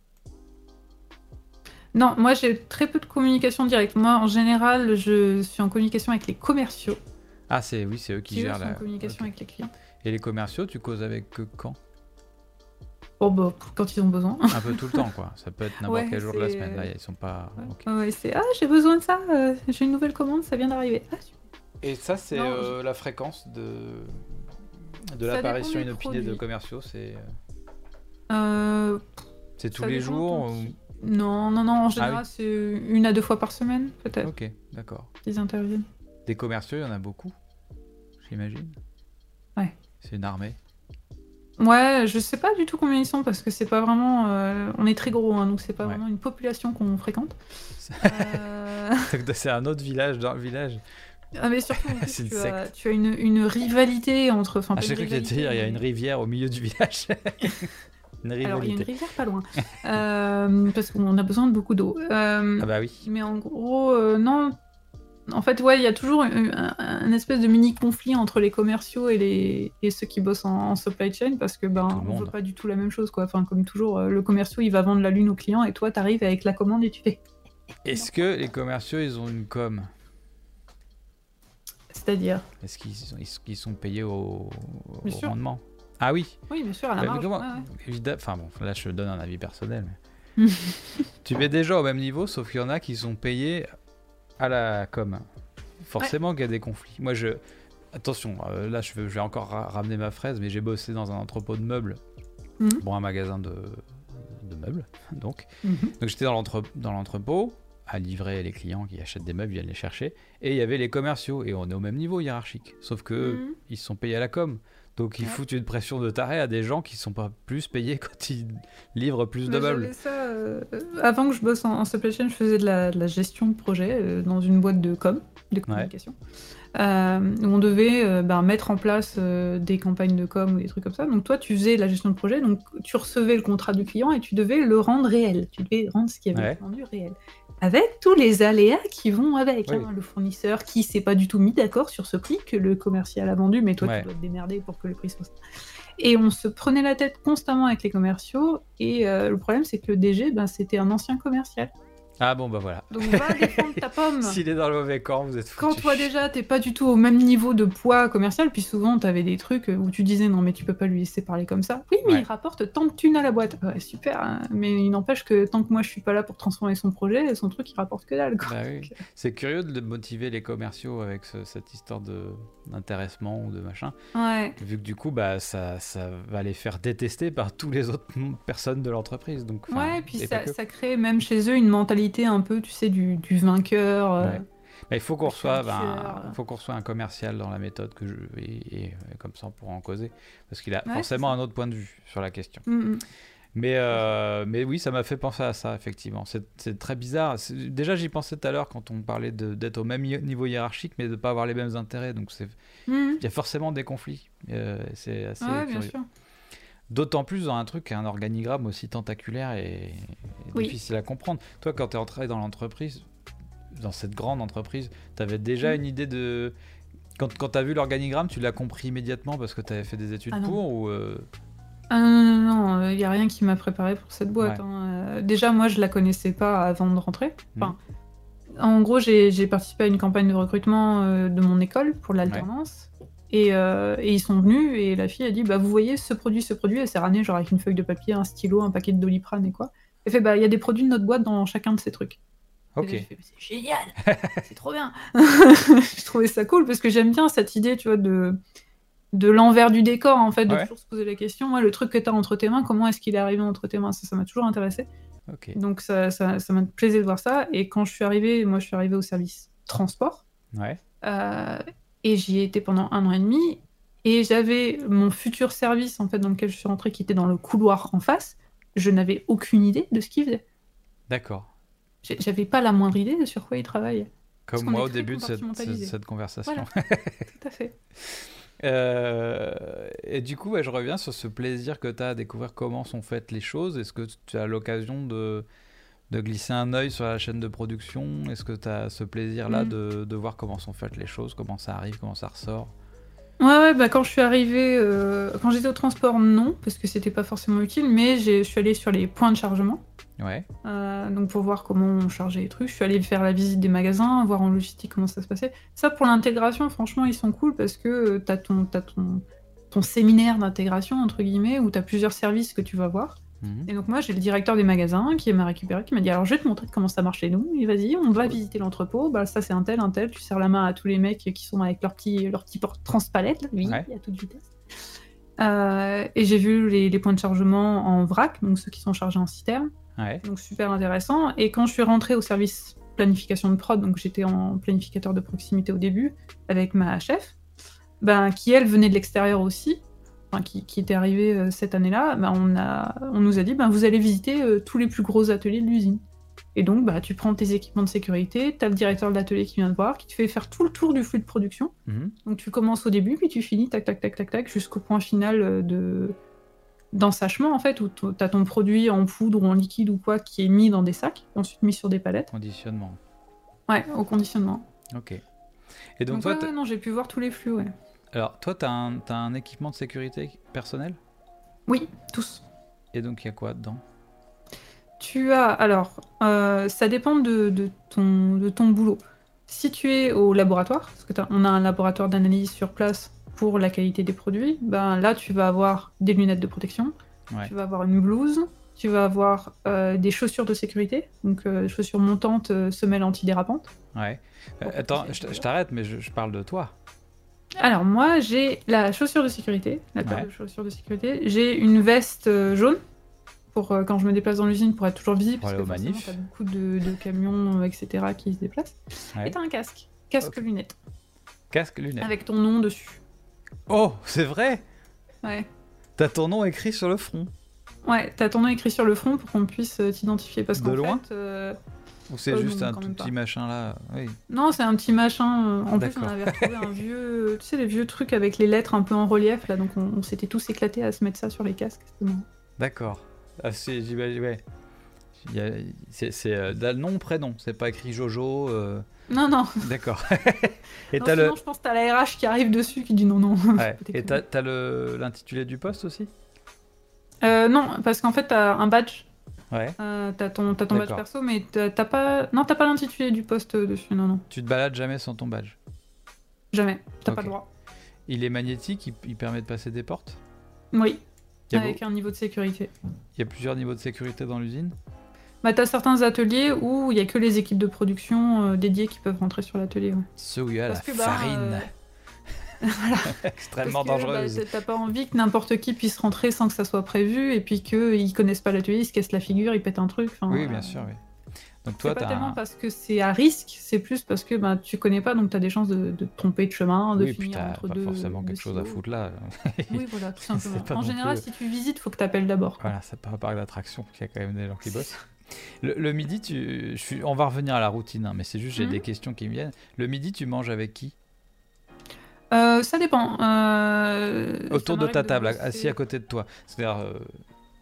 Non, moi, j'ai très peu de communication directe. Moi, en général, je suis en communication avec les commerciaux. Ah, c'est oui, c'est eux qui, gèrent la communication avec les clients. Et les commerciaux, tu causes avec quand? Oh bah, quand ils ont besoin. Un peu tout le temps, quoi. Ça peut être (laughs) n'importe quel jour de la semaine. Là, ils sont pas. Ouais, c'est Ah, j'ai besoin de ça, euh, j'ai une nouvelle commande, ça vient d'arriver. Ah, Et ça, c'est euh, la fréquence de, de l'apparition inopinée de commerciaux C'est. Euh... C'est tous les jours Non, non, non, en ah général, c'est une à deux fois par semaine, peut-être. Ok, d'accord. Ils interviennent. Des commerciaux, il y en a beaucoup, j'imagine. Ouais. C'est une armée. Ouais, je sais pas du tout combien ils sont parce que c'est pas vraiment. Euh, on est très gros, hein, donc c'est pas vraiment une population qu'on fréquente. (laughs) Euh, c'est un autre village dans le village. Ah, mais surtout, (laughs) tu, as, tu, as, une, une rivalité entre. Ah, j'ai cru que tu dire il y a une rivière au milieu du village. (laughs) une Alors, il y a une rivière pas loin. (laughs) euh, parce qu'on a besoin de beaucoup d'eau. Euh, ah, bah oui. Mais en gros, non, en fait, ouais, il y a toujours un, espèce de mini conflit entre les commerciaux et, les, et ceux qui bossent en, supply chain parce que ben on veut pas du tout la même chose quoi. Enfin, comme toujours, euh, le commerciaux il va vendre la lune au client et toi t'arrives avec la commande et tu fais. Est-ce que les commerciaux ils ont une com? C'est-à-dire Est-ce qu'ils sont payés au, rendement? Ah oui. Oui, bien sûr, à la marge. Enfin bon, là je donne un avis personnel. Mais... (laughs) tu mets déjà au même niveau, sauf qu'il y en a qui sont payés à la com. Forcément qu'il y a des conflits. Moi, je. Attention, euh, là, je vais, encore ramener ma fraise, mais j'ai bossé dans un entrepôt de meubles. Mhm. Bon, un magasin de, meubles, donc. Mhm. Donc, j'étais dans l'entrepôt à livrer les clients qui achètent des meubles, viennent les chercher. Et il y avait les commerciaux, et on est au même niveau hiérarchique. Sauf que mhm. ils sont payés à la com. Donc ils foutent une pression de taré à des gens qui sont pas plus payés (laughs) quand ils livrent plus de meubles. Ça, euh, avant que je bosse en, supply chain, je faisais de la, gestion de projet euh, dans une boîte de com, de communication. Euh, où on devait ben, mettre en place des campagnes de com ou des trucs comme ça. Donc toi, tu faisais la gestion de projet, donc tu recevais le contrat du client et tu devais le rendre réel. Tu devais rendre ce qui avait été rendu réel avec tous les aléas qui vont avec. Hein. le fournisseur qui s'est pas du tout mis d'accord sur ce prix que le commercial a vendu, mais toi tu dois te démerder pour que le prix soit ça. Et on se prenait la tête constamment avec les commerciaux, et euh, le problème c'est que le DG, ben, c'était un ancien commercial. Ah bon, bah voilà. Donc va défendre ta pomme. (laughs) S'il est dans le mauvais camp, vous êtes foutu. Quand toi déjà, t'es pas du tout au même niveau de poids commercial, puis souvent t'avais des trucs où tu disais non mais tu peux pas lui laisser parler comme ça. Oui, mais il rapporte tant de thunes à la boîte. Ouais, super, hein. mais il n'empêche que tant que moi je suis pas là pour transformer son projet, son truc il rapporte que dalle. Bah C'est curieux de motiver les commerciaux avec cette histoire d'intéressement ou de machin. Ouais. Vu que du coup, bah, ça, ça va les faire détester par tous les autres personnes de l'entreprise. Donc, ouais, et puis ça, ça crée même chez eux une mentalité un peu, tu sais, du, vainqueur. Euh, il faut qu'on reçoive, un, faut qu'on reçoive un commercial dans la méthode que je et, comme ça on pourra en causer parce qu'il a forcément un autre point de vue sur la question. Mm, mm. Mais, euh, mais oui, ça m'a fait penser à ça, effectivement. C'est très bizarre. Déjà, j'y pensais tout à l'heure quand on parlait d'être au même niveau hiérarchique, mais de ne pas avoir les mêmes intérêts. Donc, mm. il y a forcément des conflits. Euh, c'est assez curieux. D'autant plus dans un truc un organigramme aussi tentaculaire et, difficile à comprendre. Toi, quand tu es entré dans l'entreprise, dans cette grande entreprise, tu avais déjà une idée de. Quand, quand tu as vu l'organigramme, tu l'as compris immédiatement parce que tu avais fait des études ah pour ou euh? ah non, non, non, il n'y a rien qui m'a préparé pour cette boîte. Hein. Euh, déjà, moi, je la connaissais pas avant de rentrer. Mm. Enfin, En gros, j'ai participé à une campagne de recrutement euh, de mon école pour l'alternance. Euh, et, ils sont venus et la fille a dit bah vous voyez ce produit ce produit elle s'est ramenée genre avec une feuille de papier un stylo un paquet de doliprane et quoi elle fait bah il y a des produits de notre boîte dans chacun de ces trucs ok c'est génial (laughs) c'est trop bien (laughs) je trouvais ça cool parce que j'aime bien cette idée tu vois de de l'envers du décor, en fait, de toujours se poser la question. Moi, le truc que tu as entre tes mains, comment est-ce qu'il est arrivé entre tes mains? Ça, ça m'a toujours intéressé. Donc, ça, ça, ça m'a plaisé de voir ça. Et quand je suis arrivée, moi, je suis arrivée au service transport. Ouais. Euh, et j'y ai été pendant un an et demi. Et j'avais mon futur service, en fait, dans lequel je suis rentrée, qui était dans le couloir en face. Je n'avais aucune idée de ce qu'il faisait. D'accord. J'avais pas la moindre idée de sur quoi il travaillait. Comme moi au début de cette, cette, conversation. (laughs) tout à fait. Euh, et du coup, je reviens sur ce plaisir que tu as à découvrir comment sont faites les choses. Est-ce que tu as l'occasion de, de glisser un œil sur la chaîne de production? Est-ce que tu as ce plaisir-là mm. de, de, voir comment sont faites les choses, comment ça arrive, comment ça ressort? Ouais, ouais, bah quand je suis arrivée, euh, quand j'étais au transport, non, parce que c'était pas forcément utile, mais je suis allée sur les points de chargement. Ouais. Euh, donc pour voir comment on chargeait les trucs, je suis allée faire la visite des magasins, voir en logistique comment ça se passait. Ça pour l'intégration, franchement, ils sont cool parce que euh, t'as ton, as ton, ton séminaire d'intégration, entre guillemets, où t'as plusieurs services que tu vas voir. Mhm. Et donc moi j'ai le directeur des magasins qui m'a récupéré, qui m'a dit alors je vais te montrer comment ça marche chez nous. Et vas-y, on va visiter l'entrepôt. Bah ça c'est un tel, un tel. Tu serres la main à tous les mecs qui sont avec leur petit, leur petit porte transpalette, oui, à toute vitesse. Euh, et j'ai vu les, points de chargement en vrac, donc ceux qui sont chargés en citerne. Donc super intéressant. Et quand je suis rentrée au service planification de prod, donc j'étais en planificateur de proximité au début avec ma chef, ben, qui elle venait de l'extérieur aussi, qui, était arrivée euh, cette année-là, ben, on, a, on nous a dit ben, vous allez visiter euh, tous les plus gros ateliers de l'usine. Et donc, bah, tu prends tes équipements de sécurité, tu as le directeur de l'atelier qui vient te voir, qui te fait faire tout le tour du flux de production. Mhm. Donc, tu commences au début, puis tu finis, tac, tac, tac, tac, tac, jusqu'au point final euh, de, d'ensachement en fait, où tu as ton produit en poudre ou en liquide ou quoi qui est mis dans des sacs, ensuite mis sur des palettes. Conditionnement. Ouais, au conditionnement. Ok. Et donc, toi, non, j'ai pu voir tous les flux, ouais. Alors, toi, tu as, un équipement de sécurité personnel? Oui, tous. Et donc, il y a quoi dedans? Tu as. Alors, euh, ça dépend de, de, ton, de ton boulot. Si tu es au laboratoire, parce que on a un laboratoire d'analyse sur place pour la qualité des produits, ben là tu vas avoir des lunettes de protection, tu vas avoir une blouse, tu vas avoir euh, des chaussures de sécurité, donc euh, chaussures montantes, euh, semelles antidérapantes. Ouais. attends, je, t'arrête, mais je, parle de toi. Alors moi j'ai la chaussure de sécurité, la paire de chaussures de sécurité. J'ai une veste jaune pour quand je me déplace dans l'usine pour être toujours visible parce que t'as beaucoup de, camions etc qui se déplacent. Et t'as un casque, casque lunettes. Casque lunettes. Avec ton nom dessus. Oh, c'est vrai? Ouais. T'as ton nom écrit sur le front Ouais, t'as ton nom écrit sur le front pour qu'on puisse euh, t'identifier. Parce de loin? fait, euh, Ou c'est euh, juste un tout petit machin là oui. Non, c'est un petit machin. En plus, on avait retrouvé un vieux. (laughs) Tu sais, les vieux trucs avec les lettres un peu en relief là, donc on, s'était tous éclatés à se mettre ça sur les casques. D'accord. Ah, c'est. Ouais. C'est le nom, prénom. C'est pas écrit Jojo. Non, non. (laughs) D'accord. (laughs) et sinon, le... je pense que t'as la RH qui arrive dessus qui dit non, non. Ouais. et t'as as l'intitulé du poste aussi? Euh, Non, parce qu'en fait, t'as un badge. Ouais. Euh, t'as ton, as ton badge perso, mais t'as pas. Non, t'as pas l'intitulé du poste dessus, non, non. Tu te balades jamais sans ton badge? Jamais, t'as pas le droit. Il est magnétique, il, il permet de passer des portes? Oui, avec un niveau de sécurité. Il y a plusieurs niveaux de sécurité dans l'usine? Bah, t'as certains ateliers où il y a que les équipes de production euh, dédiées qui peuvent rentrer sur l'atelier. Ouais. Ceux où il y a la bah, farine. Euh, voilà. (laughs) Extrêmement bah, dangereuse. T'as pas envie que n'importe qui puisse rentrer sans que ça soit prévu et puis qu'ils connaissent pas l'atelier, ils se cassent la figure, ils pètent un truc. oui, bien sûr, oui. Donc toi, pas tellement parce que c'est à risque, c'est plus parce que bah, tu connais pas, donc tu as des chances de, de, te tromper de chemin, de oui, finir puis entre pas deux. forcément quelque chose à foutre là. (laughs) oui, voilà, tout (laughs) simplement. En général, si tu visites, faut que tu appelles d'abord. Voilà, ça part par d'attraction, il y a quand même des gens qui bossent. Le, midi, tu, je suis, on va revenir à la routine, hein, mais c'est juste j'ai mhm. des questions qui me viennent. Le midi, tu manges avec qui? Euh, Ça dépend. Euh, Autour de ta table, assis à côté de toi. C'est-à-dire, euh,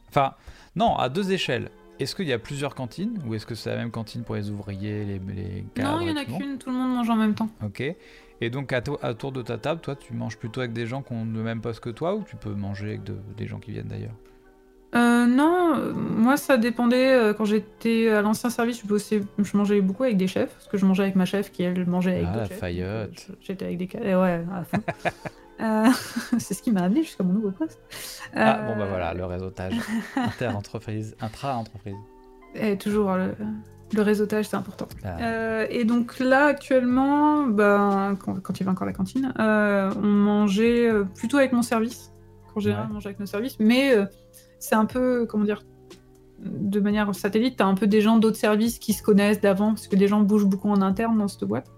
enfin, non, à deux échelles. Est-ce qu'il y a plusieurs cantines ou est-ce que c'est la même cantine pour les ouvriers, les, les cadres Non, il y en a qu'une, tout le monde mange en même temps. Ok. Et donc, à, à, tour de ta table, toi, tu manges plutôt avec des gens qui ont le même poste que toi ou tu peux manger avec des gens qui viennent d'ailleurs? Euh, non, moi ça dépendait. Euh, quand j'étais à l'ancien service, je, bossais, je mangeais beaucoup avec des chefs, parce que je mangeais avec ma chef qui elle mangeait avec ah, la chefs. J'étais avec des ouais, à fond. (laughs) euh, (laughs) c'est ce qui m'a amené jusqu'à mon nouveau poste. Ah bon bah voilà, le réseautage (laughs) inter-entreprise, intra-entreprise. Et toujours le, Le réseautage, c'est important. Ah. et donc là, actuellement, ben, quand, il va encore à la cantine, on mangeait plutôt avec mon service. En général, on mangeait avec nos services. Mais c'est un peu, comment dire, de manière satellite, tu as un peu des gens d'autres services qui se connaissent d'avant, parce que des gens bougent beaucoup en interne dans cette boîte.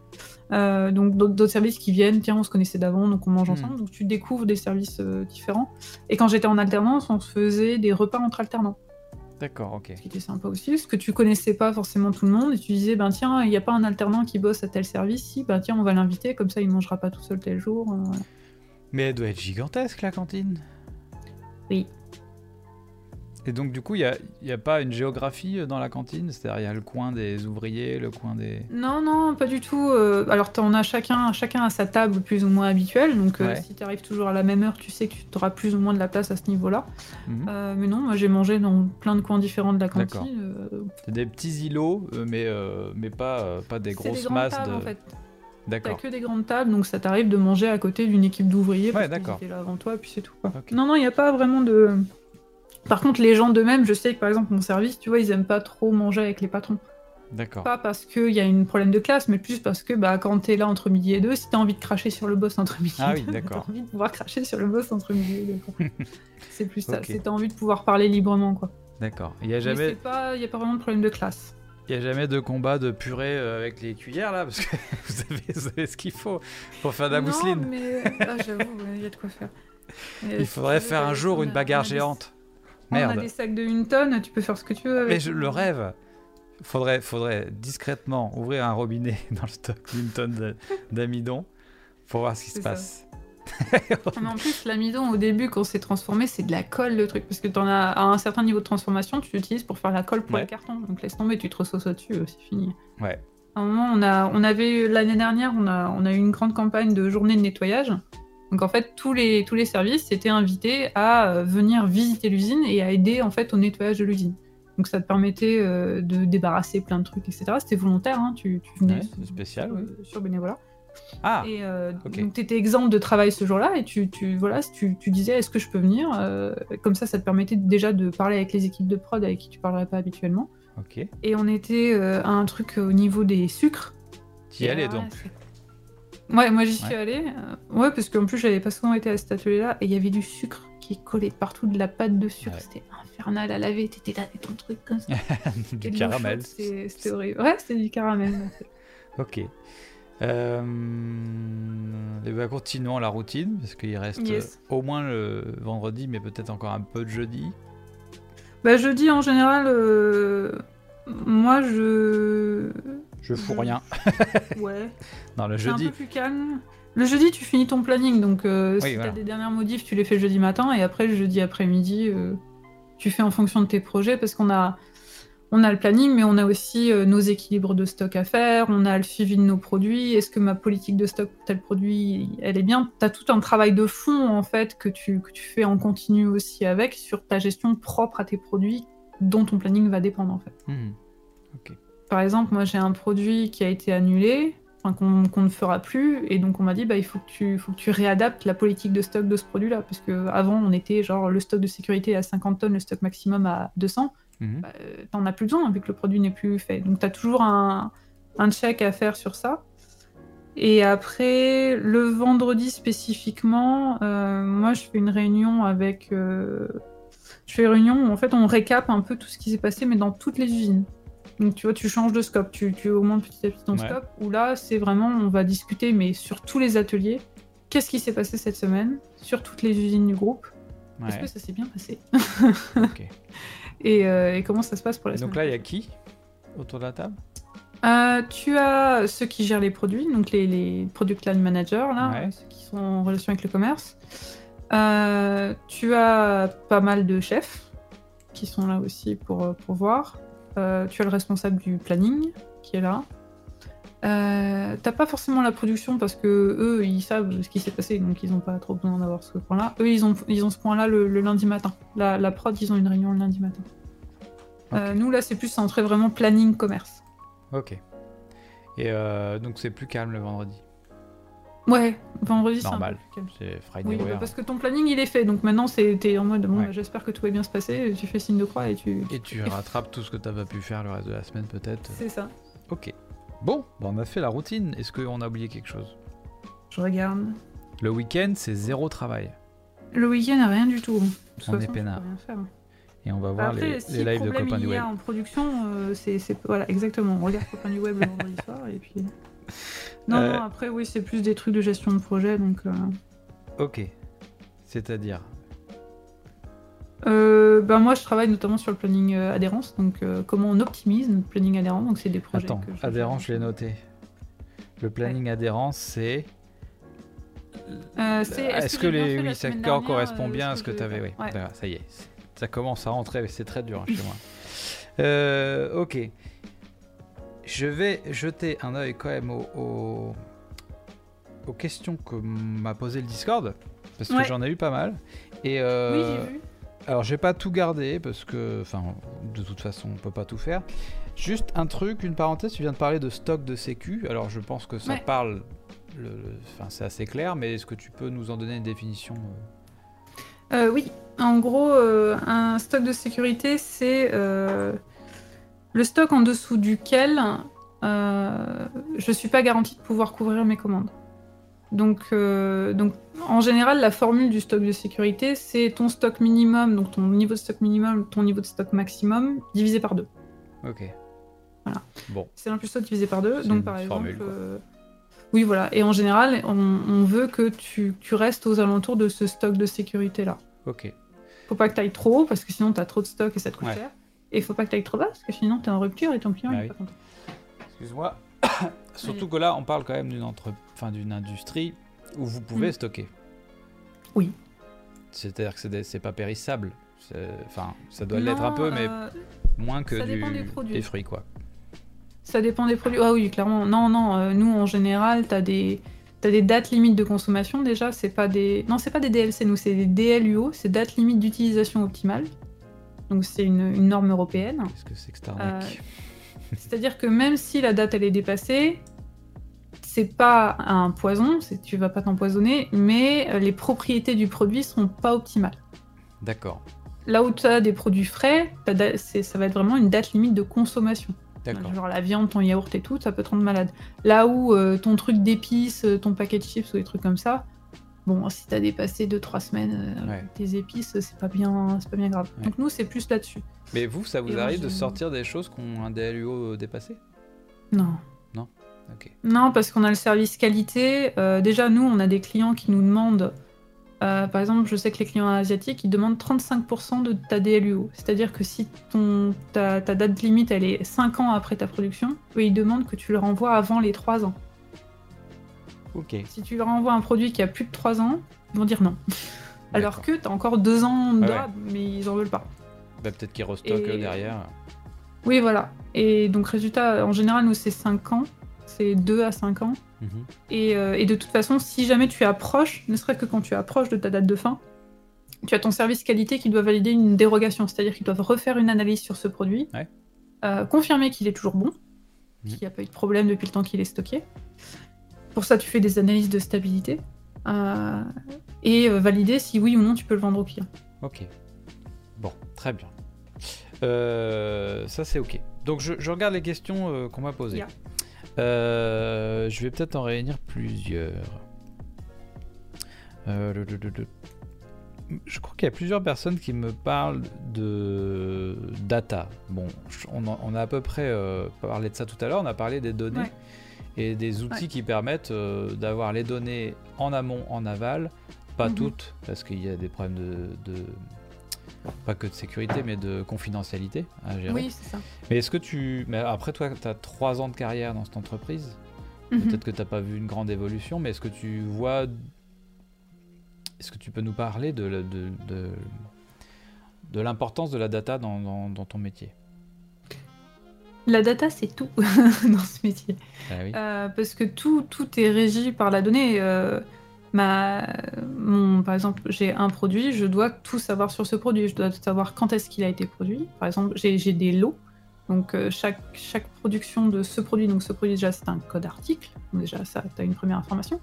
Euh, donc d'autres services qui viennent, tiens, on se connaissait d'avant, donc on mange hmm. ensemble. Donc tu découvres des services euh, différents. Et quand j'étais en alternance, on se faisait des repas entre alternants. D'accord, ok. Ce qui était sympa aussi, parce que tu connaissais pas forcément tout le monde, et tu disais, ben tiens, il n'y a pas un alternant qui bosse à tel service, si, ben tiens, on va l'inviter, comme ça il mangera pas tout seul tel jour. Euh, Mais elle doit être gigantesque la cantine. Oui. Et donc, du coup, il n'y a, a, pas une géographie euh, dans la cantine? C'est-à-dire, il y a le coin des ouvriers, le coin des. Non, non, pas du tout. Euh, alors, on a chacun, chacun à sa table plus ou moins habituelle. Donc, euh, si tu arrives toujours à la même heure, tu sais que tu auras plus ou moins de la place à ce niveau-là. Mhm. mais non, moi, j'ai mangé dans plein de coins différents de la cantine. C'est des petits îlots, mais, mais pas, pas des grosses des masses tables, de. En fait. T'as que des grandes tables, donc ça t'arrive de manger à côté d'une équipe d'ouvriers. Ouais, d'accord. là avant toi, puis c'est tout. Non, non, il n'y a pas vraiment de. Par contre, les gens d'eux-mêmes, je sais que par exemple, mon service, tu vois, ils aiment pas trop manger avec les patrons. D'accord. Pas parce qu'il y a un problème de classe, mais plus parce que bah, quand t'es là entre midi et deux, si t'as envie de cracher sur le boss entre midi ah, et deux, (laughs) t'as envie de pouvoir cracher sur le boss entre midi et deux. (laughs) c'est plus ça, c'est t'as envie de pouvoir parler librement, quoi. D'accord. Il y a jamais. Il n'y a pas vraiment de problème de classe. Il n'y a jamais de combat de purée euh, avec les cuillères là Parce que (laughs) vous avez, ce qu'il faut pour faire de la mousseline. Non, mais ah, j'avoue, il y a de quoi faire. Il faudrait faire un jour une bagarre géante. Merde. On a des sacs de une tonne, tu peux faire ce que tu veux. Avec. Mais je le rêve. Faudrait, faudrait discrètement ouvrir un robinet (laughs) dans le stock d'une tonne d'amidon pour voir ce qui se passe. (laughs) en plus, l'amidon, au début, quand c'est transformé, c'est de la colle le truc. Parce que tu en as à un certain niveau de transformation, tu l'utilises pour faire la colle pour le carton. Donc laisse tomber, tu te ressauces dessus, euh, c'est fini. Ouais. À un moment, on, a, on avait l'année dernière, on a, on a eu une grande campagne de journée de nettoyage. Donc en fait, tous les, tous les services étaient invités à euh, venir visiter l'usine et à aider en fait au nettoyage de l'usine. Donc ça te permettait euh, de débarrasser plein de trucs, etc. C'était volontaire, hein. tu, tu, venais spécial, sur, bénévolat. Ah, et euh, donc tu étais exempt de travail ce jour-là et tu, tu, voilà, tu, tu disais est-ce que je peux venir Comme ça, ça te permettait déjà de parler avec les équipes de prod avec qui tu parlerais pas habituellement. Ok. Et on était à un truc au niveau des sucres. Tu y allais donc Ouais, moi j'y suis allée. Euh, ouais, parce qu'en plus j'avais pas souvent été à cet atelier-là et il y avait du sucre qui collait partout, de la pâte de sucre. C'était infernal à laver. T'étais là avec ton truc comme ça. (laughs) du caramel. C'était horrible. Ouais, c'était du caramel. (laughs) ok. Euh... Et ben, continuons la routine parce qu'il reste au moins le vendredi, mais peut-être encore un peu de jeudi. Bah, jeudi en général, euh, moi je je fous rien. (laughs) ouais. (laughs) Non, le jeudi. Un peu plus calme. Le jeudi, tu finis ton planning, donc euh, si tu as des dernières modifs, tu les fais jeudi matin, et après, le jeudi après-midi, euh, tu fais en fonction de tes projets, parce qu'on a, on a le planning, mais on a aussi euh, nos équilibres de stock à faire, on a le suivi de nos produits, est-ce que ma politique de stock pour tel produit, elle est bien? Tu as tout un travail de fond, en fait, que tu, que tu fais en continu aussi avec, sur ta gestion propre à tes produits, dont ton planning va dépendre, en fait. Mmh. Ok. Par exemple, moi j'ai un produit qui a été annulé, qu'on ne fera plus, et donc on m'a dit bah il faut que tu faut que tu réadaptes la politique de stock de ce produit-là, parce que avant on était genre le stock de sécurité à 50 tonnes, le stock maximum à 200. Mhm. Bah, t'en as plus besoin vu que le produit n'est plus fait. Donc t'as toujours un, un check à faire sur ça. Et après, le vendredi spécifiquement, euh, moi je fais une réunion avec. Euh, je fais une réunion où en fait on récap un peu tout ce qui s'est passé, mais dans toutes les usines. Donc tu vois, tu changes de scope, tu, tu augmentes petit à petit ton scope, où là, c'est vraiment, on va discuter, mais sur tous les ateliers, qu'est-ce qui s'est passé cette semaine, sur toutes les usines du groupe, est-ce que ça s'est bien passé? (laughs) Euh, et, comment ça se passe pour la Donc là, il y a qui autour de la table? Euh, tu as ceux qui gèrent les produits, donc les, les product line managers, là, ceux qui sont en relation avec le commerce. Euh, tu as pas mal de chefs qui sont là aussi pour, pour voir. Euh, tu as le responsable du planning qui est là. Euh, t'as pas forcément la production parce que eux ils savent ce qui s'est passé donc ils ont pas trop besoin d'avoir ce point-là. Eux ils ont, ils ont ce point-là le, lundi matin. La, prod ils ont une réunion le lundi matin. Euh, nous là c'est plus centré vraiment planning commerce. Ok. Et donc c'est plus calme le vendredi. Ouais, vendredi c'est normal. C'est Friday oui, bah, parce que ton planning il est fait, donc maintenant t'es en mode bon, j'espère que tout va bien se passer, tu fais signe de croix et tu. Et tu rattrapes tout ce que t'as pas pu faire le reste de la semaine peut-être. C'est ça. Ok. Bon, bah, on a fait la routine. Est-ce qu'on a oublié quelque chose? Je regarde. Le week-end, c'est zéro travail. Le week-end, rien du tout. on est peinard. Et on va voir les, les lives de copains du web. en production, euh, c'est voilà exactement. On regarde copains du web le vendredi soir et puis. Non, euh, non, après, oui, c'est plus des trucs de gestion de projet, donc... Euh. Ok. C'est-à-dire? Euh, ben moi, je travaille notamment sur le planning adhérence, donc comment on optimise notre planning adhérence, donc c'est des projets. Attends, adhérence, je l'ai noté. Le planning adhérence, c'est. est-ce que, les oui, ça correspond bien à ce que, tu avais Oui, ça y est. Ça commence à rentrer, mais c'est très dur hein, chez moi. (laughs) ok. Je vais jeter un œil quand même aux, aux, questions que m'a posé le Discord, parce que j'en ai eu pas mal. Et euh, oui, j'ai vu. Alors, j'ai pas tout gardé, parce que, enfin, de toute façon, on peut pas tout faire. Juste un truc, une parenthèse, tu viens de parler de stock de sécu. Alors, je pense que ça parle, enfin, c'est assez clair, mais est-ce que tu peux nous en donner une définition euh? Euh, Oui, en gros, un stock de sécurité, c'est le stock en dessous duquel euh, je ne suis pas garantie de pouvoir couvrir mes commandes. Donc, euh, donc, en général, la formule du stock de sécurité, c'est ton stock minimum, donc ton niveau de stock minimum, ton niveau de stock maximum, divisé par deux. Ok. Voilà. Bon. C'est 1 plus divisé par deux. Donc, par exemple. Euh, oui, voilà. Et en général, on, veut que tu, restes aux alentours de ce stock de sécurité-là. Ok. Faut pas que tu ailles trop parce que sinon, tu as trop de stock et ça te coûte cher. Et il faut pas que tu ailles trop bas, parce que sinon tu es en rupture et ton client bah est pas content. Excuse-moi. (coughs) Surtout que là, on parle quand même d'une entre... enfin, d'une industrie où vous pouvez mm. stocker. Oui. C'est-à-dire que c'est pas périssable. Enfin, ça doit l'être un peu, mais euh, moins que du... des, fruits, quoi. Ça dépend des produits. Ah oui, clairement. Non, non. Euh, nous, en général, tu as des T'as des dates limites de consommation déjà, c'est pas des. Non, c'est pas des DLC, nous, c'est des DLUO, c'est date limite d'utilisation optimale. Donc c'est une, norme européenne. Qu'est-ce que c'est que cette euh, C'est-à-dire que même si la date elle est dépassée, c'est pas un poison, tu vas pas t'empoisonner, mais euh, les propriétés du produit sont pas optimales. D'accord. Là où tu as des produits frais, ça va être vraiment une date limite de consommation. Genre la viande, ton yaourt et tout, ça peut te rendre malade. Là où euh, ton truc d'épices, ton paquet de chips ou des trucs comme ça, Bon, si t'as dépassé 2-3 semaines euh, tes épices, c'est pas bien, c'est pas bien grave. Donc nous, c'est plus là-dessus. Mais vous, ça vous arrive de sortir des choses qui ont un DLUO dépassé? Non. Non? Ok. Non, parce qu'on a le service qualité. Euh, déjà, nous, on a des clients qui nous demandent. Euh, par exemple, je sais que les clients asiatiques, ils demandent 35% de ta DLUO. C'est-à-dire que si ton, ta, ta, date limite, elle est 5 ans après ta production, eux, ils demandent que tu le renvoies avant les 3 ans. Si tu leur envoies un produit qui a plus de 3 ans, ils vont dire non. Alors que tu as encore 2 ans de mais ils en veulent pas. Bah, peut-être qu'ils restockent derrière. Oui, voilà. Et donc, résultat, en général, nous, c'est 5 ans. C'est 2 à 5 ans. Mhm. Euh, et, de toute façon, si jamais tu approches, ne serait-ce que quand tu approches de ta date de fin, tu as ton service qualité qui doit valider une dérogation. C'est-à-dire qu'ils doivent refaire une analyse sur ce produit, euh, confirmer qu'il est toujours bon, mhm. qu'il n'y a pas eu de problème depuis le temps qu'il est stocké. Pour ça, tu fais des analyses de stabilité euh, et euh, valider si oui ou non tu peux le vendre au client. Ok. Bon, très bien. Euh, ça, c'est ok. Donc, je, regarde les questions qu'on m'a posées. je vais peut-être en réunir plusieurs. je crois qu'il y a plusieurs personnes qui me parlent de data. Bon, on, a à peu près parlé de ça tout à l'heure. On a parlé des données et des outils qui permettent euh, d'avoir les données en amont, en aval, pas mhm. toutes, parce qu'il y a des problèmes de, pas que de sécurité, mais de confidentialité à gérer. Oui, c'est ça. Mais est-ce que tu. Mais après, toi, tu as trois ans de carrière dans cette entreprise. Mhm. Peut-être que tu n'as pas vu une grande évolution, mais est-ce que tu vois. Est-ce que tu peux nous parler de, de, de, de l'importance de la data dans, dans ton métier? La data, c'est tout (laughs) dans ce métier. Ah euh, parce que tout, tout est régi par la donnée. Euh, ma, mon, par exemple, j'ai un produit, je dois tout savoir sur ce produit. Je dois savoir quand est-ce qu'il a été produit. Par exemple, j'ai des lots. Donc, euh, chaque, chaque production de ce produit, donc ce produit, déjà, c'est un code article. déjà, ça, tu as une première information.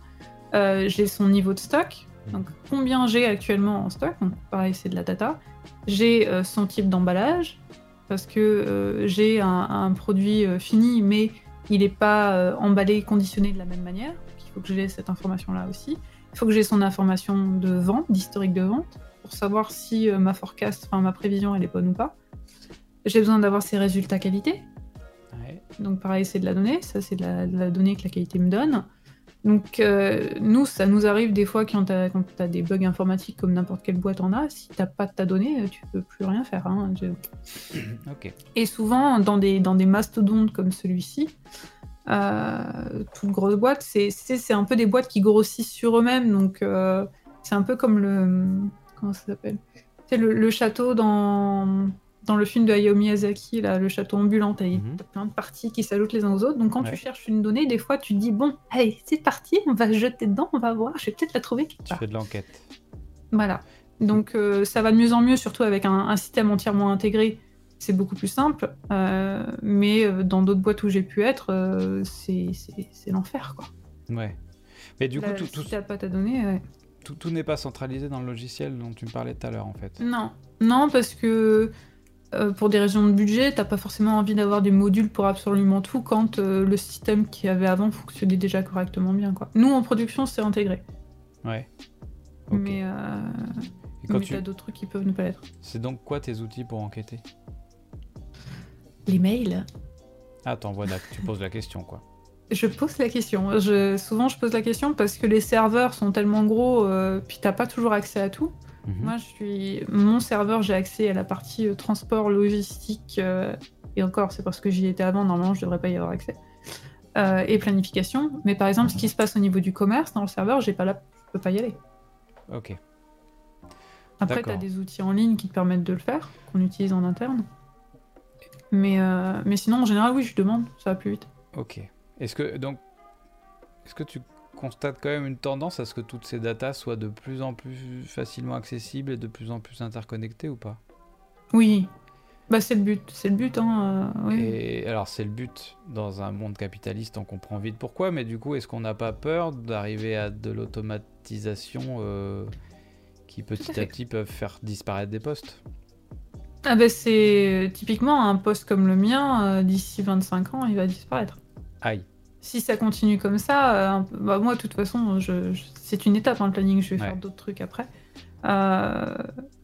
j'ai son niveau de stock, donc combien j'ai actuellement en stock, donc pareil c'est de la data. J'ai son type d'emballage, parce que j'ai un, produit fini, mais il n'est pas emballé, conditionné de la même manière. il faut que j'ai cette information-là aussi. Il faut que j'ai son information de vente, d'historique de vente, pour savoir si ma forecast, enfin ma prévision, elle est bonne ou pas. J'ai besoin d'avoir ses résultats qualité. Donc pareil, c'est de la donnée, ça c'est de la, donnée que la qualité me donne. Donc euh, nous, ça nous arrive des fois quand tu as, des bugs informatiques comme n'importe quelle boîte en a, si t'as pas de ta donnée, tu peux plus rien faire. Hein. (coughs) Et souvent, dans des, dans des mastodontes comme celui-ci, euh, toute grosse boîte, c'est un peu des boîtes qui grossissent sur eux-mêmes, donc euh, c'est un peu comme le... Comment ça s'appelle? C'est le, château dans dans le film de Hayao Miyazaki, là, le château ambulant, t'as mhm. plein de parties qui s'ajoutent les uns aux autres. Donc quand tu cherches une donnée, des fois tu te dis bon, allez, c'est parti, on va jeter dedans, on va voir, je vais peut-être la trouver Tu fais de l'enquête. Voilà. Donc euh, ça va de mieux en mieux, surtout avec un, système entièrement intégré. C'est beaucoup plus simple, euh, mais euh, dans d'autres boîtes où j'ai pu être, c'est l'enfer, quoi. Ouais. Mais du coup, tout, si t'as pas ta donnée, tout, tout n'est pas centralisé dans le logiciel dont tu me parlais tout à l'heure, en fait. Non, non, parce que euh, pour des raisons de budget, t'as pas forcément envie d'avoir des modules pour absolument tout quand euh, le système qu'il y avait avant fonctionnait déjà correctement bien. Quoi. Nous, en production, c'est intégré. Ouais. Mais, euh... mais tu... t'as d'autres trucs qui peuvent ne pas l'être. C'est donc quoi tes outils pour enquêter? Les mails. Ah, t'envoies tu poses la question, quoi. Je pose la question. Je... Souvent, je pose la question parce que les serveurs sont tellement gros, euh, puis t'as pas toujours accès à tout. Mhm. Moi, je suis mon serveur, j'ai accès à la partie euh, transport, logistique, euh, et encore, c'est parce que j'y étais avant. Normalement, je devrais pas y avoir accès. Euh, et planification. Mais par exemple, ce qui se passe au niveau du commerce dans le serveur, j'ai pas là, je peux pas y aller. Ok. Après, tu as des outils en ligne qui te permettent de le faire, qu'on utilise en interne. Mais, mais sinon, en général, oui, je demande, ça va plus vite. Ok. Est-ce que donc, est-ce que tu constate quand même une tendance à ce que toutes ces datas soient de plus en plus facilement accessibles et de plus en plus interconnectées ou pas Oui, bah c'est le but, c'est le but. Hein, euh, Et alors c'est le but dans un monde capitaliste, on comprend vite pourquoi, mais du coup est-ce qu'on n'a pas peur d'arriver à de l'automatisation euh, qui petit à, petit peuvent faire disparaître des postes? Ah bah c'est typiquement un poste comme le mien, euh, d'ici 25 ans, il va disparaître. Aïe si ça continue comme ça, euh, bah, moi, de toute façon, je, c'est une étape, hein, le planning, je vais faire d'autres trucs après. Euh,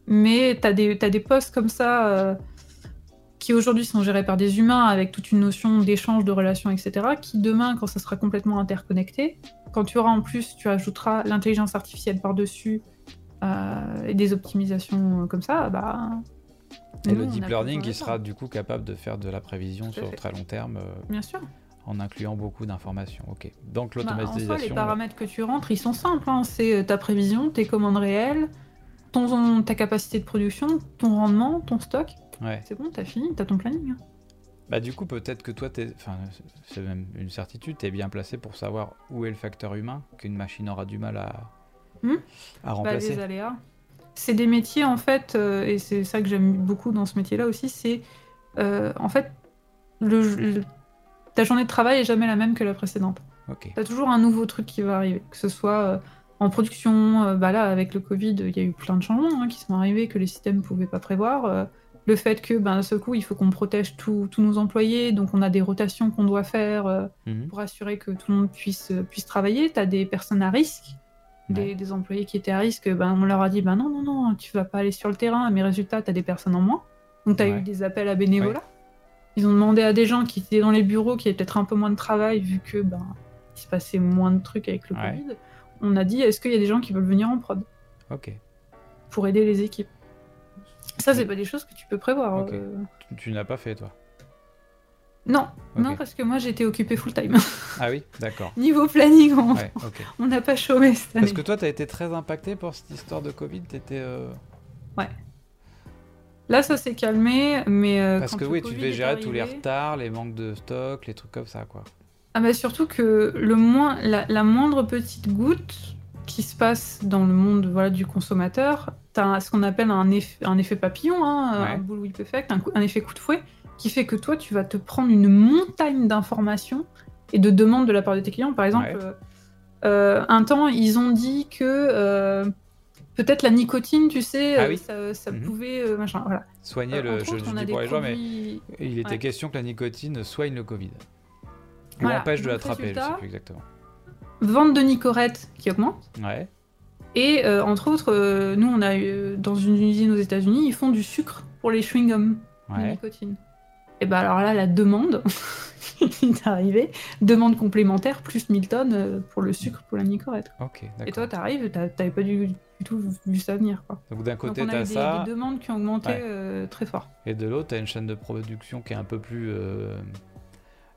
mais tu as des, as des postes comme ça euh, qui aujourd'hui sont gérés par des humains avec toute une notion d'échange, de relations, etc., qui demain, quand ça sera complètement interconnecté, quand tu auras en plus, tu ajouteras l'intelligence artificielle par-dessus et des optimisations comme ça, bah. Et le deep learning qui sera du coup capable de faire de la prévision sur très long terme. Bien sûr en incluant beaucoup d'informations. Ok. Donc bah, l'automatisation. les paramètres que tu rentres, ils sont simples. Hein. C'est euh, ta prévision, tes commandes réelles, ton, ta capacité de production, ton rendement, ton stock. Ouais. C'est bon, t'as fini, t'as ton planning. Hein. Bah du coup, peut-être que toi, enfin, c'est même une certitude, t'es bien placé pour savoir où est le facteur humain qu'une machine aura du mal à, hmm à remplacer. Bah, les aléas. C'est des métiers en fait, euh, et c'est ça que j'aime beaucoup dans ce métier-là aussi, c'est euh, en fait le ta journée de travail est jamais la même que la précédente. Okay. Tu as toujours un nouveau truc qui va arriver, que ce soit euh, en production, euh, bah là avec le Covid, il y a eu plein de changements hein, qui sont arrivés que les systèmes ne pouvaient pas prévoir. Euh, le fait que ben, d'un seul coup, il faut qu'on protège tous nos employés, donc on a des rotations qu'on doit faire mhm. pour assurer que tout le monde puisse, puisse travailler. Tu as des personnes à risque, des, employés qui étaient à risque, ben, on leur a dit ben non, non, non, tu vas pas aller sur le terrain, mais résultat, tu as des personnes en moins. Donc tu as eu des appels à bénévolat. Ils ont demandé à des gens qui étaient dans les bureaux, qui avaient peut-être un peu moins de travail, vu que ben, il se passait moins de trucs avec le Covid. On a dit est-ce qu'il y a des gens qui veulent venir en prod Ok. Pour aider les équipes? Ça, c'est pas des choses que tu peux prévoir. Euh. Tu, n'as pas fait, toi? Non, non, parce que moi j'étais occupé full time. (laughs) ah oui, d'accord. Niveau planning, on (laughs) n'a pas chômé cette année. Parce que toi, tu as été très impacté par cette histoire de Covid. T'étais. Euh... Ouais. Là, ça s'est calmé, mais. Euh, Parce que oui, tu devais gérer tous les retards, les manques de stock, les trucs comme ça, quoi. Ah, bah surtout que le moins, la, moindre petite goutte qui se passe dans le monde voilà, du consommateur, tu as ce qu'on appelle un effet, un effet papillon, hein, un bullwhip effect, un, effet coup de fouet, qui fait que toi, tu vas te prendre une montagne d'informations et de demandes de la part de tes clients. Par exemple, un temps, ils ont dit que peut-être la nicotine, tu sais, ah ça, mhm. pouvait machin, voilà. Soigner le. Je, je dis pour les gens, mais il était question que la nicotine soigne le Covid. Ou empêche de l'attraper, je sais plus exactement. Vente de Nicorette qui augmente. Ouais. Et euh, entre autres, euh, nous, on a eu, dans une usine aux États-Unis, ils font du sucre pour les chewing-gums de nicotine. Et ben alors là, la demande (laughs) qui est arrivée, demande complémentaire, plus 1000 tonnes euh, pour le sucre, pour la Nicorette. Ok, Et toi, t'arrives, t'avais pas du, tout vu ça venir. Quoi. Donc d'un côté, t'as ça. des demandes qui ont augmenté très fort. Et de l'autre, t'as une chaîne de production qui est un peu plus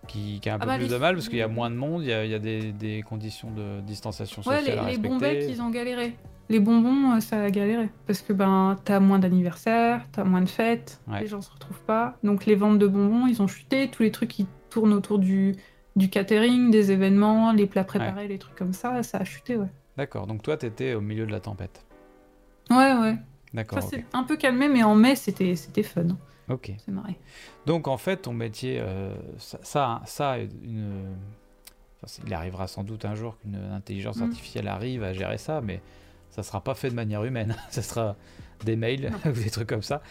qui, a un ah peu bah, plus de mal parce qu'il y a moins de monde, il y a, des, conditions de distanciation sociale ouais, les, à respecter. Les ont galéré. Les bonbons, euh, ça a galéré. Parce que ben, t'as moins d'anniversaires, t'as moins de fêtes, les gens se retrouvent pas. Donc les ventes de bonbons, ils ont chuté. Tous les trucs qui tournent autour du, du catering, des événements, les plats préparés, les trucs comme ça, ça a chuté, ouais. D'accord, donc toi, t'étais au milieu de la tempête. Ouais, ouais. D'accord. Ça s'est un peu calmé, mais en mai, c'était fun. Ok. C'est marré. Donc en fait, ton métier, euh, ça, ça, une, il arrivera sans doute un jour qu'une intelligence mm. artificielle arrive à gérer ça, mais ça sera pas fait de manière humaine. (laughs) ça sera des mails (laughs) ou des trucs comme ça.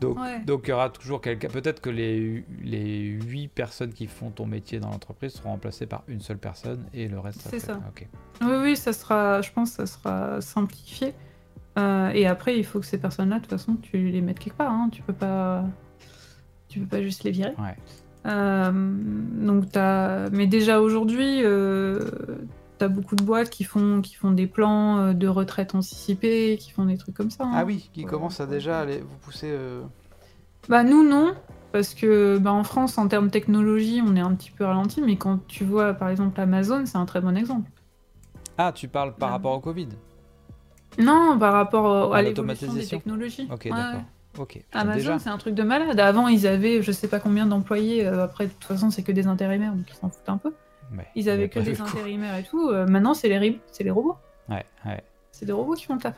Donc, donc il y aura toujours quelqu'un. Peut-être que les, les 8 personnes qui font ton métier dans l'entreprise seront remplacées par une seule personne et le reste. C'est ça. Oui, oui, ça sera. Je pense que ça sera simplifié. Euh, et après, il faut que ces personnes-là, de toute façon, tu les mettes quelque part. Hein. Tu peux pas tu peux pas juste les virer. Euh, donc as... Mais déjà aujourd'hui, euh, as beaucoup de boîtes qui font, qui font des plans euh, de retraite anticipée, qui font des trucs comme ça. Hein. Ah oui, qui commencent à déjà aller vous pousser. Bah nous non, parce que bah, en France, en termes de technologie, on est un petit peu ralenti, mais quand tu vois par exemple Amazon, c'est un très bon exemple. Ah, tu parles par rapport au Covid? Non, par rapport à, l'évolution des technologies. Ok, d'accord. Ok. Amazon, c'est un truc de malade. Avant, ils avaient je sais pas combien d'employés. Euh, après, de toute façon, c'est que des intérimaires, donc ils s'en foutent un peu. Ils avaient que des intérimaires et tout. Euh, maintenant, c'est les, c'est les robots. Ouais, ouais. C'est des robots qui font le taf.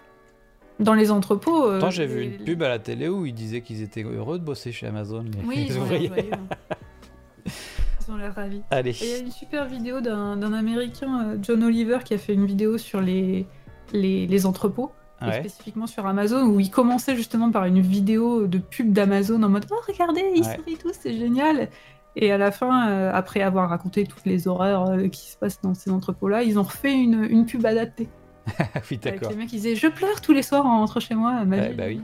Dans les entrepôts. Euh, j'ai vu une pub à la télé où ils disaient qu'ils étaient heureux de bosser chez Amazon. oui, (laughs) ils, ont l'air (laughs) ils ont l'air ravis. Allez. Il y a une super vidéo d'un Américain, John Oliver, qui a fait une vidéo sur les, les, les entrepôts spécifiquement sur Amazon, où il commençait justement par une vidéo de pub d'Amazon en mode Oh, regardez, ils sourient tous, c'est génial. Et à la fin, euh, après avoir raconté toutes les horreurs euh, qui se passent dans ces entrepôts-là, ils ont refait une, une pub adaptée. (laughs) oui, d'accord. Les mecs qui disaient Je pleure tous les soirs en rentrant chez moi. Ma bah oui.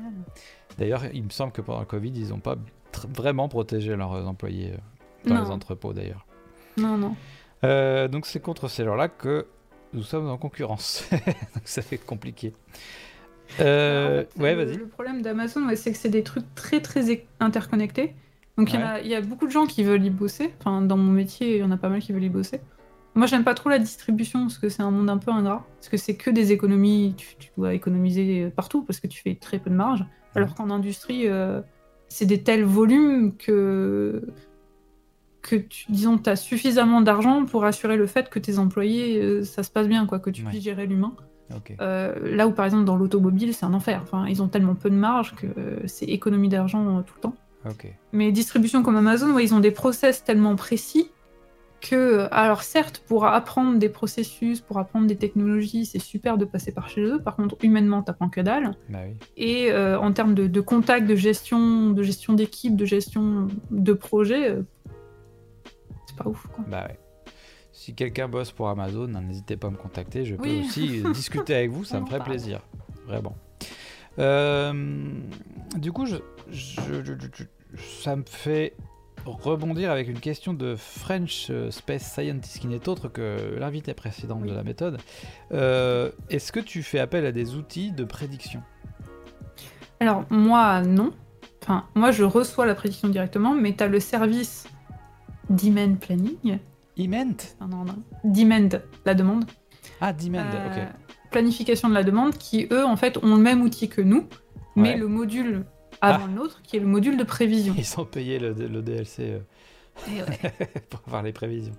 D'ailleurs, il me semble que pendant le Covid, ils n'ont pas vraiment protégé leurs employés euh, dans les entrepôts, d'ailleurs. Non, non. donc c'est contre ces gens-là que nous sommes en concurrence. (laughs) donc ça fait compliqué. Ouais, vas-y. Le problème d'Amazon, c'est que c'est des trucs très très interconnectés. Donc il y, a beaucoup de gens qui veulent y bosser. Enfin, dans mon métier, il y en a pas mal qui veulent y bosser. Moi, j'aime pas trop la distribution parce que c'est un monde un peu ingrat. Parce que c'est que des économies. Tu, dois économiser partout parce que tu fais très peu de marge. Alors qu'en industrie, euh, c'est des tels volumes que que tu, disons, as suffisamment d'argent pour assurer le fait que tes employés, euh, ça se passe bien, quoi, que tu puisses gérer l'humain. Euh, là où par exemple dans l'automobile c'est un enfer. Enfin, ils ont tellement peu de marge que c'est économie d'argent tout le temps. Mais distribution comme Amazon, ils ont des process tellement précis que, alors certes, pour apprendre des processus, pour apprendre des technologies, c'est super de passer par chez eux. Par contre, humainement, t'apprends que dalle. Bah Et euh, en termes de, contact, de gestion, de gestion d'équipe, de gestion de projet, c'est pas ouf. Quoi. Bah ouais si quelqu'un bosse pour Amazon, n'hésitez pas à me contacter. Je peux aussi (laughs) discuter avec vous, ça me ferait plaisir. Vraiment. Euh, du coup, je, ça me fait rebondir avec une question de French euh, Space Scientist qui n'est autre que l'invité précédent de la méthode. Euh, est-ce que tu fais appel à des outils de prédiction? Alors, moi, non. Enfin, moi, je reçois la prédiction directement, mais tu as le service Demand Planning Demand Non, non, Demand, la demande. Ah, demand, ok. Euh, planification de la demande, qui eux, en fait, ont le même outil que nous, mais le module avant ah. nôtre, qui est le module de prévision. Ils ont payé le, DLC euh, (laughs) pour avoir les prévisions.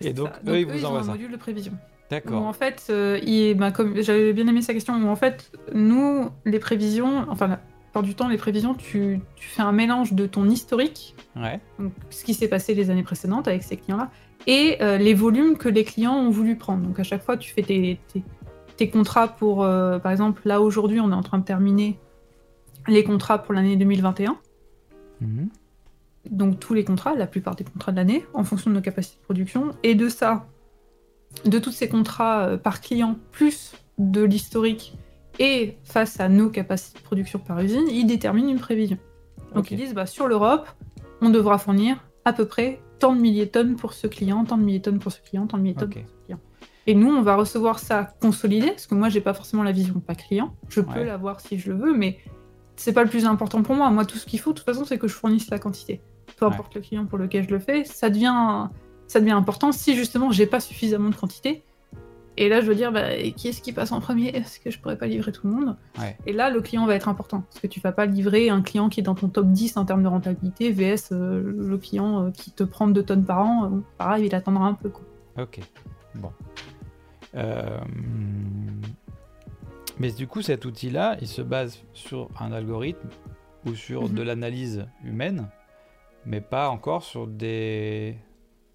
Et donc, eux, ils vous envoient ça. un module de prévision. D'accord. En fait, euh, il, bah, comme j'avais bien aimé sa question, où en fait, nous, les prévisions, enfin, la plupart du temps, les prévisions, tu, tu fais un mélange de ton historique, ouais. donc ce qui s'est passé les années précédentes avec ces clients-là, et les volumes que les clients ont voulu prendre. Donc à chaque fois, tu fais tes, tes, contrats pour, par exemple, là aujourd'hui, on est en train de terminer les contrats pour l'année 2021. Mhm. Donc tous les contrats, la plupart des contrats de l'année, en fonction de nos capacités de production. Et de ça, de tous ces contrats par client, plus de l'historique et face à nos capacités de production par usine, ils déterminent une prévision. Donc ils disent, bah, sur l'Europe, on devra fournir à peu près tant de milliers de tonnes pour ce client, tant de milliers de tonnes pour ce client, tant de milliers de tonnes pour ce client. Et nous, on va recevoir ça consolidé, parce que moi, j'ai pas forcément la vision pas client. Je peux l'avoir si je le veux, mais c'est pas le plus important pour moi. Moi, tout ce qu'il faut, de toute façon, c'est que je fournisse la quantité. Peu importe le client pour lequel je le fais, ça devient, ça devient important si justement j'ai pas suffisamment de quantité et là, je veux dire, bah, qui est-ce qui passe en premier? Est-ce que je pourrais pas livrer tout le monde? Et là, le client va être important. Parce que tu vas pas livrer un client qui est dans ton top 10 en termes de rentabilité, VS euh, le client euh, qui te prend 2 tonnes par an. Euh, pareil, il attendra un peu. Quoi. Ok. Bon. Mais du coup, cet outil-là, il se base sur un algorithme ou sur mhm. de l'analyse humaine, mais pas encore sur des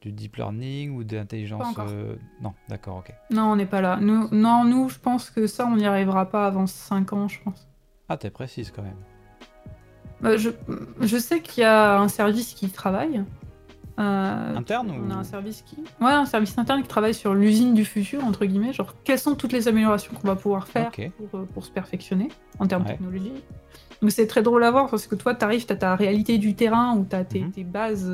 du deep learning ou de l'intelligence euh, Non, d'accord, ok. Non, on n'est pas là. Nous, non, nous, je pense que ça, on n'y arrivera pas avant 5 ans, je pense. Ah, t'es précise quand même. Bah, je, je, sais qu'il y a un service qui travaille. Euh, interne On a un service qui. Ouais, un service interne qui travaille sur l'usine du futur, entre guillemets. Genre, quelles sont toutes les améliorations qu'on va pouvoir faire pour, euh, pour, se perfectionner en termes de technologie? Donc, c'est très drôle à voir parce que toi, tu arrives, tu as ta réalité du terrain ou tu as tes, tes bases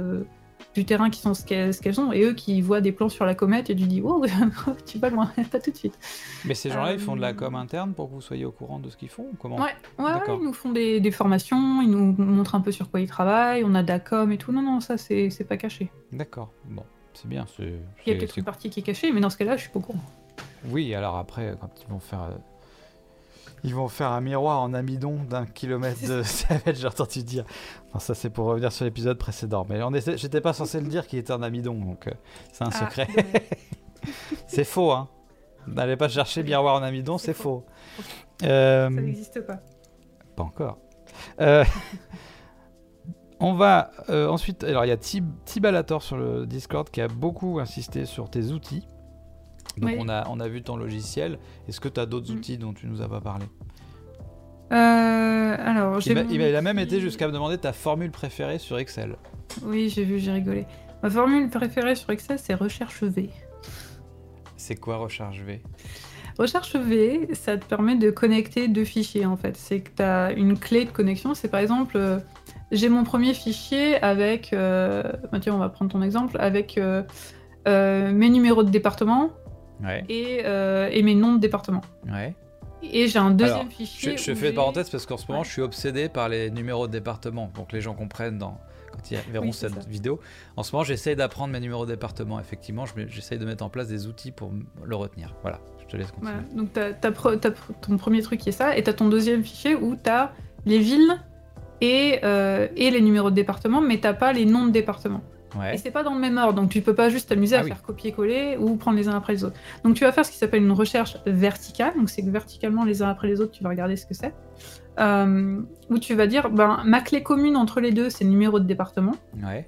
du terrain qui sont ce qu'elles sont, et eux qui voient des plans sur la comète et tu dis oh (laughs) tu vas loin, (laughs) pas tout de suite. Mais ces gens-là, ils font de la euh, com interne pour que vous soyez au courant de ce qu'ils font comment Ouais, ouais, ils nous font des, des, formations, ils nous montrent un peu sur quoi ils travaillent, on a de la com et tout. Non, non, ça c'est pas caché. D'accord, bon, c'est bien. Il y a peut-être une partie qui est cachée, mais dans ce cas-là, je suis pas au courant. Oui, alors après, quand ils vont faire euh, ils vont faire un miroir en amidon d'un kilomètre de (laughs) (laughs) diamètre, j'ai entendu dire. Enfin, ça, c'est pour revenir sur l'épisode précédent. Mais j'étais pas censé le dire qu'il était un amidon, donc euh, c'est un ah, secret. (laughs) c'est faux, hein. N'allez pas chercher miroir en amidon, c'est faux. Euh, ça n'existe pas. Pas encore. Euh, on va ensuite. Alors, il y a Tibalator sur le Discord qui a beaucoup insisté sur tes outils. Donc on, a, on a vu ton logiciel. Est-ce que tu as d'autres mm. outils dont tu nous as pas parlé? Euh, alors, il, il, a même été jusqu'à me demander ta formule préférée sur Excel. Oui, j'ai vu, j'ai rigolé. Ma formule préférée sur Excel, c'est recherche V. C'est quoi recherche V? Recherche V, ça te permet de connecter deux fichiers en fait. C'est que tu as une clé de connexion. C'est par exemple, euh, j'ai mon premier fichier avec, euh, bah, tiens, on va prendre ton exemple, avec mes numéros de département, euh, et, mes noms de département. Et j'ai un deuxième fichier. Je, fais une parenthèse parce qu'en ce moment, je suis obsédé par les numéros de département. Donc les gens comprennent dans, quand ils verront cette vidéo. En ce moment, j'essaye d'apprendre mes numéros de département. Effectivement, j'essaye de mettre en place des outils pour le retenir. Voilà, je te laisse continuer. Donc tu as, ton premier truc qui est ça, et tu as ton deuxième fichier où tu as les villes et, euh, et les numéros de département, mais tu pas les noms de département. Et c'est pas dans le même ordre, donc tu peux pas juste t'amuser à ah faire copier-coller ou prendre les uns après les autres. Donc tu vas faire ce qui s'appelle une recherche verticale, donc c'est que verticalement les uns après les autres, tu vas regarder ce que c'est. Euh, où tu vas dire, ben, ma clé commune entre les deux, c'est le numéro de département.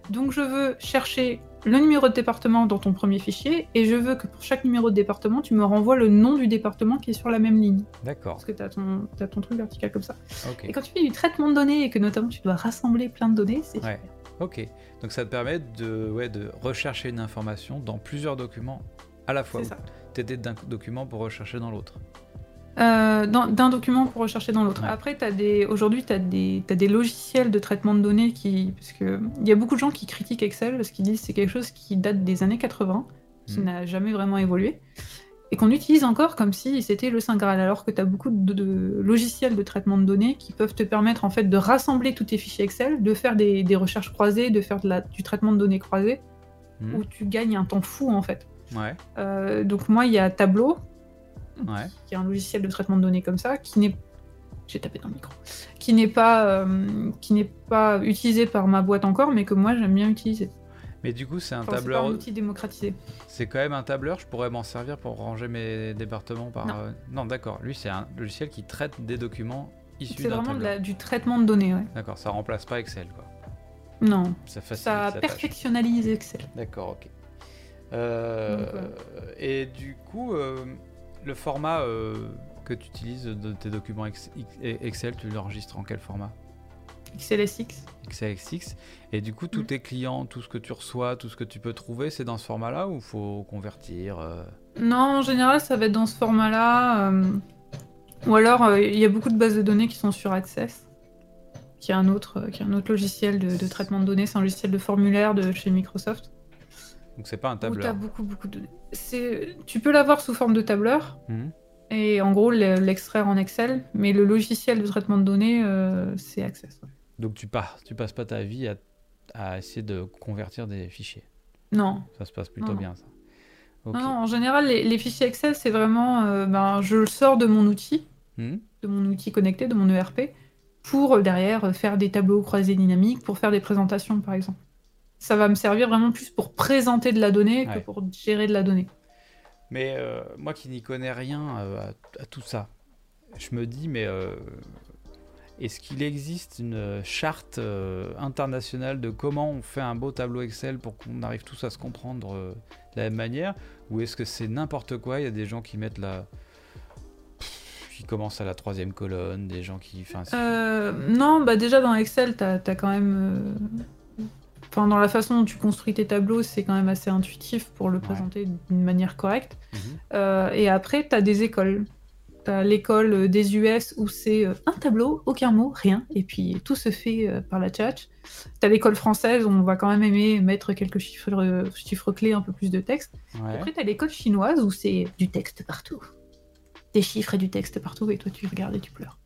Donc je veux chercher le numéro de département dans ton premier fichier et je veux que pour chaque numéro de département, tu me renvoies le nom du département qui est sur la même ligne. D'accord. Parce que tu as, as, ton truc vertical comme ça. Et quand tu fais du traitement de données et que notamment tu dois rassembler plein de données, c'est ouais. Ok, donc ça te permet de, ouais, de rechercher une information dans plusieurs documents à la fois. T'aider d'un document pour rechercher dans l'autre. Euh, d'un document pour rechercher dans l'autre. Après, des... aujourd'hui, tu as, as, des logiciels de traitement de données qui. Parce il y a beaucoup de gens qui critiquent Excel parce qu'ils disent que c'est quelque chose qui date des années 80, qui hmm. n'a jamais vraiment évolué et qu'on utilise encore comme si c'était le Saint Graal, alors que tu as beaucoup de, logiciels de traitement de données qui peuvent te permettre en fait de rassembler tous tes fichiers Excel, de faire des, recherches croisées, de faire de la, du traitement de données croisé, hmm. où tu gagnes un temps fou en fait. Ouais. Euh, donc moi, il y a Tableau, qui est un logiciel de traitement de données comme ça, qui n'est j'ai tapé dans le micro, qui n'est pas, euh, qui n'est pas utilisé par ma boîte encore, mais que moi j'aime bien utiliser. Mais du coup, c'est un tableur. C'est un outil démocratisé. C'est quand même un tableur. Je pourrais m'en servir pour ranger mes départements par. Non, euh, d'accord. Lui, c'est un logiciel qui traite des documents issus C'est vraiment du traitement de données, ouais. D'accord. Ça remplace pas Excel, quoi. Non. Ça, ça perfectionnalise Excel. D'accord, ok. Et du coup, le format que tu utilises de tes documents Excel, tu l'enregistres en quel format? XLSX. XLSX. Et du coup, tous mm. tes clients, tout ce que tu reçois, tout ce que tu peux trouver, c'est dans ce format-là ou faut convertir euh? Non, en général, ça va être dans ce format-là. Euh, ou alors, euh, il y a beaucoup de bases de données qui sont sur Access, qui est un autre, qui est un autre logiciel de, traitement de données. C'est un logiciel de formulaire de chez Microsoft. Donc, c'est pas un tableur. Où as beaucoup, beaucoup de. Tu peux l'avoir sous forme de tableur. Mmh. Et en gros, l'extraire en Excel, mais le logiciel de traitement de données, c'est Access. Donc tu pars, tu passes pas ta vie à, essayer de convertir des fichiers. Non. Ça se passe plutôt bien ça. Non, en général, les, fichiers Excel, c'est vraiment, euh, ben, je le sors de mon outil, hmm. de mon outil connecté, de mon ERP, pour euh, derrière faire des tableaux croisés dynamiques, pour faire des présentations, par exemple. Ça va me servir vraiment plus pour présenter de la donnée que pour gérer de la donnée. Mais euh, moi qui n'y connais rien à, tout ça, je me dis, mais est-ce qu'il existe une charte euh, internationale de comment on fait un beau tableau Excel pour qu'on arrive tous à se comprendre euh, de la même manière? Ou est-ce que c'est n'importe quoi Il y a des gens qui mettent la. qui commencent à la troisième colonne, des gens qui. Euh, non, bah déjà dans Excel, tu as, quand même. Enfin, dans la façon dont tu construis tes tableaux, c'est quand même assez intuitif pour le présenter d'une manière correcte. Mhm. et après, tu as des écoles l'école des US où c'est euh, un tableau, aucun mot, rien, et puis tout se fait euh, par la tchatch. T'as l'école française où on va quand même aimer mettre quelques chiffres, euh, chiffres clés, un peu plus de texte. Ouais. Après, t'as l'école chinoise où c'est du texte partout. Des chiffres et du texte partout, et toi tu regardes et tu pleures.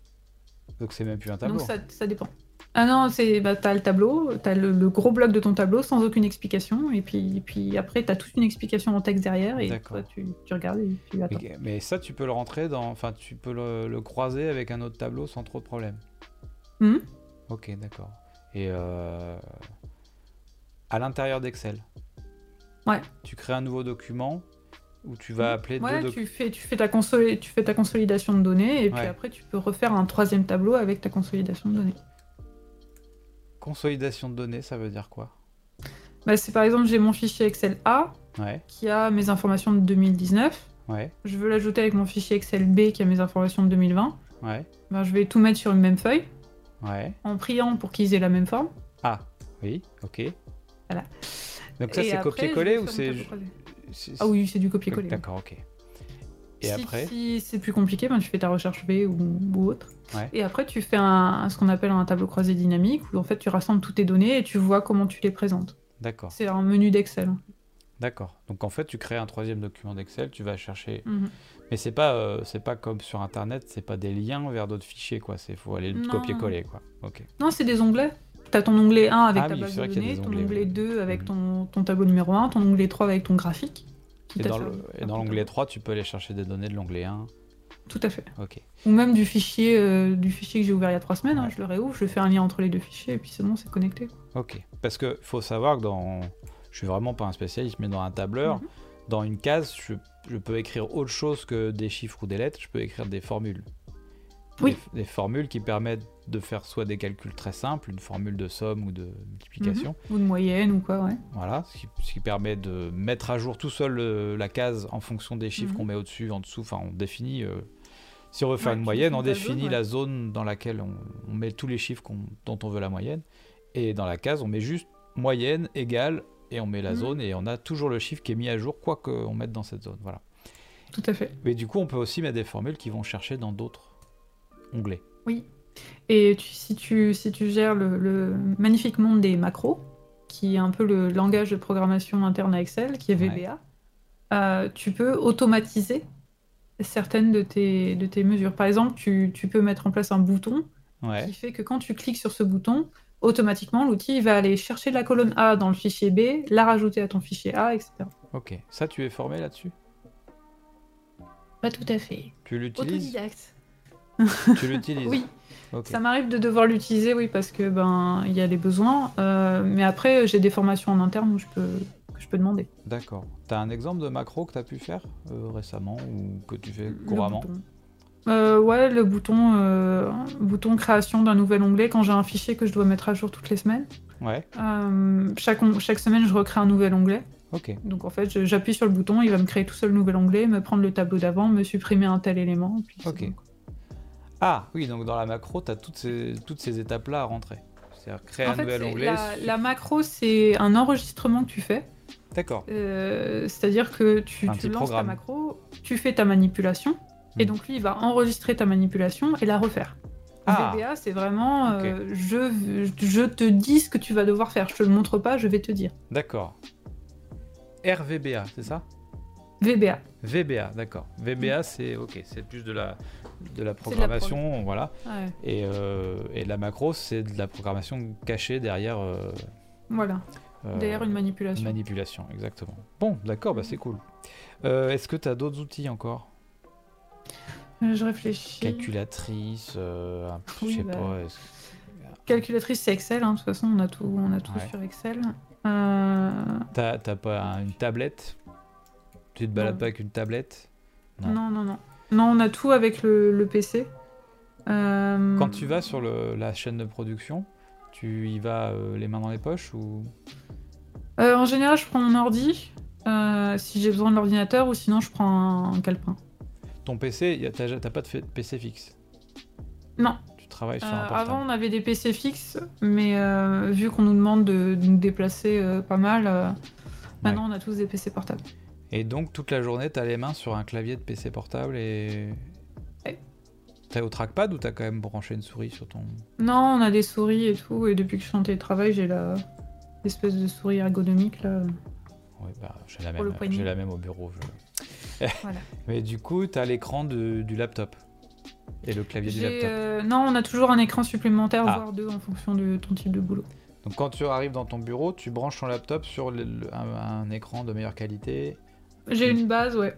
Donc c'est même plus un tableau. Donc ça dépend. Ah non, c'est bah, t'as le tableau, t'as le, le gros bloc de ton tableau sans aucune explication, et puis, puis après t'as toute une explication en texte derrière, et toi, tu, tu, regardes et puis attends. Mais, ça, tu peux le rentrer dans, enfin, tu peux le, croiser avec un autre tableau sans trop de problème. Hmm ok, d'accord. Et euh, à l'intérieur d'Excel. Ouais. Tu crées un nouveau document où tu vas appeler ouais, tu fais, tu, fais ta tu fais ta consolidation de données et puis après tu peux refaire un troisième tableau avec ta consolidation de données. Consolidation de données, ça veut dire quoi? Bah, C'est par exemple, j'ai mon fichier Excel A qui a mes informations de 2019. Ouais. Je veux l'ajouter avec mon fichier Excel B qui a mes informations de 2020. Ouais. Bah, je vais tout mettre sur une même feuille. Ouais. En priant pour qu'ils aient la même forme. Ah, oui, ok. Voilà. Donc ça, c'est copier-coller ou c'est... Ah oui, c'est du copier-coller. D'accord, ok. Et si, après Si c'est plus compliqué, ben, tu fais ta recherche B ou, autre. Et après, tu fais un, ce qu'on appelle un tableau croisé dynamique où en fait tu rassembles toutes tes données et tu vois comment tu les présentes. D'accord. C'est un menu d'Excel. D'accord. Donc en fait, tu crées un troisième document d'Excel, tu vas chercher. Mhm. Mais c'est pas, euh, c'est pas comme sur Internet, c'est pas des liens vers d'autres fichiers, quoi. C'est faut aller copier-coller, quoi. Ok. Non, c'est des onglets. Tu as ton onglet 1 avec ah ta base de données, ton onglet 2 avec mhm. ton, ton, tableau numéro 1, ton onglet 3 avec ton graphique. Et dans, l'onglet 3, tu peux aller chercher des données de l'onglet 1. Tout à fait. Ok. Ou même du fichier, euh, du fichier que j'ai ouvert il y a trois semaines, hein, je le réouvre, je fais un lien entre les deux fichiers et puis c'est bon, c'est connecté. Ok. Parce que faut savoir que dans, je suis vraiment pas un spécialiste, mais dans un tableur, mhm. dans une case, je, je, peux écrire autre chose que des chiffres ou des lettres. Je peux écrire des formules. Oui. Des, formules qui permettent de faire soit des calculs très simples, une formule de somme ou de multiplication. Mhm. Ou de moyenne ou quoi, ouais. Voilà, ce qui, permet de mettre à jour tout seul euh, la case en fonction des chiffres mhm. qu'on met au-dessus, en dessous. Enfin, on définit. Euh, si on veut faire une moyenne, on définit la zone dans laquelle on, met tous les chiffres dont on veut la moyenne. Et dans la case, on met juste moyenne égale et on met la mhm. zone et on a toujours le chiffre qui est mis à jour, quoi qu'on mette dans cette zone. Voilà. Tout à fait. Mais du coup, on peut aussi mettre des formules qui vont chercher dans d'autres onglet. Oui. Et si, tu, si tu gères le, magnifique monde des macros, qui est un peu le langage de programmation interne à Excel, qui est VBA, euh, tu peux automatiser certaines de tes, de tes mesures. Par exemple, tu, peux mettre en place un bouton qui fait que quand tu cliques sur ce bouton, automatiquement, l'outil va aller chercher la colonne A dans le fichier B, la rajouter à ton fichier A, etc. Ok. Ça, tu es formé là-dessus? Pas tout à fait. Tu l'utilises? Autodidacte. tu l'utilises? Oui. Ça m'arrive de devoir l'utiliser, oui, parce que ben il y a les besoins. Euh, mais après, j'ai des formations en interne où je peux, que je peux demander. D'accord. Tu as un exemple de macro que tu as pu faire euh, récemment ou que tu fais couramment euh, Ouais, le bouton, bouton création d'un nouvel onglet quand j'ai un fichier que je dois mettre à jour toutes les semaines. Ouais. chaque, chaque semaine, je recrée un nouvel onglet. Ok. Donc en fait, j'appuie sur le bouton, il va me créer tout seul nouvel onglet, me prendre le tableau d'avant, me supprimer un tel élément. ok. Ah oui, donc dans la macro, tu as toutes ces, toutes ces étapes-là à rentrer. C'est-à-dire créer un nouvel onglet. La, macro, c'est un enregistrement que tu fais. D'accord. Euh, c'est-à-dire que tu, tu lances ta macro, tu fais ta manipulation, et hmm. donc lui, il va enregistrer ta manipulation et la refaire. Ah. VBA, c'est vraiment euh, je, je te dis ce que tu vas devoir faire. Je te le montre pas, je vais te dire. D'accord. RVBA, c'est ça? VBA. VBA, d'accord. VBA, c'est ok, c'est plus de la de la programmation, voilà. Et, euh, et, la macro, c'est de la programmation cachée derrière. Euh, voilà. derrière une manipulation. Manipulation, exactement. Bon, d'accord, bah c'est cool. Est-ce que tu as d'autres outils encore? Euh, je réfléchis. Calculatrice, euh, je sais bah, pas. Calculatrice, c'est Excel. Hein. De toute façon, on a tout, on a tout sur Excel. Euh... T'as pas une tablette? Tu te balades pas avec une tablette? Non. non. non, non, on a tout avec le, PC. Euh, Quand tu vas sur le, la chaîne de production, tu y vas les mains dans les poches ou? En général, je prends mon ordi si j'ai besoin de l'ordinateur ou sinon je prends un, un calepin ton PC, t'as pas de PC fixe? Non. Tu travailles sur un euh, portable Avant, on avait des PC fixes, mais euh, vu qu'on nous demande de, nous déplacer euh, pas mal, maintenant on a tous des PC portables. Et donc, toute la journée, t'as les mains sur un clavier de PC portable et. T'as au trackpad ou t'as quand même branché une souris sur ton. Non, on a des souris et tout, et depuis que je suis en télétravail, j'ai la espèce de souris ergonomique là. Oui, bah, j'ai la, même, la même au bureau. (laughs) Mais du coup, tu as l'écran du laptop et le clavier du laptop. Euh, non, on a toujours un écran supplémentaire, ah. voire deux en fonction de ton type de boulot. Donc quand tu arrives dans ton bureau, tu branches ton laptop sur un, écran de meilleure qualité. J'ai une base, ouais.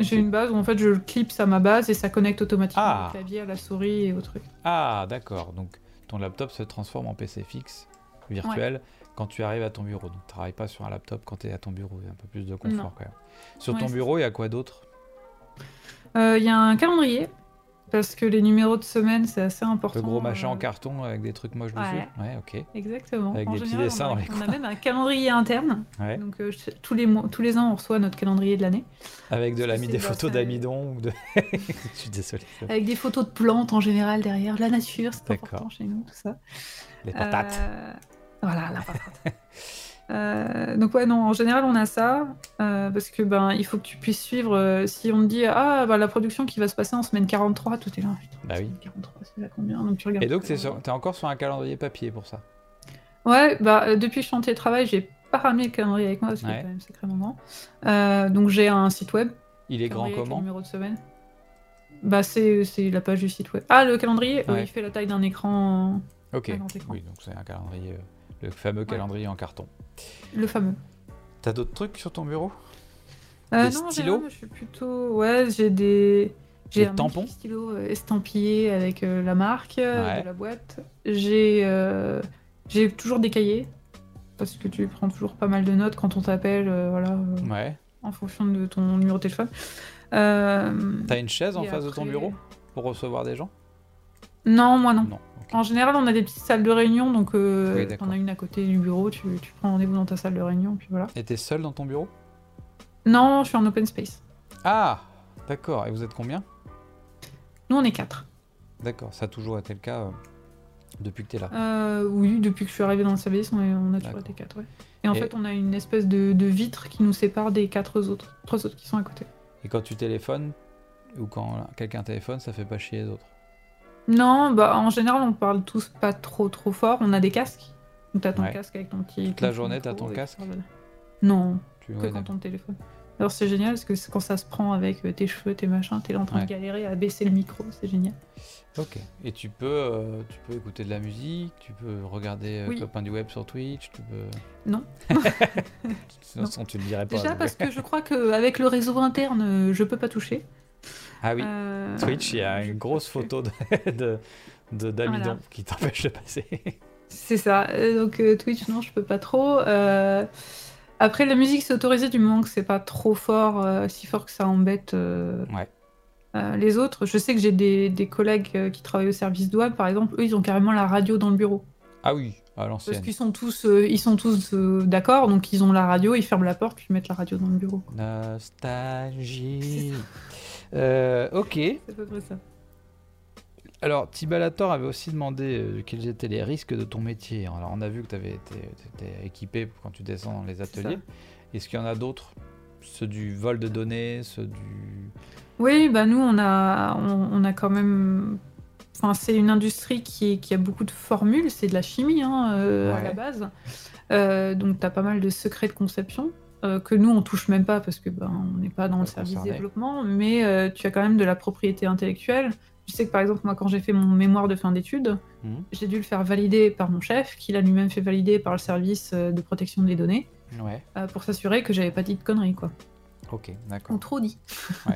J'ai une base où en fait je clipse à ma base et ça connecte automatiquement ah. le clavier à la souris et au truc. Ah d'accord, donc ton laptop se transforme en PC fixe virtuel quand tu arrives à ton bureau. Donc, tu travailles pas sur un laptop quand tu es à ton bureau. Il y a un peu plus de confort quand même. Sur ton bureau, il y a quoi d'autre? Euh, Il y a un calendrier. Parce que les numéros de semaine, c'est assez important. Le gros machin en euh, carton avec des trucs moches dessus Ouais, ok. Exactement. Avec des petits dessins dans les On a même un calendrier interne. Donc euh, tous, les mois, tous les ans, on reçoit notre calendrier de l'année. Avec de des photos d'amidon ou de. (laughs) Je suis désolé. Avec des photos de plantes en général derrière, la nature, c'est important chez nous, tout ça. Les patates. Voilà, la patate. (laughs) Euh, donc ouais non en général on a ça euh, parce que ben il faut que tu puisses suivre euh, si on te dit ah bah, la production qui va se passer en semaine 43 tout est là bah oui. 43 c'est combien donc tu regardes et donc t'es encore sur un calendrier papier pour ça? Ouais bah depuis que je suis en télétravail j'ai pas ramené le calendrier avec moi parce qu'il est quand même sacrément grand donc j'ai un site web. Il est grand comment numéro de semaine. Bah c'est la page du site web. Ah le calendrier il fait la taille d'un écran ok. oui donc c'est un calendrier le fameux calendrier en carton. Le fameux. T'as d'autres trucs sur ton bureau? Euh, Des non, stylos? je suis plutôt. Ouais, j'ai des. J'ai un tampons? stylo euh, estampillé avec euh, la marque de la boîte. J'ai j'ai toujours des cahiers parce que tu prends toujours pas mal de notes quand on t'appelle, voilà. ouais. En fonction de ton numéro de téléphone. T'as une chaise en face de ton bureau pour recevoir des gens? Non, moi non. non. En général, on a des petites salles de réunion, donc euh, on a une à côté du bureau, tu, prends rendez-vous dans ta salle de réunion, puis voilà. Et t'es seul dans ton bureau? Non, je suis en open space. Ah, d'accord. Et vous êtes combien? Nous, on est quatre. D'accord, ça a toujours été le cas euh, depuis que t'es là euh, Oui, depuis que je suis arrivé dans le service, on, on a toujours été quatre, ouais. Et en fait, on a une espèce de, vitre qui nous sépare des quatre autres, trois autres qui sont à côté. Et quand tu téléphones, ou quand quelqu'un téléphone, ça fait pas chier les autres? Non, bah en général, on parle tous pas trop trop fort. On a des casques. Donc t'as ton casque avec ton petit. Toute la journée, t'as ton casque Non, tu... que quand on téléphone. Alors c'est génial parce que quand ça se prend avec euh, tes cheveux, tes machins, t'es là en train de galérer à baisser le micro, c'est génial. Ok. Et tu peux, euh, tu peux écouter de la musique, tu peux regarder euh, Copain du web sur Twitch, tu peux. (laughs) (laughs) (laughs) Non. Sinon, tu le dirais pas. Déjà parce que je crois qu'avec le réseau interne, je peux pas toucher. Ah oui, euh, Twitch, il y a une grosse photo de, d'amidon qui t'empêche de passer. C'est ça. Euh, donc euh, Twitch, non, je peux pas trop. Après, la musique, c'est autorisé du moment que c'est pas trop fort, si fort que ça embête les autres. Je sais que j'ai des, collègues qui travaillent au service douane, par exemple. Eux, ils ont carrément la radio dans le bureau. Ah oui. Parce qu'ils sont tous, euh, ils sont tous d'accord, donc ils ont la radio, ils ferment la porte, puis ils mettent la radio dans le bureau. Nostalgie. Euh, ok. C'est à peu près ça. Alors, Tibalator avait aussi demandé quels étaient les risques de ton métier. Alors, on a vu que tu avais été, équipé quand tu descends dans les ateliers. Est-ce qu'il y en a d'autres? Ceux du vol de données, ceux du... Oui, bah nous, on a, on a quand même Enfin, c'est une industrie qui, qui, a beaucoup de formules, c'est de la chimie hein, euh, à la base. Euh, donc, tu as pas mal de secrets de conception euh, que nous, on touche même pas parce que ben, on n'est pas dans le service développement, mais tu as quand même de la propriété intellectuelle. Je sais que par exemple, moi, quand j'ai fait mon mémoire de fin d'études, mhm. j'ai dû le faire valider par mon chef, qui l'a lui-même fait valider par le service de protection des données, pour s'assurer que j'avais pas dit de conneries, quoi. Ok, d'accord. Ou trop dit. (laughs)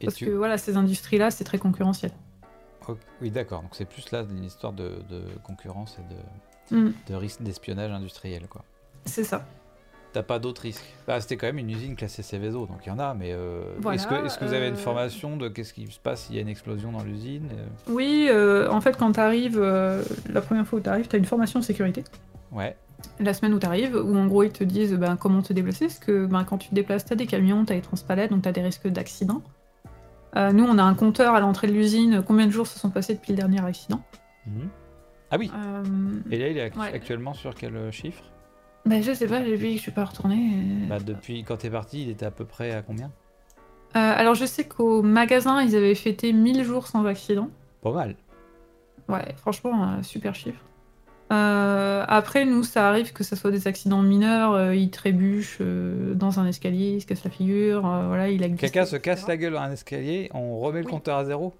Parce que voilà, ces industries-là, c'est très concurrentiel. Oui, d'accord. Donc c'est plus là une histoire de, concurrence et de, mm. de risque d'espionnage industriel, quoi. C'est ça. T'as pas d'autres risques bah, C'était quand même une usine classée Céveso, donc il y en a, mais euh, est-ce que, est que, vous avez une euh, formation de qu'est-ce qui se passe s'il y a une explosion dans l'usine Oui, euh, en fait, quand tu arrives, la première fois où tu arrives, tu as une formation de sécurité. Ouais. La semaine où tu arrives, où en gros ils te disent ben, comment te déplacer, parce que ben, quand tu te déplaces, tu as des camions, tu as des transpalettes, donc tu as des risques d'accident. Euh, nous, on a un compteur à l'entrée de l'usine, combien de jours se sont passés depuis le dernier accident. Mhm. Ah oui euh, Et là, il est actuellement sur quel euh, chiffre? Bah, Je sais pas, j'ai vu que je suis pas retourné. Bah, depuis quand tu es parti, il était à peu près à combien? Alors, je sais qu'au magasin, ils avaient fêté 1000 jours sans accident. Pas mal. Ouais, franchement, super chiffre. Euh, après, nous, ça arrive que ce soit des accidents mineurs. Euh, il trébuche euh, dans un escalier, il se casse la figure. voilà, il a Quelqu'un se casse la gueule dans un escalier, on remet le compteur à zéro?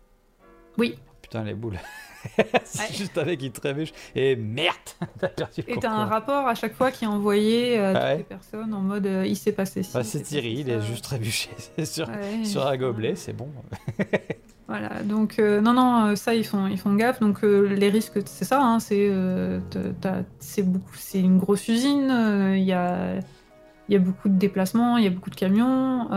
Oui. Putain, les boules. (laughs) (laughs) c'est juste avec il trébuche. Et merde (laughs) Et t'as un rapport à chaque fois qui est envoyé à toutes les personnes en mode il s'est passé ci. Bah, c'est Thierry, il est juste trébuché (laughs) sur, sur un gobelet, c'est bon. Voilà, donc euh, non, non, euh, ça ils font, ils font gaffe. Donc euh, les risques, c'est ça, hein, c'est c'est une grosse usine, il y a, y, a, beaucoup de déplacements, il y a beaucoup de camions.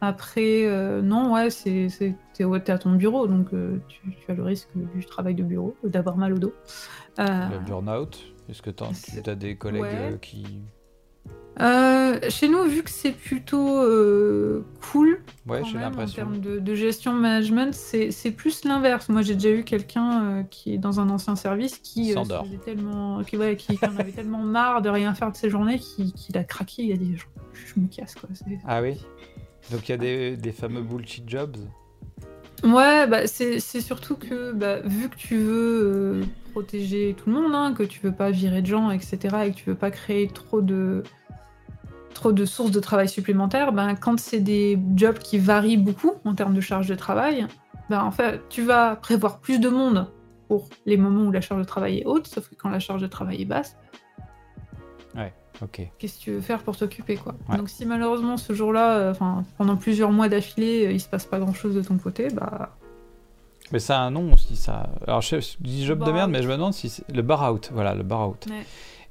Après, non, ouais, c'est t'es à ton bureau, donc tu, tu, as le risque du travail de bureau, d'avoir mal au dos. le burn-out, est-ce que tu as, des collègues qui euh, chez nous, vu que c'est plutôt euh, cool, ouais, j'ai l'impression. En termes de, gestion management, c'est plus l'inverse. Moi, j'ai déjà eu quelqu'un euh, qui est dans un ancien service qui, tellement, qui, ouais, qui en avait tellement marre de rien faire de ses journées qu'il a craqué. Il a dit je, me casse quoi. Ah oui? Donc il y a des, fameux bullshit jobs. Ouais, bah c'est surtout que bah, vu que tu veux protéger tout le monde, hein, que tu veux pas virer de gens, etc., et que tu veux pas créer trop de sources de travail supplémentaires, ben, quand c'est des jobs qui varient beaucoup en termes de charge de travail, ben, en fait, tu vas prévoir plus de monde pour les moments où la charge de travail est haute, sauf que quand la charge de travail est basse, ok. Qu'est-ce que tu veux faire pour t'occuper, quoi Donc si malheureusement ce jour-là, euh, enfin pendant plusieurs mois d'affilée, euh, il se passe pas grand-chose de ton côté, bah mais ça a un nom aussi, ça. Alors je dis job de merde, mais je me demande si c'est le bar out. Voilà, le bar out.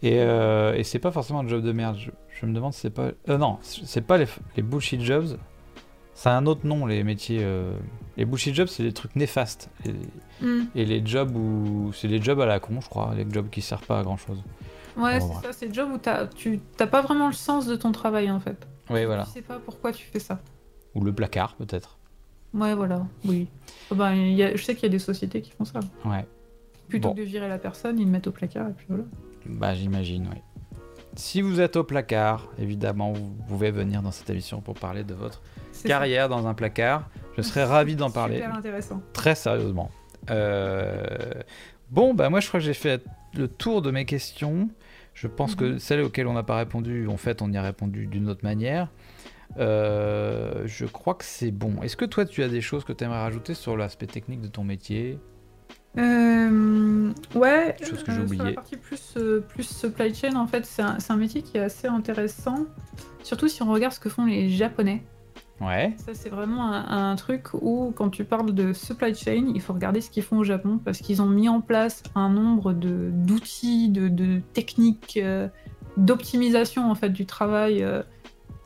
Et, euh, et c'est pas forcément le job de merde. Je, me demande si c'est pas. Euh, non, c'est pas les, les, bullshit jobs. Ça a un autre nom, les métiers. Euh, les bullshit jobs, c'est des trucs néfastes. Et, hmm. et les jobs où. C'est les jobs à la con, je crois. Les jobs qui servent pas à grand chose. Ouais, c'est ça. C'est des jobs où as, tu t'as pas vraiment le sens de ton travail en fait. Oui, voilà. Tu sais pas pourquoi tu fais ça. Ou le placard, peut-être. Ouais, voilà, oui. Oh, ben, y a, je sais qu'il y a des sociétés qui font ça. Ouais. Plutôt que de virer la personne, ils le mettent au placard et puis voilà. Bah, j'imagine, oui. Si vous êtes au placard, évidemment, vous pouvez venir dans cette émission pour parler de votre carrière dans un placard. Je serais ravi d'en parler. Super intéressant. Très sérieusement. Euh, bon, bah moi je crois que j'ai fait le tour de mes questions. Je pense que mhm. celles auxquelles on n'a pas répondu, en fait, on y a répondu d'une autre manière. Euh, je crois que c'est bon. Est-ce que toi, tu as des choses que tu aimerais rajouter sur l'aspect technique de ton métier? Euh, ouais, chose que j'ai oublié. Sur la partie plus, euh, plus supply chain, en fait, c'est un, un, métier qui est assez intéressant. Surtout si on regarde ce que font les Japonais. Ouais. Ça, c'est vraiment un, truc où, quand tu parles de supply chain, il faut regarder ce qu'ils font au Japon parce qu'ils ont mis en place un nombre d'outils, de, de, techniques, euh, d'optimisation en fait du travail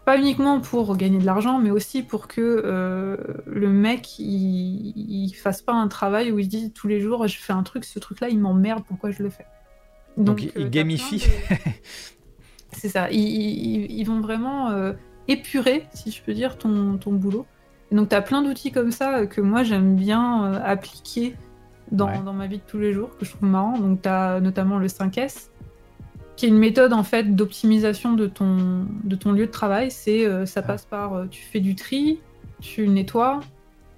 pas uniquement pour gagner de l'argent, mais aussi pour que euh, le mec il, fasse pas un travail où il se dit tous les jours je fais un truc, ce truc-là il m'emmerde, pourquoi je le fais? Donc, il gamifie. C'est ça, ils, vont vraiment épurer, si je peux dire, ton, ton boulot. donc tu as plein d'outils comme ça que moi j'aime bien appliquer dans, dans, ma vie de tous les jours, que je trouve marrant. Donc tu as notamment le 5S qui est une méthode en fait d'optimisation de ton, de ton lieu de travail. C'est euh, ça passe par euh, tu fais du tri, tu nettoies,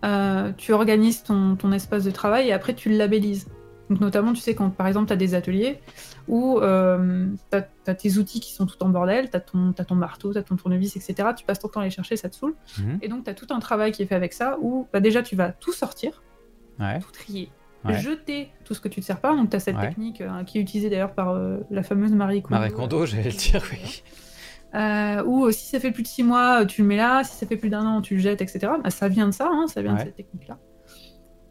euh, tu organises ton, ton, espace de travail et après tu le labellises. Donc notamment, tu sais, quand par exemple tu as des ateliers où tu as, tes outils qui sont tout en bordel, tu as, as, ton marteau, tu as ton tournevis, etc. Tu passes ton temps à les chercher, ça te saoule. Mhm. Et donc tu as tout un travail qui est fait avec ça où bah, déjà tu vas tout sortir, tout trier, jeter tout ce que tu ne sers pas. Donc, tu as cette technique euh, qui est utilisée d'ailleurs par euh, la fameuse Marie Kondo. Marie Kondo, j'allais le dire, oui. Euh, ou si ça fait plus de 6 mois, tu le mets là, si ça fait plus d'un an, tu le jettes, etc. Bah, ça vient de ça, hein, ça vient de cette technique-là.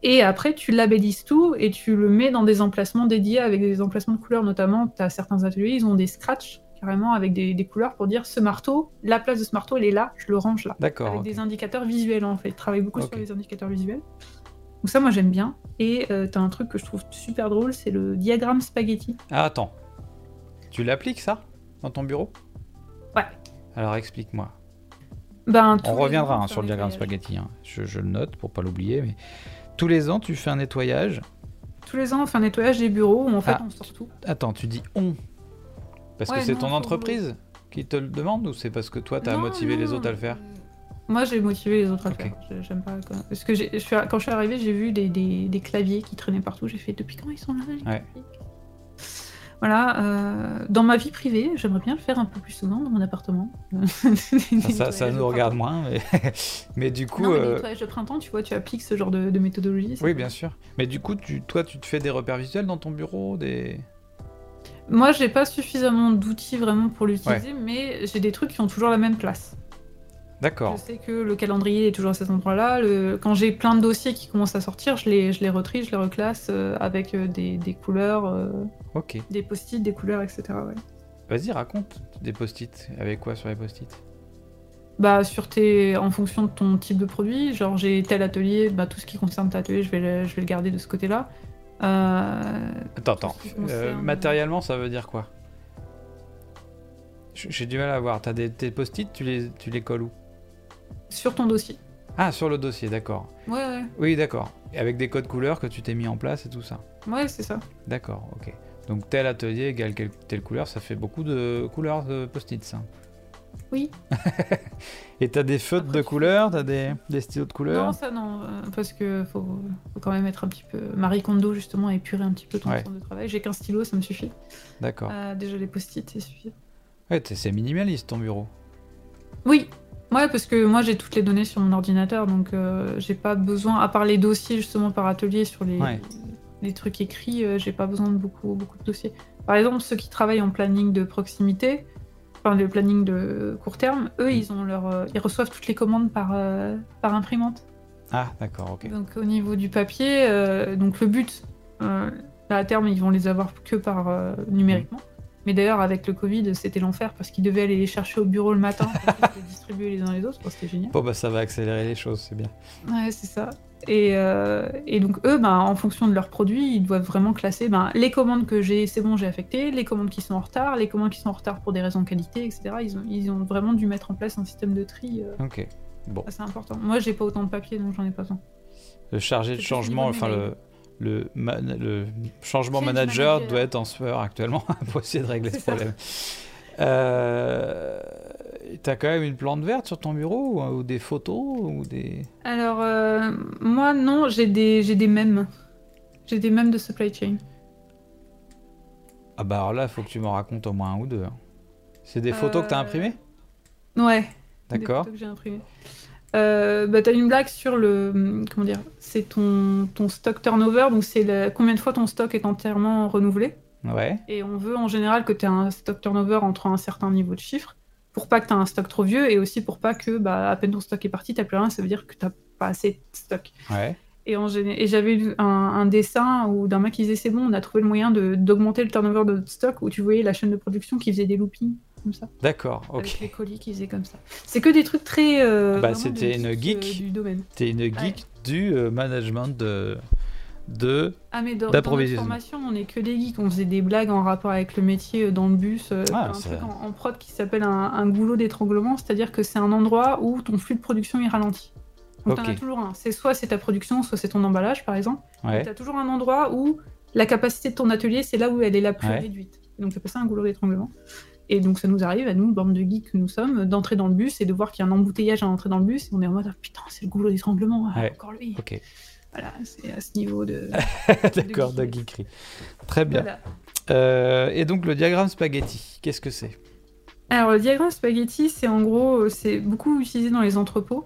Et après, tu labellises tout et tu le mets dans des emplacements dédiés avec des emplacements de couleurs. Notamment, tu as certains ateliers, ils ont des scratchs carrément avec des, couleurs pour dire ce marteau, la place de ce marteau, elle est là, je le range là. D'accord. Avec des indicateurs visuels en fait. Ils travaillent beaucoup sur les indicateurs visuels. Donc ça, moi, j'aime bien. Et euh, t'as un truc que je trouve super drôle, c'est le diagramme spaghetti. Ah, attends. Tu l'appliques, ça Dans ton bureau? Ouais. Alors, explique-moi. Ben, On reviendra hein, sur le diagramme spaghetti. Hein. Je, le note pour pas l'oublier. Mais tous les ans, tu fais un nettoyage. Tous les ans, on fait un nettoyage des bureaux où en fait, ah. on sort tout. Attends, tu dis on Parce que c'est ton entreprise qui te le demande ou c'est parce que toi, t'as motivé les autres à le faire moi, j'ai motivé les autres à faire. J'aime pas. Parce que je quand je suis arrivée, j'ai vu des, des, claviers qui traînaient partout. J'ai fait depuis quand ils sont là les Voilà. Euh, dans ma vie privée, j'aimerais bien le faire un peu plus souvent dans mon appartement. (laughs) ça, ça, nous regarde moins, mais, (laughs) mais du coup. Non, mais euh... de printemps, tu vois, tu appliques ce genre de, méthodologie. Oui, bien sûr. Mais du coup, tu, toi, tu te fais des repères visuels dans ton bureau, des. Moi, j'ai pas suffisamment d'outils vraiment pour l'utiliser, mais j'ai des trucs qui ont toujours la même place. D'accord. Je sais que le calendrier est toujours à cet endroit-là. Quand j'ai plein de dossiers qui commencent à sortir, je les, je les retrie, je les reclasse euh, avec euh, des, des couleurs, euh, des post-it, des couleurs, etc. Vas-y, raconte des post-it. Avec quoi sur les post-it? Bah, sur tes... en fonction de ton type de produit, genre j'ai tel atelier, bah, tout ce qui concerne ton atelier, je vais le, je vais le garder de ce côté-là. Attends, attends. matériellement, ça veut dire quoi? J'ai du mal à voir. T'as des tes post-it, tu les, tu les colles où? Sur ton dossier. Ah, sur le dossier, d'accord. Ouais, ouais. Oui, d'accord. Avec des codes couleurs que tu t'es mis en place et tout ça. Ouais, c'est ça. D'accord, ok. Donc tel atelier égale telle couleur, ça fait beaucoup de couleurs de post-it, ça. Oui. (laughs) et t'as des feutres de couleurs, t'as des, des stylos de couleurs? Non, ça non, euh, parce que faut, quand même être un petit peu. Marie Kondo, justement, épurer un petit peu ton temps de travail. J'ai qu'un stylo, ça me suffit. D'accord. Euh, déjà, les post-it, c'est suffisant. Ouais, c'est minimaliste ton bureau. Oui, Ouais, parce que moi j'ai toutes les données sur mon ordinateur, donc euh, j'ai pas besoin, à part les dossiers justement par atelier sur les, les trucs écrits, euh, j'ai pas besoin de beaucoup, beaucoup de dossiers. Par exemple, ceux qui travaillent en planning de proximité, enfin le planning de court terme, eux mm. ils ont leur, euh, ils reçoivent toutes les commandes par, par imprimante. Ah d'accord, ok. Donc au niveau du papier, donc le but, à terme ils vont les avoir que par numériquement. Mais d'ailleurs, avec le Covid, c'était l'enfer parce qu'ils devaient aller les chercher au bureau le matin pour les distribuer les uns les autres. c'était génial. Bon, bah ça va accélérer les choses, c'est bien. Ouais, c'est ça. Et, euh, et, donc, eux, bah, en fonction de leurs produits, ils doivent vraiment classer bah, les commandes que j'ai, c'est bon, j'ai affecté, les commandes qui sont en retard, les commandes qui sont en retard pour des raisons de qualité, etc. Ils ont, ils ont vraiment dû mettre en place un système de tri. Euh, ok, bon. C'est important. Moi, j'ai pas autant de papier, donc j'en ai pas besoin. Le chargé de changement, enfin, le, le, le changement manager, doit être en sueur actuellement (laughs) pour essayer de régler ce problème. Euh, T'as quand même une plante verte sur ton bureau ou, des photos ou des... Alors, euh, moi, non, j'ai des, j'ai des mèmes. J'ai des mèmes de supply chain. Ah bah alors là, il faut que tu m'en racontes au moins un ou deux. Hein. C'est des photos que tu as euh, imprimées? Ouais. D'accord. Euh, bah, tu as une blague sur le. Comment dire C'est ton, ton stock turnover, donc c'est combien de fois ton stock est entièrement renouvelé. Ouais. Et on veut en général que tu aies un stock turnover entre un certain niveau de chiffre, pour pas que tu aies un stock trop vieux, et aussi pour pas que, bah, à peine ton stock est parti, tu plus rien, ça veut dire que tu pas assez de stock. Ouais. Et, en et j'avais vu un, dessin où d'un mec qui disait c'est bon, on a trouvé le moyen d'augmenter le turnover de stock, où tu voyais la chaîne de production qui faisait des loopings. Comme ça. D'accord, ok. Avec les colis qu'ils faisaient comme ça. C'est que des trucs très. Euh, bah, c'était une geek. du domaine. T'es une geek du management de de ah mais dans, dans formation on est que des geeks on faisait des blagues en rapport avec le métier dans le bus ah, un truc en, prod qui s'appelle un, goulot d'étranglement c'est à dire que c'est un endroit où ton flux de production est ralenti donc okay. t'en as toujours un c'est soit c'est ta production soit c'est ton emballage par exemple ouais. t'as toujours un endroit où la capacité de ton atelier c'est là où elle est la plus réduite donc c'est ça un goulot d'étranglement et donc ça nous arrive à nous, bande de geeks que nous sommes, d'entrer dans le bus et de voir qu'il y a un embouteillage à entrer dans le bus et on est en mode ah, putain c'est le goulot d'étranglement, ah, encore lui. Ok. Voilà, c'est à ce niveau de. (laughs) D'accord, de, geekery. Très bien. Euh, et donc le diagramme spaghetti, qu'est-ce que c'est? Alors le diagramme spaghetti, c'est en gros, c'est beaucoup utilisé dans les entrepôts.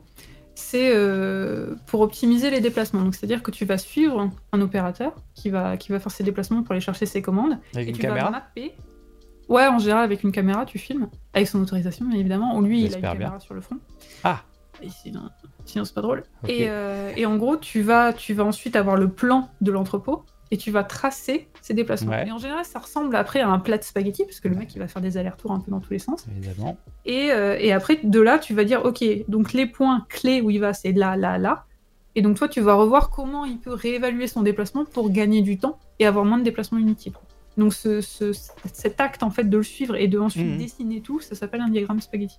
C'est euh, pour optimiser les déplacements. Donc c'est-à-dire que tu vas suivre un opérateur qui va, qui va faire ses déplacements pour aller chercher ses commandes. Avec et une tu caméra vas mapper. Ouais, en général avec une caméra, tu filmes avec son autorisation, bien évidemment. Ou lui, il a une caméra sur le front. Ah. Et sinon, sinon c'est pas drôle. Euh, et, en gros, tu vas, tu vas ensuite avoir le plan de l'entrepôt et tu vas tracer ses déplacements. Et en général, ça ressemble après à un plat de spaghetti, parce que le mec, il va faire des allers-retours un peu dans tous les sens. Évidemment. Et, euh, et, après, de là, tu vas dire, OK, donc les points clés où il va, c'est là, là, là. Et donc toi, tu vas revoir comment il peut réévaluer son déplacement pour gagner du temps et avoir moins de déplacements inutiles. Donc ce, cet acte, en fait, de le suivre et de ensuite mhm. dessiner tout, ça s'appelle un diagramme spaghetti.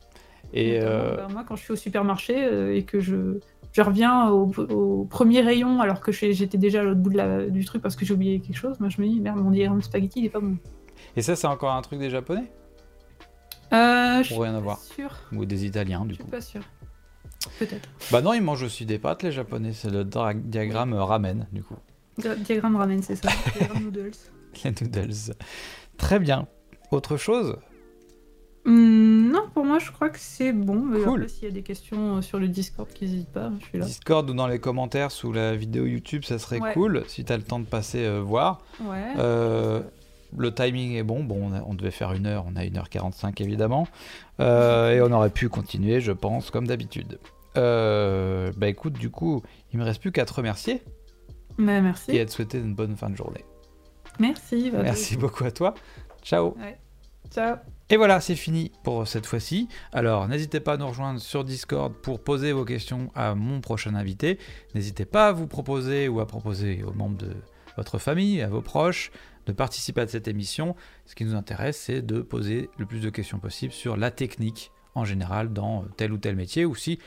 Et euh, bah, moi, quand je suis au supermarché euh, et que je, je reviens au, premier rayon alors que j'étais déjà à l'autre bout de la, du truc parce que j'ai oublié quelque chose, moi je me dis merde, mon diagramme spaghetti il est pas bon. Et ça, c'est encore un truc des japonais? Euh, Pour rien avoir. Sûr. Ou des italiens, du coup. Je suis pas sûr. Peut-être. Bah non, ils mangent aussi des pâtes, les japonais. C'est le diagramme ramen, du coup. Diagramme ramen, c'est ça. (laughs) diagramme noodles. (laughs) Les noodles. Très bien. Autre chose? Hmm, non, pour moi, je crois que c'est bon. Mais cool. S'il y a des questions euh, sur le Discord, n'hésite pas, je suis là. Discord ou dans les commentaires sous la vidéo YouTube, ça serait cool si tu as le temps de passer euh, voir. Ouais. Euh, le timing est bon. Bon, on, devait faire une heure, on a 1h45 évidemment. et on aurait pu continuer, je pense, comme d'habitude. bah écoute, du coup, il me reste plus qu'à te remercier. Bah, merci. Et à te souhaiter une bonne fin de journée. Merci. Merci beaucoup à toi. Ciao. Ciao. Et voilà, c'est fini pour cette fois-ci. Alors, n'hésitez pas à nous rejoindre sur Discord pour poser vos questions à mon prochain invité. N'hésitez pas à vous proposer ou à proposer aux membres de votre famille, à vos proches, de participer à cette émission. Ce qui nous intéresse, c'est de poser le plus de questions possible sur la technique en général dans tel ou tel métier, ou si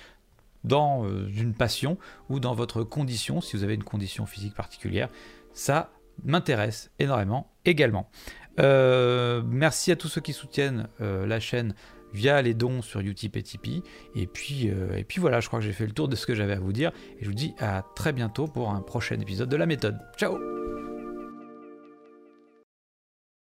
dans euh, une passion ou dans votre condition, si vous avez une condition physique particulière. Ça m'intéresse énormément également. Euh, merci à tous ceux qui soutiennent euh, la chaîne via les dons sur Utip et Tipeee. Et puis, euh, et puis voilà, je crois que j'ai fait le tour de ce que j'avais à vous dire. Et je vous dis à très bientôt pour un prochain épisode de la méthode. Ciao